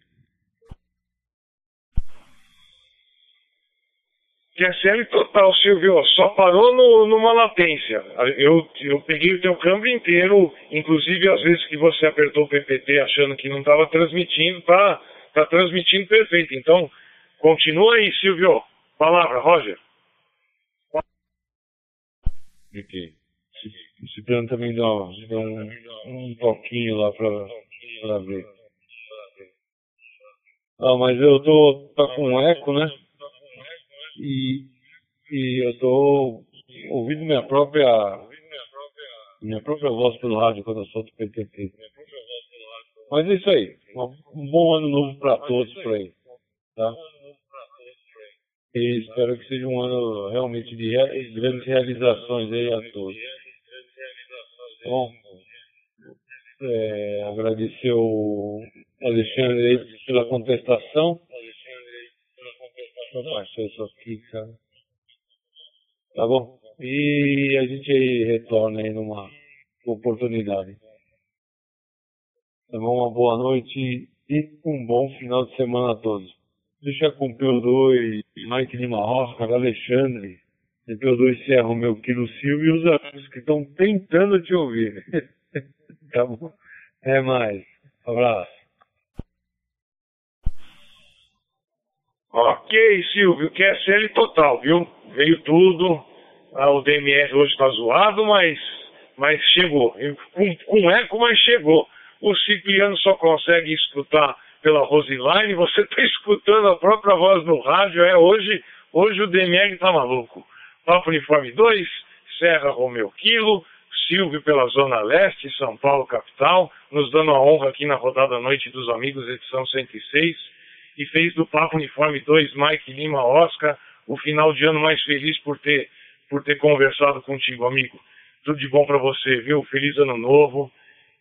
A: QSL é total, Silvio, só parou no, numa latência. Eu, eu peguei o teu câmbio inteiro, inclusive às vezes que você apertou o PPT achando que não estava transmitindo, tá, tá transmitindo perfeito. Então, continua aí, Silvio. Palavra, Roger.
D: Aqui. O Cipriano também dá, dá um, um toquinho lá pra ver. Ah, mas eu tô tá com eco, né? E, e eu tô ouvindo minha própria minha própria voz pelo rádio quando eu solto o PTT. Mas é isso aí. Um bom ano novo para todos por aí. Tá? E espero que seja um ano realmente de grandes realizações aí a todos. Bom, é, agradecer o Alexandre aí pela contestação. Vou baixar isso aqui, cara. Tá bom? E a gente aí retorna aí numa oportunidade. Tá bom? Uma boa noite e um bom final de semana a todos. Deixa com o P2, Mike Lima Rosca, Alexandre, P2 Serra, o meu Quilo Silvio e os amigos que estão tentando te ouvir. tá bom? É mais. Um abraço.
A: Ok, Silvio, QSL total, viu? Veio tudo. Ah, o DMR hoje está zoado, mas, mas chegou. Com, com eco, mas chegou. O Cipriano só consegue escutar pela Roseline, você está escutando a própria voz no rádio. É hoje, hoje o DMR está maluco. Papo Uniforme 2, Serra Romeu Quilo, Silvio pela Zona Leste, São Paulo capital, nos dando a honra aqui na rodada Noite dos Amigos, edição 106 e fez do Papo Uniforme 2 Mike Lima Oscar o final de ano mais feliz por ter, por ter conversado contigo, amigo. Tudo de bom para você, viu? Feliz ano novo.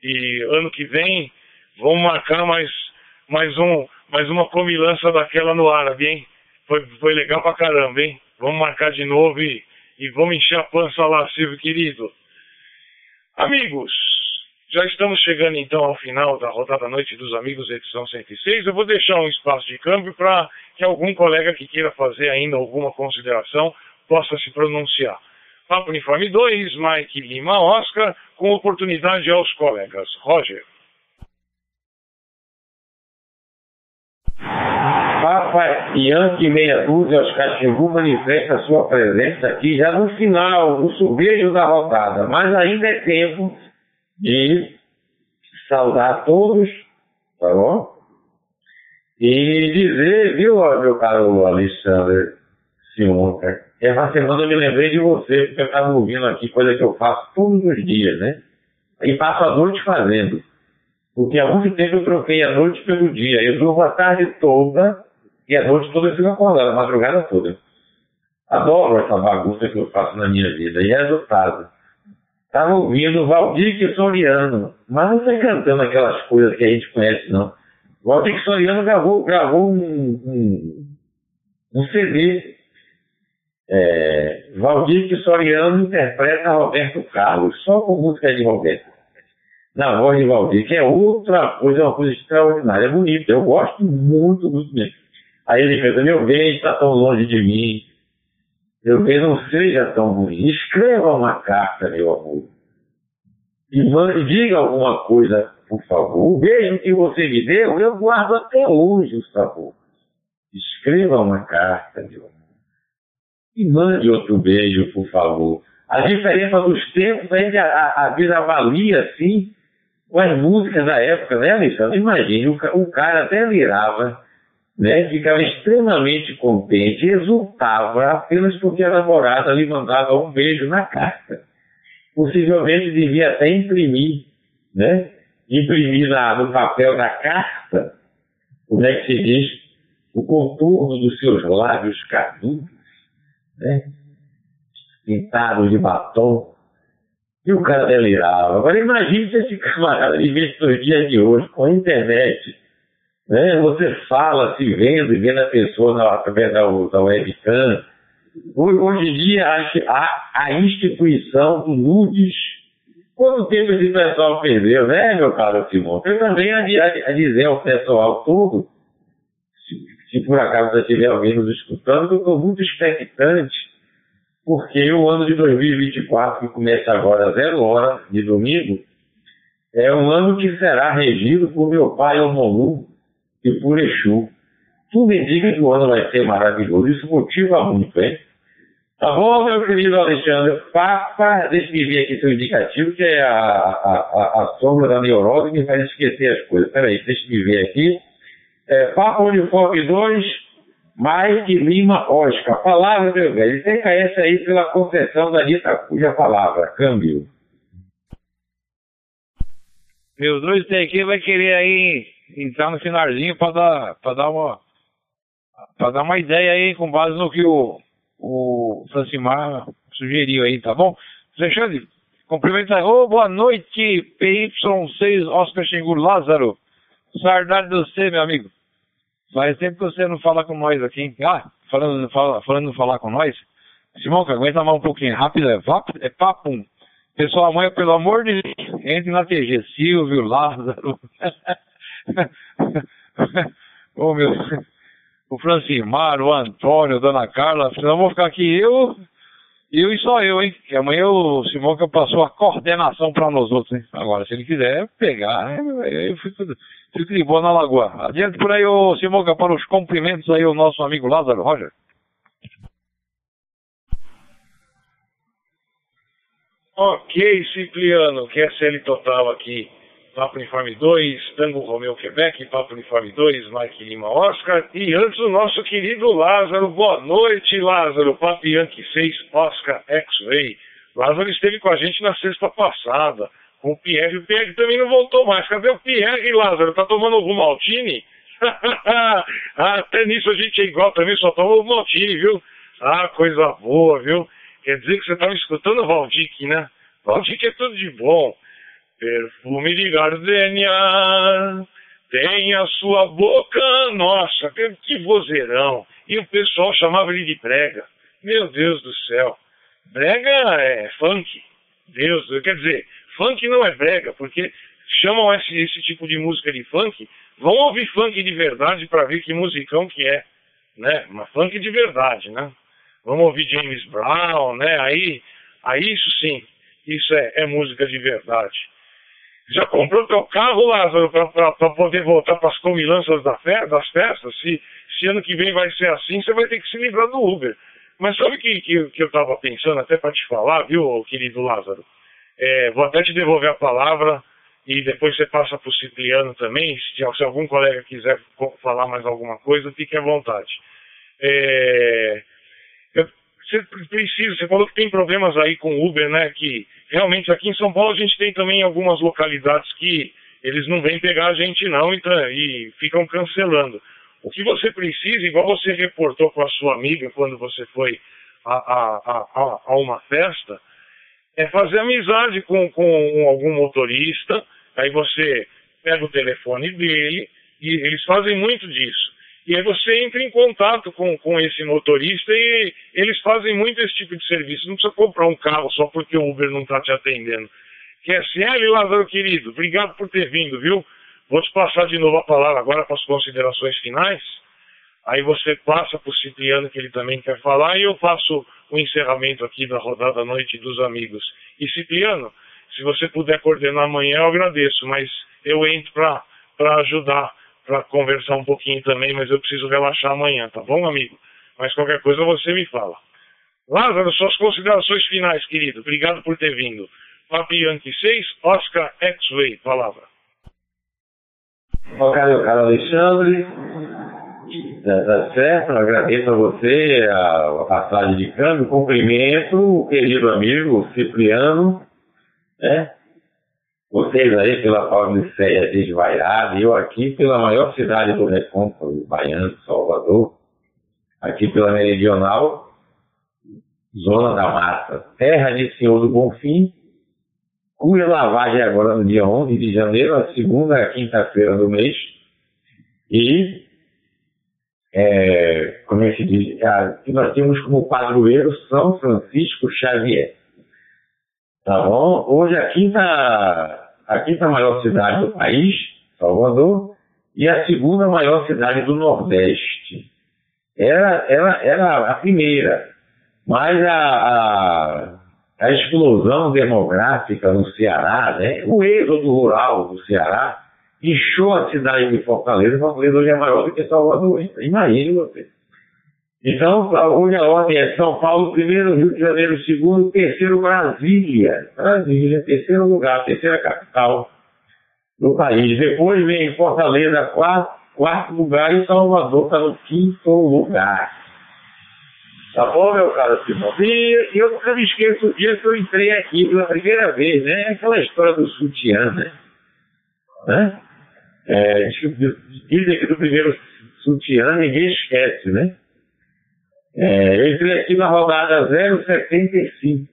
A: E ano que vem vamos marcar mais, mais, um, mais uma comilança daquela no árabe, hein? Foi, foi legal pra caramba, hein? Vamos marcar de novo e, e vamos encher a pança lá, Silvio querido. Amigos, já estamos chegando então ao final da rodada Noite dos Amigos, edição 106. Eu vou deixar um espaço de câmbio para que algum colega que queira fazer ainda alguma consideração possa se pronunciar. Papo Uniforme 2, Mike Lima Oscar, com oportunidade aos colegas. Roger.
G: Papa Yankee Meia Dúzia, Oscar Xingu manifesta sua presença aqui já no final, no subejo da rodada, mas ainda é tempo de saudar todos, tá bom? E dizer, viu, meu caro Alexandre Simonca, essa semana eu me lembrei de você, porque eu estava ouvindo aqui, coisa que eu faço todos os dias, né? E passo a noite fazendo. Porque há muito tempo eu troquei a noite pelo dia. Eu durmo a tarde toda e a noite toda eu fico acordado, a madrugada toda. Adoro essa bagunça que eu faço na minha vida. E resultado, estava ouvindo Valdir Soriano, mas não está cantando aquelas coisas que a gente conhece, não. Valdir Soriano gravou, gravou um, um, um CD. É, Valdir Soriano interpreta Roberto Carlos, só com música de Roberto. Na voz de Valdir, que é outra coisa, uma coisa extraordinária, é bonito, eu gosto muito, muito mesmo. Aí ele pensa, meu bem está tão longe de mim, bem não seja tão ruim, escreva uma carta, meu amor, e mande, diga alguma coisa, por favor. O beijo que você me deu, eu guardo até hoje, por favor. Escreva uma carta, meu amor, e mande outro beijo, por favor. A diferença dos tempos, a gente às vezes avalia assim, com as músicas da época, né, Alexandre? Imagine, o, o cara até virava né, ficava extremamente contente, exultava apenas porque a namorada lhe mandava um beijo na carta. Possivelmente devia até imprimir, né, imprimir na, no papel da carta, como é que se diz, o contorno dos seus lábios caducos, né, pintados de batom, e o cara delirava. Agora imagine se esse camarada vivesse nos dias de hoje, com a internet, né? Você fala se vendo vendo a pessoa na, através da, da webcam. Hoje em dia, a, a instituição do nudes, quanto tempo esse pessoal perdeu, né, meu caro Simão? Eu também a, a, a dizer ao pessoal todo, se, se por acaso já tiver alguém nos escutando, eu estou muito expectante, porque o ano de 2024, que começa agora zero hora de domingo, é um ano que será regido por meu pai Omolu, e por Exu. Tu me diga que o ano vai ser maravilhoso. Isso motiva muito, hein? Tá bom, meu querido Alexandre? Papa, deixa eu ver aqui seu indicativo, que é a, a, a, sombra da neurose que vai esquecer as coisas. Peraí, deixa eu ver aqui. É, Papa Uniforme 2, Mike Lima Oscar. Palavra, meu velho. Tenha essa aí pela confessão da Anitta cuja palavra. Câmbio.
B: Meu dois tem aqui vai querer aí entrar no finalzinho para dar, para dar uma para dar uma ideia aí com base no que o, o Francimar sugeriu aí, tá bom? Alexandre, cumprimento aí. Ô, oh, boa noite, PY6 Oscar Xingu Lázaro. Saudade de você, meu amigo. Faz tempo que você não fala com nós aqui. Ah, falando, fala, falando não falar com nós. Simão, aguenta mais um pouquinho rápido, é, é papo. Pessoal, amanhã, pelo amor de Deus, entre na TG, Silvio, Lázaro. Ô meu, o Francimar, o Antônio, a Dona Carla, senão vou ficar aqui eu, eu e só eu, hein? Que amanhã o Simonca passou a coordenação para nós outros, hein? Agora, se ele quiser pegar, né? Eu fico, fico de boa na lagoa. Adiante por aí, ô Simonca, para os cumprimentos aí, o nosso amigo Lázaro Roger.
A: Ok, Cipriano, QSL total aqui. Papo Uniforme 2, Tango Romeu Quebec, Papo Uniforme 2, Mike Lima Oscar. E antes o nosso querido Lázaro. Boa noite, Lázaro. Papo Yankee 6, Oscar X-Ray. Lázaro esteve com a gente na sexta passada, com o Pierre. O Pierre também não voltou mais. Cadê o Pierre, Lázaro? Tá tomando algum Maltini? ah, até nisso a gente é igual também, só toma o Maltini, viu? Ah, coisa boa, viu? Quer dizer que você estava escutando o Valdic, né? Valdic é tudo de bom. Perfume de gardenia tem a sua boca, nossa, que vozeirão. E o pessoal chamava ele de brega. Meu Deus do céu. Brega é funk. Deus, quer dizer, funk não é brega, porque chamam esse, esse tipo de música de funk, vão ouvir funk de verdade para ver que musicão que é, né? Uma funk de verdade, né? Vamos ouvir James Brown, né? Aí, aí isso sim, isso é, é música de verdade. Já comprou teu carro, Lázaro, para poder voltar para as comilanças da fe das festas? Se, se ano que vem vai ser assim, você vai ter que se livrar do Uber. Mas sabe o que, que, que eu estava pensando até para te falar, viu, querido Lázaro? É, vou até te devolver a palavra e depois você passa para o Cipriano também. Se, se, algum colega quiser falar mais alguma coisa, fique à vontade. É, você precisa, você falou que tem problemas aí com Uber, né? Que realmente aqui em São Paulo a gente tem também algumas localidades que eles não vêm pegar a gente não e, e ficam cancelando. O que você precisa, igual você reportou com a sua amiga quando você foi a, a, a, a uma festa, é fazer amizade com, com algum motorista, aí você pega o telefone dele, e eles fazem muito disso. E aí você entra em contato com, com esse motorista e eles fazem muito esse tipo de serviço. Não precisa comprar um carro só porque o Uber não está te atendendo. QSL, Lázaro querido, obrigado por ter vindo, viu? Vou te passar de novo a palavra agora para as considerações finais. Aí você passa para o Cipriano, que ele também quer falar, e eu faço o encerramento aqui da rodada Noite dos Amigos. E Cipriano, se você puder coordenar amanhã, eu agradeço, mas eu entro para ajudar, para conversar um pouquinho também, mas eu preciso relaxar amanhã, tá bom, amigo? Mas qualquer coisa você me fala. Lázaro, suas considerações finais, querido. Obrigado por ter vindo. Papi Yankee 6, Oscar X-Way, palavra.
G: Bom, caro, caro Alexandre, tá, tá certo, agradeço a você a, a passagem de câmbio, cumprimento o querido amigo Cipriano, né? Vocês aí pela Paulicéia desvairada, eu aqui pela maior cidade do Recôncavo, Baiano, Salvador, aqui pela Meridional, Zona da Mata, terra de Senhor do Bonfim, cuja lavagem é agora no dia 11 de janeiro, a segunda quinta-feira do mês, e, é, como é que diz, a, nós temos como padroeiro São Francisco Xavier. Tá bom? Hoje aqui na a quinta maior cidade do país, Salvador, e a segunda maior cidade do Nordeste. Era, era, era a primeira, mas a, a, a explosão demográfica no Ceará, né, o êxodo rural do Ceará, inchou a cidade de Fortaleza, Fortaleza hoje é maior do que Salvador, imagine você. Então, a ordem é São Paulo, primeiro, Rio de Janeiro, segundo, terceiro, Brasília. Brasília, terceiro lugar, terceira capital do país. Depois vem Fortaleza, quarto, quarto lugar, e Salvador está no quinto lugar. Tá bom, meu caro Simão? E, eu nunca me esqueço o dia que eu entrei aqui pela primeira vez, né? Aquela história do sutiã, né? né? É, dizem que do primeiro sutiã ninguém esquece, né? É, eu aqui na rodada 0,75,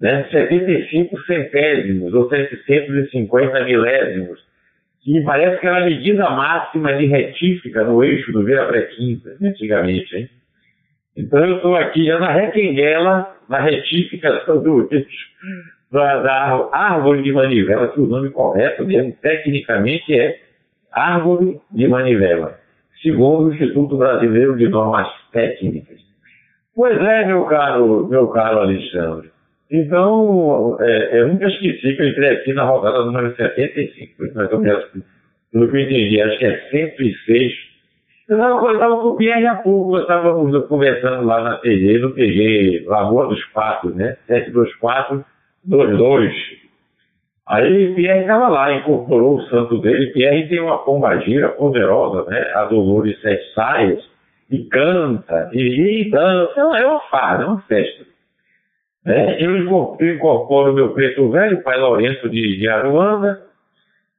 G: né? 75 centésimos, ou 750 milésimos, que parece que era a medida máxima de retífica no eixo do Vira Pré-Quinta, antigamente, hein? Então eu estou aqui já na requenguela, na retificação do eixo da, da árvore de manivela, que o nome correto mesmo, tecnicamente é árvore de manivela segundo o Instituto Brasileiro de Normas Técnicas. Pois é, meu caro, meu caro Alexandre. Então, é, eu nunca esqueci que eu entrei aqui na rodada número 75, mais ou menos, pelo que eu entendi, acho que é 106. Eu estava com o Pierre há pouco, estávamos conversando lá na TG, no TG Lagoa dos Patos, né? 724 22. Aí Pierre estava lá, incorporou o santo dele. Pierre tem uma pombagira poderosa, né? A Dolores Sete Saias, e canta, e, e dança. É uma farra, é uma festa. É, eu incorporo o meu preto velho, pai Lourenço de, de Aruanda,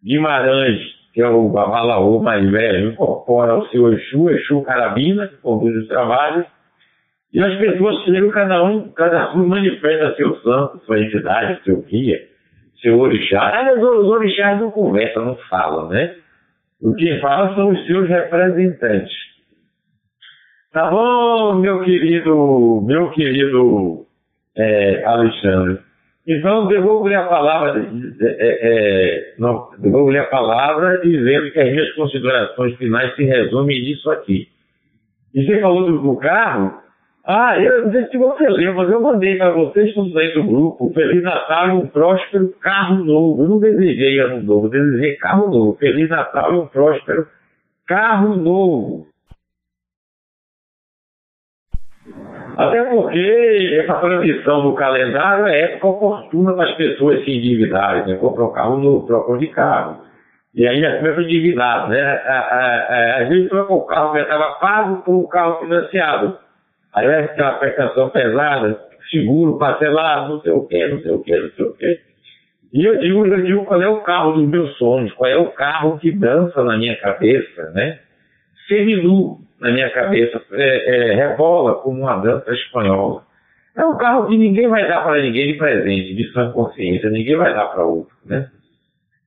G: Guimarães, que é o Babalaô mais velho, incorpora o seu Exu, Exu Carabina, que conduz o trabalho, e as pessoas chegam, cada um, cada um manifesta seu santo, sua entidade, seu guia seu orixá. Os, orixás não conversam, não falam, né? O que falam são os seus representantes. Tá bom, meu querido, meu querido é, Alexandre. Então, devolvo-lhe a palavra, é, é, não, devolvo-lhe a palavra dizendo que as minhas considerações finais se resumem nisso aqui. E você falou do carro, ah, eu não sei se você lembra, mas eu mandei para vocês todos aí do grupo, Feliz Natal um próspero carro novo. Eu não desejei ano novo, desejei carro novo. Feliz Natal um próspero carro novo. Até porque essa transição do calendário é época oportuna para as pessoas se endividarem, né? Um carro novo, trocam de carro. E ainda começam endividado, né? Às vezes troca o carro que estava pago por um carro financiado. Aí é aquela prestação pesada, seguro, parcelado, não sei o quê, não sei o quê, não sei o quê. E eu digo, eu digo qual é o carro dos meus sonhos, qual é o carro que dança na minha cabeça, né? Seminu na minha cabeça, é, é, rebola como uma dança espanhola. É um carro que ninguém vai dar para ninguém de presente, de sã consciência, ninguém vai dar para outro, né?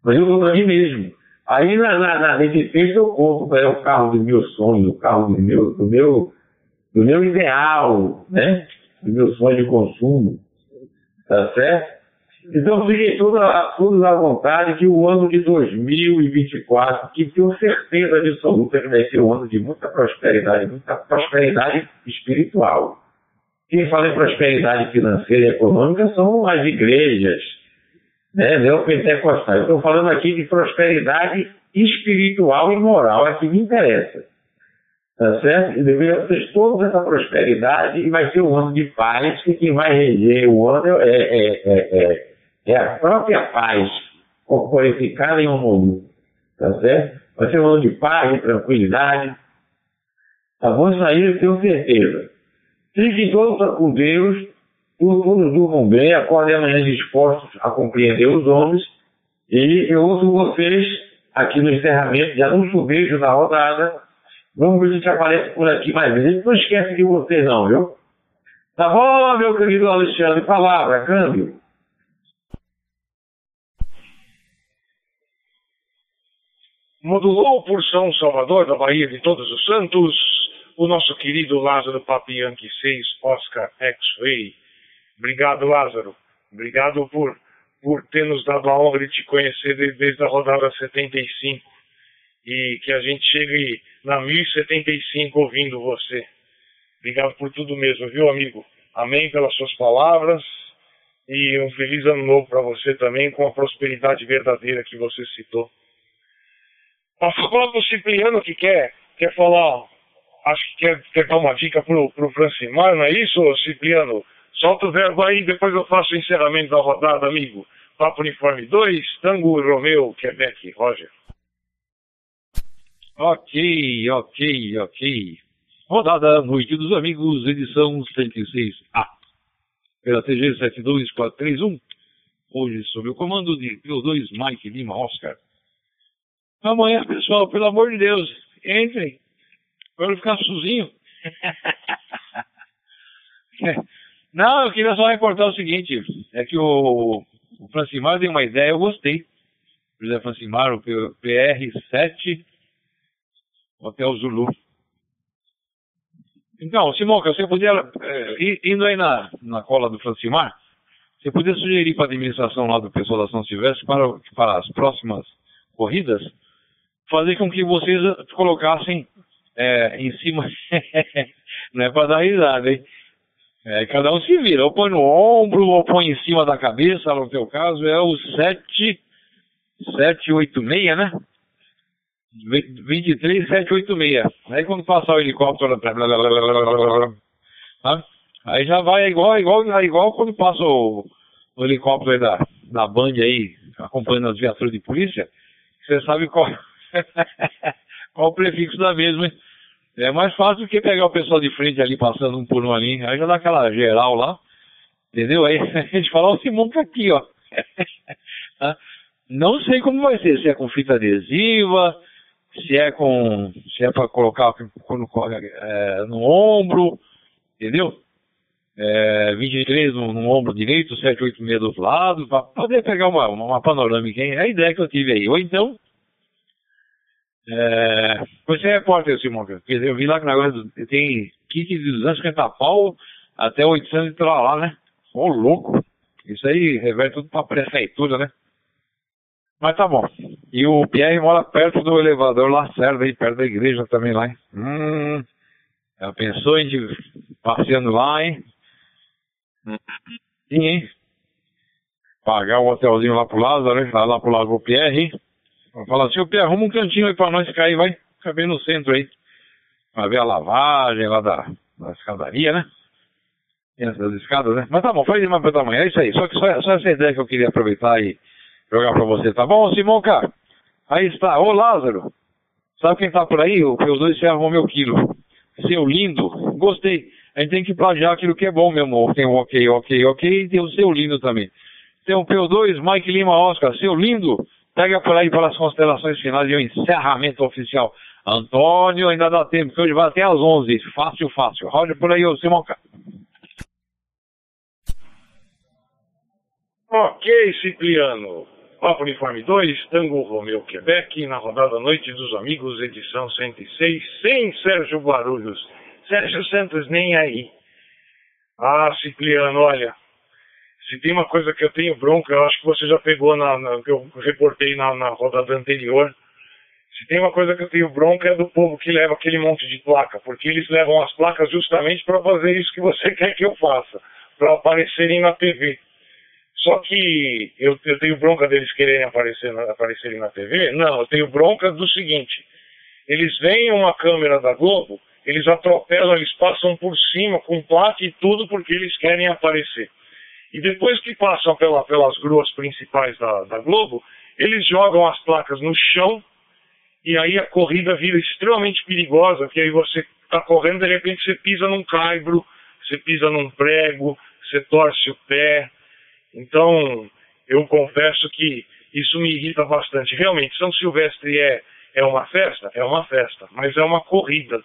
G: Mas eu vou mim mesmo. Aí na, na, na, nesse texto eu conto é o carro do meu sonho, o carro do meu, do meu, do meu ideal, né? Do meu sonho de consumo. Tá certo? Então fiquei todos à vontade que o ano de 2024, que tenho certeza absoluta que vai ser um ano de muita prosperidade, muita prosperidade espiritual. Quem fala em prosperidade financeira e econômica são as igrejas, né, neopentecostais. Estou falando aqui de prosperidade espiritual e moral, é que me interessa. Tá certo? E ter toda essa prosperidade e vai ser um ano de paz, que quem vai reger o ano é, é, é, é é a própria paz corporificada em um mundo. Tá certo? Vai ser um ano de paz, de tranquilidade. Tá bom sair, eu tenho certeza. Fiquem todos com Deus, todos durmam bem, acordem amanhã dispostos a compreender os homens. E eu ouço vocês aqui no encerramento, já não beijo na rodada. Vamos ver se a gente aparece por aqui mais vezes. Não esquece de vocês não, viu? Tá bom, meu querido Alexandre? Palavra, câmbio.
A: modulou por São Salvador da Bahia de Todos os Santos o nosso querido Lázaro Papianque 6 Oscar X-Ray. Obrigado, Lázaro. Obrigado por, por ter nos dado a honra de te conhecer desde a rodada 75 e que a gente chegue na 1075 ouvindo você. Obrigado por tudo mesmo, viu, amigo? Amém pelas suas palavras e um feliz ano novo para você também, com a prosperidade verdadeira que você citou. A fala do Cipriano que quer, quer falar, acho que quer, quer dar uma dica pro, pro Francimar, não é isso, Cipriano? Solta o verbo aí, depois eu faço o encerramento da rodada, amigo. Papo Uniforme 2, Tango Romeu, Quebec, Roger.
B: Ok, ok, ok. Rodada Noite dos Amigos, edição 106A. Pela TG 72431, hoje sob o comando de P2 Mike Lima Oscar. Amanhã, pessoal, pelo amor de Deus, entrem. Para não ficar sozinho. não, eu queria só reportar o seguinte: é que o, o Francimar deu uma ideia, eu gostei. José Francimar, o PR7 Hotel Zulu. Então, Simonca, você podia, é, indo aí na, na cola do Francimar, você podia sugerir para a administração lá do pessoal da São Silvestre para, para as próximas corridas fazer com que vocês colocassem é, em cima, não é para dar risada, hein? É, cada um se vira, ou põe no ombro, ou põe em cima da cabeça, no teu caso, é o 7, 786, né? 23, 786. Aí quando passar o helicóptero, tá? aí já vai igual, igual, igual quando passa o, o helicóptero da, da Band aí, acompanhando as viaturas de polícia, você sabe qual, Qual o prefixo da mesma? É mais fácil do que pegar o pessoal de frente ali passando um por um ali. Aí já dá aquela geral lá. Entendeu? Aí a gente fala, ó, Simão tá aqui, ó. Tá? Não sei como vai ser, se é com fita adesiva, se é com. se é para colocar quando, é, no ombro, entendeu? É, 23 no, no ombro direito, 786 do outro lado, para poder pegar uma, uma panorâmica, hein? É a ideia que eu tive aí. Ou então, é, você é repórter, Simão, quer eu vi lá que o negócio tem kit de 250 pau até 800 e lá, né? Ô, louco! Isso aí reverte tudo pra prefeitura, né? Mas tá bom. E o Pierre mora perto do elevador Lacerda, aí, perto da igreja também lá, hein? Hum, já pensou em passeando lá, hein? Sim, hein? Pagar um hotelzinho lá pro Lázaro, hein? Lá pro Lago Pierre, hein? Fala assim, o Pé, arruma um cantinho aí pra nós ficar vai. Ficar bem no centro aí. Pra ver a lavagem lá da, da escadaria, né? Das escadas, né? Mas tá bom, faz demais pra tamanho. É isso aí. Só, que, só, só essa ideia que eu queria aproveitar e jogar pra você, tá bom, Simão, cara? Aí está. Ô, Lázaro. Sabe quem tá por aí? O P2 se arrumou meu quilo. Seu lindo. Gostei. A gente tem que plagiar aquilo que é bom mesmo. Tem o ok, ok, ok. E tem o seu lindo também. Tem o P2, Mike Lima Oscar. Seu lindo. Pega por aí pelas constelações finais e o encerramento oficial. Antônio, ainda dá tempo, que hoje vai até às 11. Fácil, fácil. Roda por aí, ô Simão.
A: Ok, Cipriano. Papo Uniforme 2, Tango Romeu, Quebec, na rodada Noite dos Amigos, edição 106, sem Sérgio Barulhos. Sérgio Santos nem aí. Ah, Cipriano, olha, se tem uma coisa que eu tenho bronca, eu acho que você já pegou na, na que eu reportei na, na rodada anterior. Se tem uma coisa que eu tenho bronca é do povo que leva aquele monte de placa, porque eles levam as placas justamente para fazer isso que você quer que eu faça, para aparecerem na TV. Só que eu, eu tenho bronca deles quererem aparecer na, aparecerem na TV? Não, eu tenho bronca do seguinte: eles veem uma câmera da Globo, eles atropelam, eles passam por cima com placa e tudo porque eles querem aparecer. E depois que passam pela, pelas gruas principais da, da Globo, eles jogam as placas no chão e aí a corrida vira extremamente perigosa, porque aí você está correndo, de repente você pisa num caibro, você pisa num prego, você torce o pé. Então, eu confesso que isso me irrita bastante. Realmente, São Silvestre é, é uma festa? É uma festa, mas é uma corrida.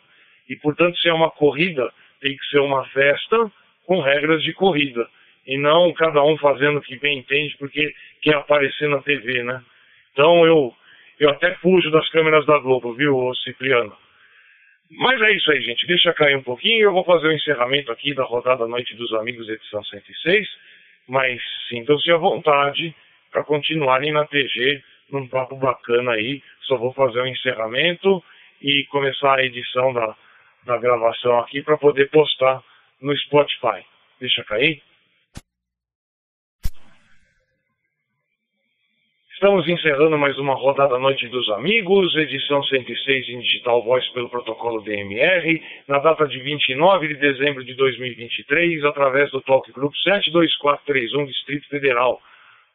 A: E, portanto, se é uma corrida, tem que ser uma festa com regras de corrida. E não cada um fazendo o que bem entende porque quer aparecer na TV, né? Então, eu eu até fujo das câmeras da Globo, viu, Cipriano? Mas é isso aí, gente. Deixa cair um pouquinho. Eu vou fazer o encerramento aqui da rodada Noite dos Amigos, edição 106. Mas sintam-se à vontade para continuarem na TG, num papo bacana aí. Só vou fazer o encerramento e começar a edição da, da gravação aqui para poder postar no Spotify. Deixa cair. Estamos encerrando mais uma rodada Noite dos Amigos, edição 106 em Digital Voice pelo protocolo DMR, na data de 29 de dezembro de 2023, através do Talk Group 72431 Distrito Federal,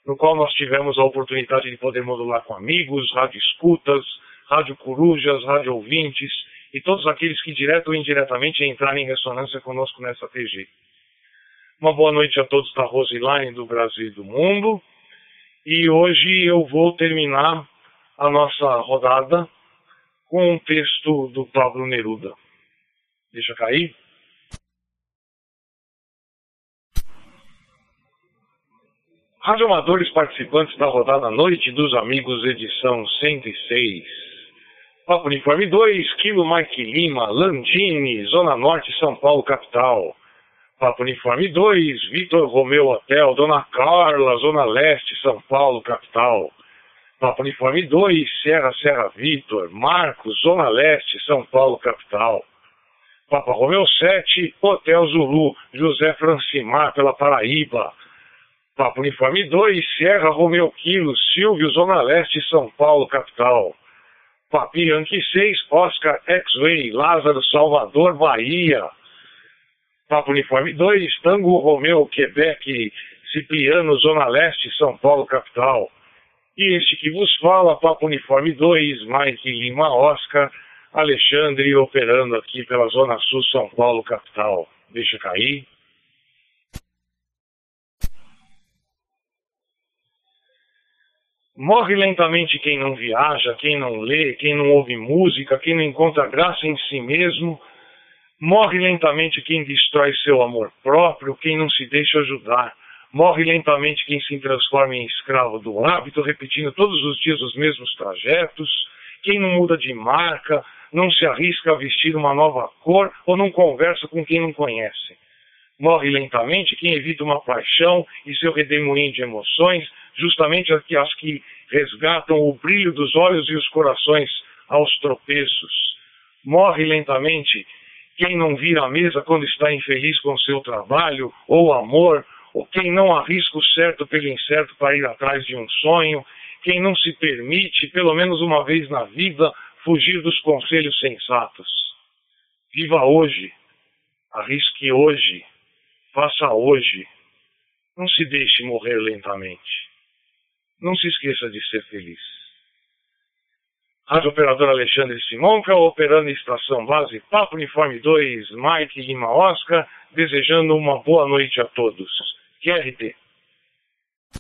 A: no qual nós tivemos a oportunidade de poder modular com amigos, rádio escutas, rádio corujas, rádio ouvintes e todos aqueles que direto ou indiretamente entraram em ressonância conosco nessa TG. Uma boa noite a todos da Roseline do Brasil e do mundo. E hoje eu vou terminar a nossa rodada com um texto do Pablo Neruda. Deixa cair. Radioamadores participantes da rodada Noite dos Amigos, edição 106. Papo Uniforme 2, Kilo Mike Lima, Landini, Zona Norte, São Paulo, capital. Papo Uniforme 2, Vitor Romeu Hotel, Dona Carla, Zona Leste, São Paulo, capital. Papo Uniforme 2, Serra Serra Vitor, Marcos, Zona Leste, São Paulo, capital. Papa Romeu 7, Hotel Zulu, José Francimar, pela Paraíba. Papo Uniforme 2, Serra Romeu Quilo, Silvio, Zona Leste, São Paulo, capital. Papi Yankee 6, Oscar X-Way, Lázaro, Salvador, Bahia. Papo Uniforme 2, Tango Romeu, Quebec, Cipriano, Zona Leste, São Paulo, capital. E este que vos fala, Papo Uniforme 2, Mike Lima Oscar, Alexandre operando aqui pela Zona Sul, São Paulo, capital. Deixa cair. Morre lentamente quem não viaja, quem não lê, quem não ouve música, quem não encontra graça em si mesmo Morre lentamente quem destrói seu amor próprio, quem não se deixa ajudar. Morre lentamente quem se transforma em escravo do hábito, repetindo todos os dias os mesmos trajetos. Quem não muda de marca, não se arrisca a vestir uma nova cor ou não conversa com quem não conhece. Morre lentamente quem evita uma paixão e seu redemoinho de emoções, justamente as que resgatam o brilho dos olhos e os corações aos tropeços. Morre lentamente quem não vira a mesa quando está infeliz com seu trabalho ou amor, ou quem não arrisca o certo pelo incerto para ir atrás de um sonho, quem não se permite, pelo menos uma vez na vida, fugir dos conselhos sensatos. Viva hoje, arrisque hoje, faça hoje. Não se deixe morrer lentamente. Não se esqueça de ser feliz. Rádio Operador Alexandre Simonca, operando estação base Papo Uniforme 2, Mike Lima Oscar, desejando uma boa noite a todos. QRT.